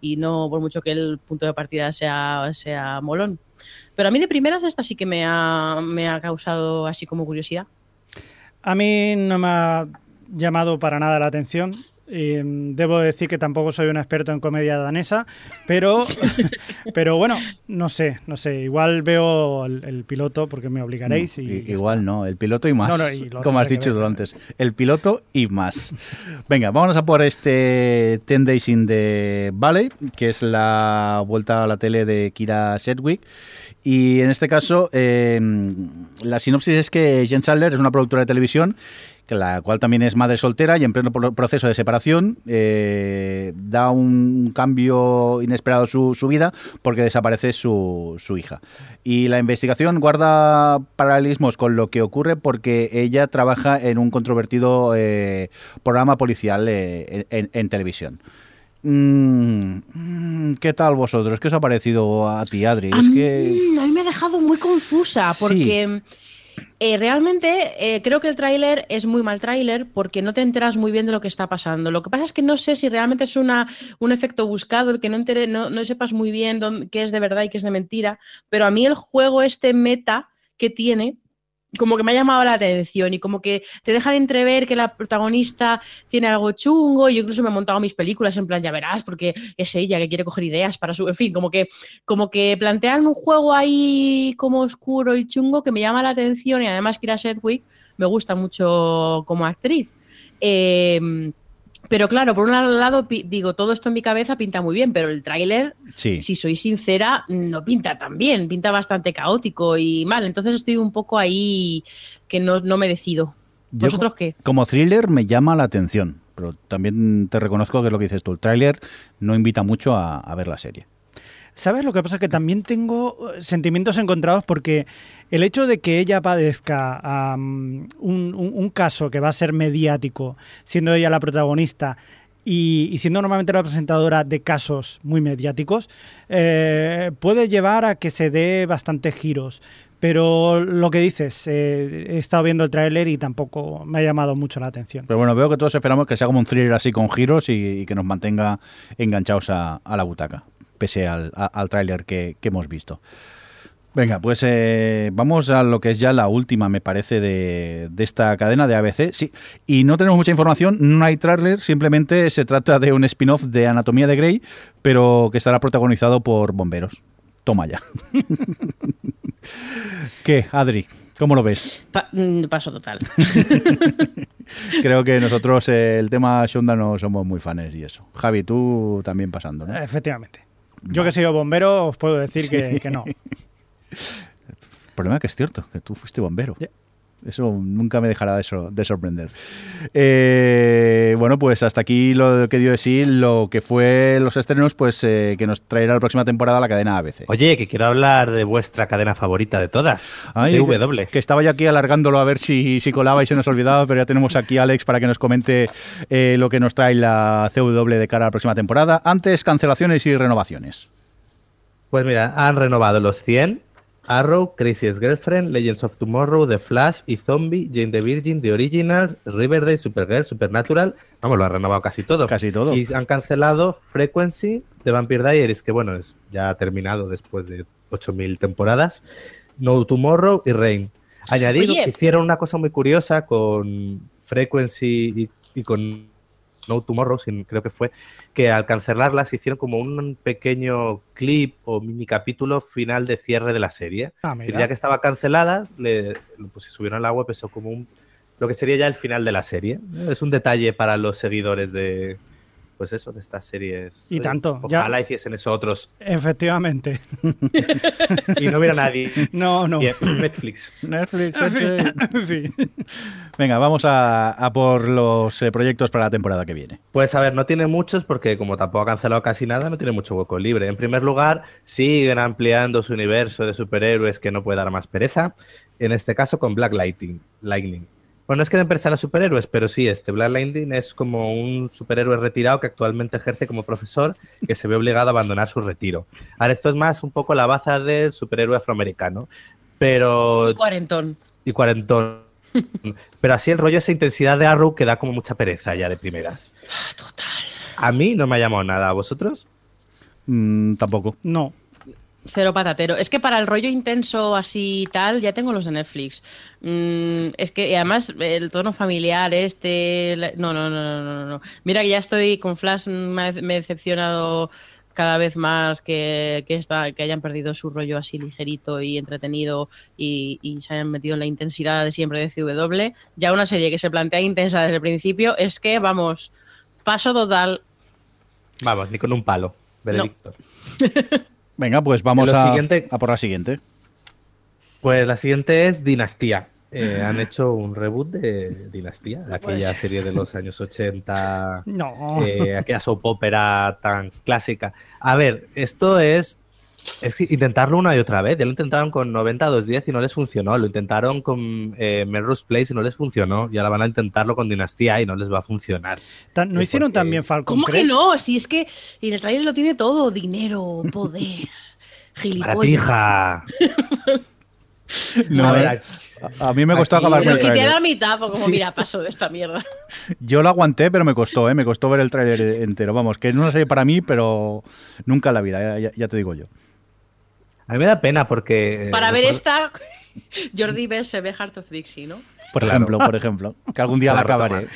y no por mucho que el punto de partida sea, sea molón. Pero a mí de primeras esta sí que me ha, me ha causado así como curiosidad. A mí no me ha llamado para nada la atención. Y mm, debo decir que tampoco soy un experto en comedia danesa, pero, pero bueno, no sé, no sé. Igual veo el, piloto porque me obligaréis. y igual no, el piloto y más. como has dicho antes, el piloto y más. Venga, vamos a por este Ten Days in the Valley, que es la vuelta a la tele de Kira Sedgwick y en este caso, eh, la sinopsis es que Jen Chandler es una productora de televisión, la cual también es madre soltera y en pleno proceso de separación eh, da un cambio inesperado su, su vida porque desaparece su, su, hija. Y la investigación guarda paralelismos con lo que ocurre porque ella trabaja en un controvertido eh, programa policial en televisión. Mm, ¿Qué tal vosotros? ¿Qué os ha parecido a ti, Adri? A, mí, me ha dejado muy confusa porque eh, realmente eh, creo que el tráiler es muy mal tráiler porque no te enteras muy bien de lo que está pasando. Lo que pasa es que no sé si realmente es una, un efecto buscado, el que no, no, sepas muy bien qué es de verdad y qué es de mentira, pero a mí el juego este meta que tiene como que me ha llamado la atención y como que te dejan entrever que la protagonista tiene algo chungo. Yo incluso me he montado mis películas en plan, ya verás, porque es ella que quiere coger ideas para su. En fin, como que, como que plantean un juego ahí como oscuro y chungo que me llama la atención y además Kira Sedgwick me gusta mucho como actriz. Eh, pero claro, por un lado, digo, todo esto en mi cabeza pinta muy bien, pero el tráiler, si soy sincera, no pinta tan bien, pinta bastante caótico y mal. Entonces estoy un poco ahí que no, me decido. ¿Vosotros qué? Como thriller me llama la atención, pero también te reconozco que es lo que dices tú. El tráiler no invita mucho a ver la serie. ¿Sabes lo que pasa? Que también tengo eh, sentimientos encontrados porque el hecho de que ella padezca un, caso que va a ser mediático, siendo ella la protagonista, y, siendo normalmente la presentadora de casos muy mediáticos, eh, puede llevar a que se dé bastantes giros. Pero lo que dices, eh, he estado viendo el tráiler y tampoco me ha llamado mucho la atención. Pero bueno, veo que todos esperamos que sea como un thriller así con giros y, que nos mantenga enganchados a la butaca pese al, al tráiler que, hemos visto. Venga, pues eh, vamos a lo que es ya la última, me parece, de, esta cadena de ABC. Sí, y no tenemos mucha información, no hay tráiler, simplemente se trata de un spin-off de Anatomía de Grey, pero que estará protagonizado por bomberos. Toma ya. ¿Qué, Adri? ¿Cómo lo ves? Mm, paso total. Creo que nosotros eh, el tema Shonda no somos muy fans y eso. Javi, tú también pasando, ¿no? Efectivamente. Yo que he sido bombero, os puedo decir que, no. El problema es que es cierto, que tú fuiste bombero. Eso nunca me dejará de, de sorprender. Eh, bueno, pues hasta aquí lo que dio de sí lo que fue los estrenos, pues eh, que nos traerá la próxima temporada la cadena ABC. Oye, que quiero hablar de vuestra cadena favorita de todas, Ay. Que, estaba ya aquí alargándolo a ver si, si colaba y se nos olvidaba, pero ya tenemos aquí a Alex para que nos comente eh, lo que nos trae la CW de cara a la próxima temporada. Antes, cancelaciones y renovaciones. Pues mira, han renovado los 100 Arrow, Crazy's Girlfriend, Legends of Tomorrow, The Flash y Zombie, Jane the Virgin, The Original, Riverdale, Supergirl, Supernatural. Vamos, lo han renovado casi todo. Casi todo. Y han cancelado Frequency de Vampire Diaries, que bueno, es ya ha terminado después de 8000 temporadas. No Tomorrow y Rain. Añadido que hicieron una cosa muy curiosa con Frequency y con No Tomorrow, creo que fue, que al cancelarlas hicieron como un pequeño clip o mini capítulo final de cierre de la serie. Ah, y ya que estaba cancelada, le, pues, subieron a la web eso como un, lo que sería ya el final de la serie. Es un detalle para los seguidores de, pues eso, de estas series. Y tanto. Ojalá ya... hiciesen eso otros. Efectivamente. y no hubiera nadie. No, no. Netflix. Netflix, Venga, vamos a, por los eh, proyectos para la temporada que viene. Pues a ver, no tiene muchos porque como tampoco ha cancelado casi nada, no tiene mucho hueco libre. En primer lugar, siguen ampliando su universo de superhéroes que no puede dar más pereza. En este caso con Black Lightning. Lightning bueno, es que de empezar a superhéroes, pero sí, este Black Lightning es como un superhéroe retirado que actualmente ejerce como profesor que se ve obligado a abandonar su retiro. Ahora, esto es más un poco la baza del superhéroe afroamericano, pero... Y cuarentón. Y cuarentón. pero así el rollo, esa intensidad de Arrow que da como mucha pereza ya de primeras. Ah, total. A mí no me ha llamado nada, ¿a vosotros? Mm, tampoco. No. Cero patatero. Es que para el rollo intenso así tal, ya tengo los de Netflix. Mm, es que además el tono familiar este... No, no, no, no, no. Mira que ya estoy con Flash, me, he decepcionado cada vez más que, que, que hayan perdido su rollo así ligerito y entretenido y, y, se hayan metido en la intensidad de siempre de CW. Ya una serie que se plantea intensa desde el principio es que, vamos, paso total. Vamos, ni con un palo, veredicto. Venga, pues vamos a, a, por la siguiente. Pues la siguiente es Dinastía. Eh, han hecho un reboot de Dinastía, aquella pues serie de los años 80, no. eh, aquella soap opera tan clásica. A ver, esto es, es intentarlo una y otra vez. Ya lo intentaron con 90 210 y no les funcionó. Lo intentaron con eh, Melrose Place y no les funcionó. Y ahora van a intentarlo con Dinastía y no les va a funcionar. ¿No hicieron también Falcon ¿Cómo que no? Si es que y el trailer lo tiene todo: dinero, poder, gilipollas. No, a, mí me costó acabar el trailer. la mitad, pues como mira, paso de esta mierda. Yo lo aguanté, pero me costó, ¿eh? me costó ver el tráiler entero. Vamos, que no lo sé para mí, pero nunca en la vida, ya, te digo yo. A mí me da pena porque... Para ver esta Jordi Best se ve Heart of Dixie, ¿no? Por ejemplo, por ejemplo. Que algún día la acabaré.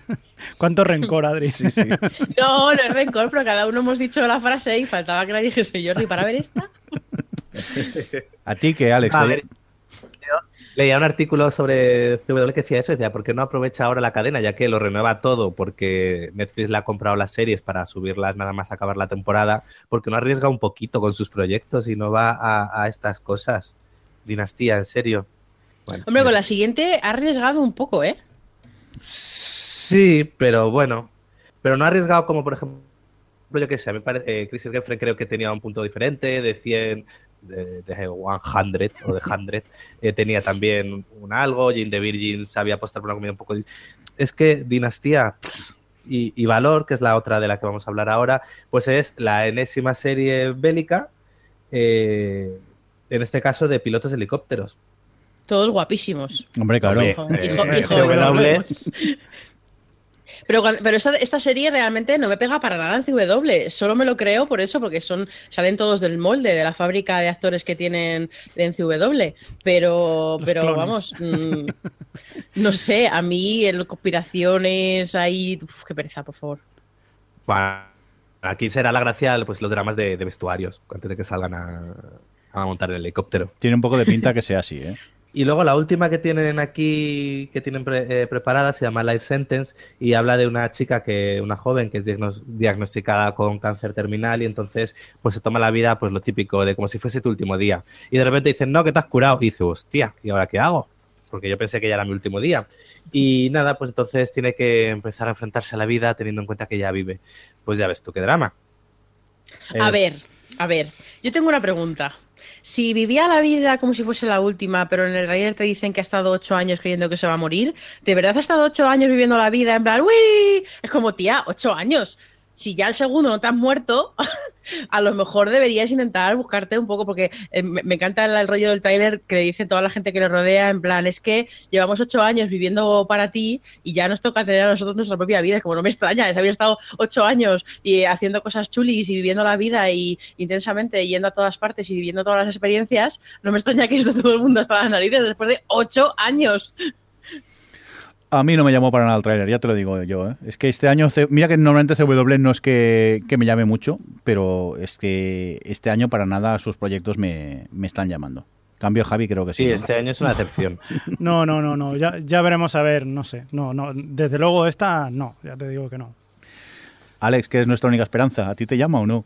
¿Cuánto rencor, Adri? Sí, sí. No, no es rencor, pero cada uno hemos dicho la frase y faltaba que la dijese Jordi para ver esta. A ti que, Alex. A ver, Leía un artículo sobre CW que decía eso, decía, ¿por qué no aprovecha ahora la cadena? Ya que lo renueva todo, porque Netflix le ha comprado las series para subirlas nada más acabar la temporada, porque no arriesga un poquito con sus proyectos y no va a, a estas cosas. Dinastía, en serio. Bueno, Hombre, con la siguiente ha arriesgado un poco, ¿eh? Sí, pero bueno. Pero no ha arriesgado como, por ejemplo, yo que sé, a mí me parece, eh, Crisis Geffen creo que tenía un punto diferente, de 100, de, de 100 o de 100, eh, tenía también un algo, Jane the Virgin sabía apostar por una comida un poco... Es que Dinastía y, y Valor, que es la otra de la que vamos a hablar ahora, pues es la enésima serie bélica, eh, en este caso de pilotos de helicópteros. Todos guapísimos. Hombre, claro. Hombre, Hijo, eh, hijo, hijo CW. Pero, pero esta, esta serie realmente no me pega para nada en CW. Solo me lo creo por eso, porque son salen todos del molde, de la fábrica de actores que tienen en CW. Pero, Los pero clones. vamos, mm, no sé, a mí el conspiraciones ahí, uf, qué pereza, por favor. Bueno, aquí será la gracia pues los dramas de, de vestuarios antes de que salgan a, a montar el helicóptero. Tiene un poco de pinta que sea así, ¿eh? Y luego la última que tienen aquí, que tienen pre- eh, preparada, se llama Life Sentence y habla de una chica que, una joven que es diagnos- diagnosticada con cáncer terminal y entonces pues se toma la vida pues lo típico de como si fuese tu último día. Y de repente dicen, no, que te has curado. Y dice, hostia, ¿y ahora qué hago? Porque yo pensé que ya era mi último día. Y nada, pues entonces tiene que empezar a enfrentarse a la vida teniendo en cuenta que ya vive. Pues ya ves tú qué drama. A Eh, ver, a ver, yo tengo una pregunta. Si vivía la vida como si fuese la última, pero en el trailer te dicen que ha estado ocho años creyendo que se va a morir, ¿de verdad ha estado ocho años viviendo la vida en plan, ¡uy! Es como, tía, ocho años. Si ya el segundo no te has muerto, a lo mejor deberías intentar buscarte un poco, porque eh, me, encanta el, rollo del trailer que le dice toda la gente que le rodea, en plan, es que llevamos ocho años viviendo para ti y ya nos toca tener a nosotros nuestra propia vida. Como, no me extraña, es haber estado ocho años y haciendo cosas chulis y viviendo la vida y intensamente yendo a todas partes y viviendo todas las experiencias. No me extraña que esté todo el mundo hasta las narices después de ocho años. A mí no me llamó para nada el tráiler, ya te lo digo yo. ¿eh? Es que este año, C- mira que normalmente CW no es que, que me llame mucho, pero es que este año para nada sus proyectos me, me están llamando. Cambio Javi, creo que sí. Sí, ¿no? este año es una excepción. No, no, no, no. Ya, ya veremos a ver, no sé. No, no. Desde luego esta, no. Ya te digo que no. Alex, que es nuestra única esperanza, ¿a ti te llama o no?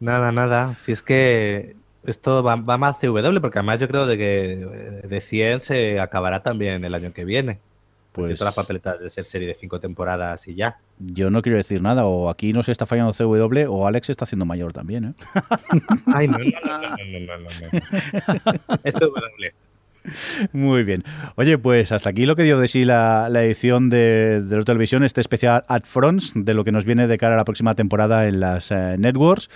Nada, nada. Si es que esto va, va más CW, porque además yo creo de que eh, de 100 se acabará también el año que viene. Pues todas las papeletas de ser serie de cinco temporadas y ya. Yo no quiero decir nada, o aquí no se está fallando CW o Alex está haciendo mayor también. ¿eh? Ay, no, no, no, no, no, Esto es. Muy bien. Oye, pues hasta aquí lo que dio de sí la, la edición de, de la televisión, este especial Ad Fronts, de lo que nos viene de cara a la próxima temporada en las eh, networks.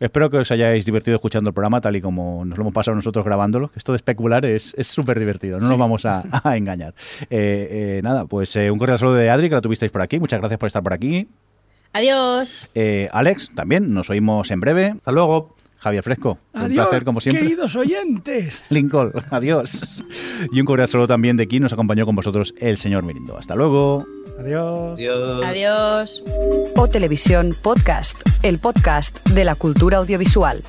Espero que os hayáis divertido escuchando el programa, tal y como nos lo hemos pasado nosotros grabándolo. Esto de especular es es súper divertido, no nos vamos a, a engañar. Eh, eh, nada, pues eh, un cordial saludo de Adri, que la tuvisteis por aquí. Muchas gracias por estar por aquí. Adiós. Eh, Alex, también, nos oímos en breve. Hasta luego. Javier Fresco, un placer como siempre. queridos oyentes. Lincoln, adiós. Y un cordial saludo también de quien nos acompañó con vosotros el señor Mirindo. Hasta luego. Adiós. Adiós. Adiós. O Televisión Podcast, el podcast de la cultura audiovisual.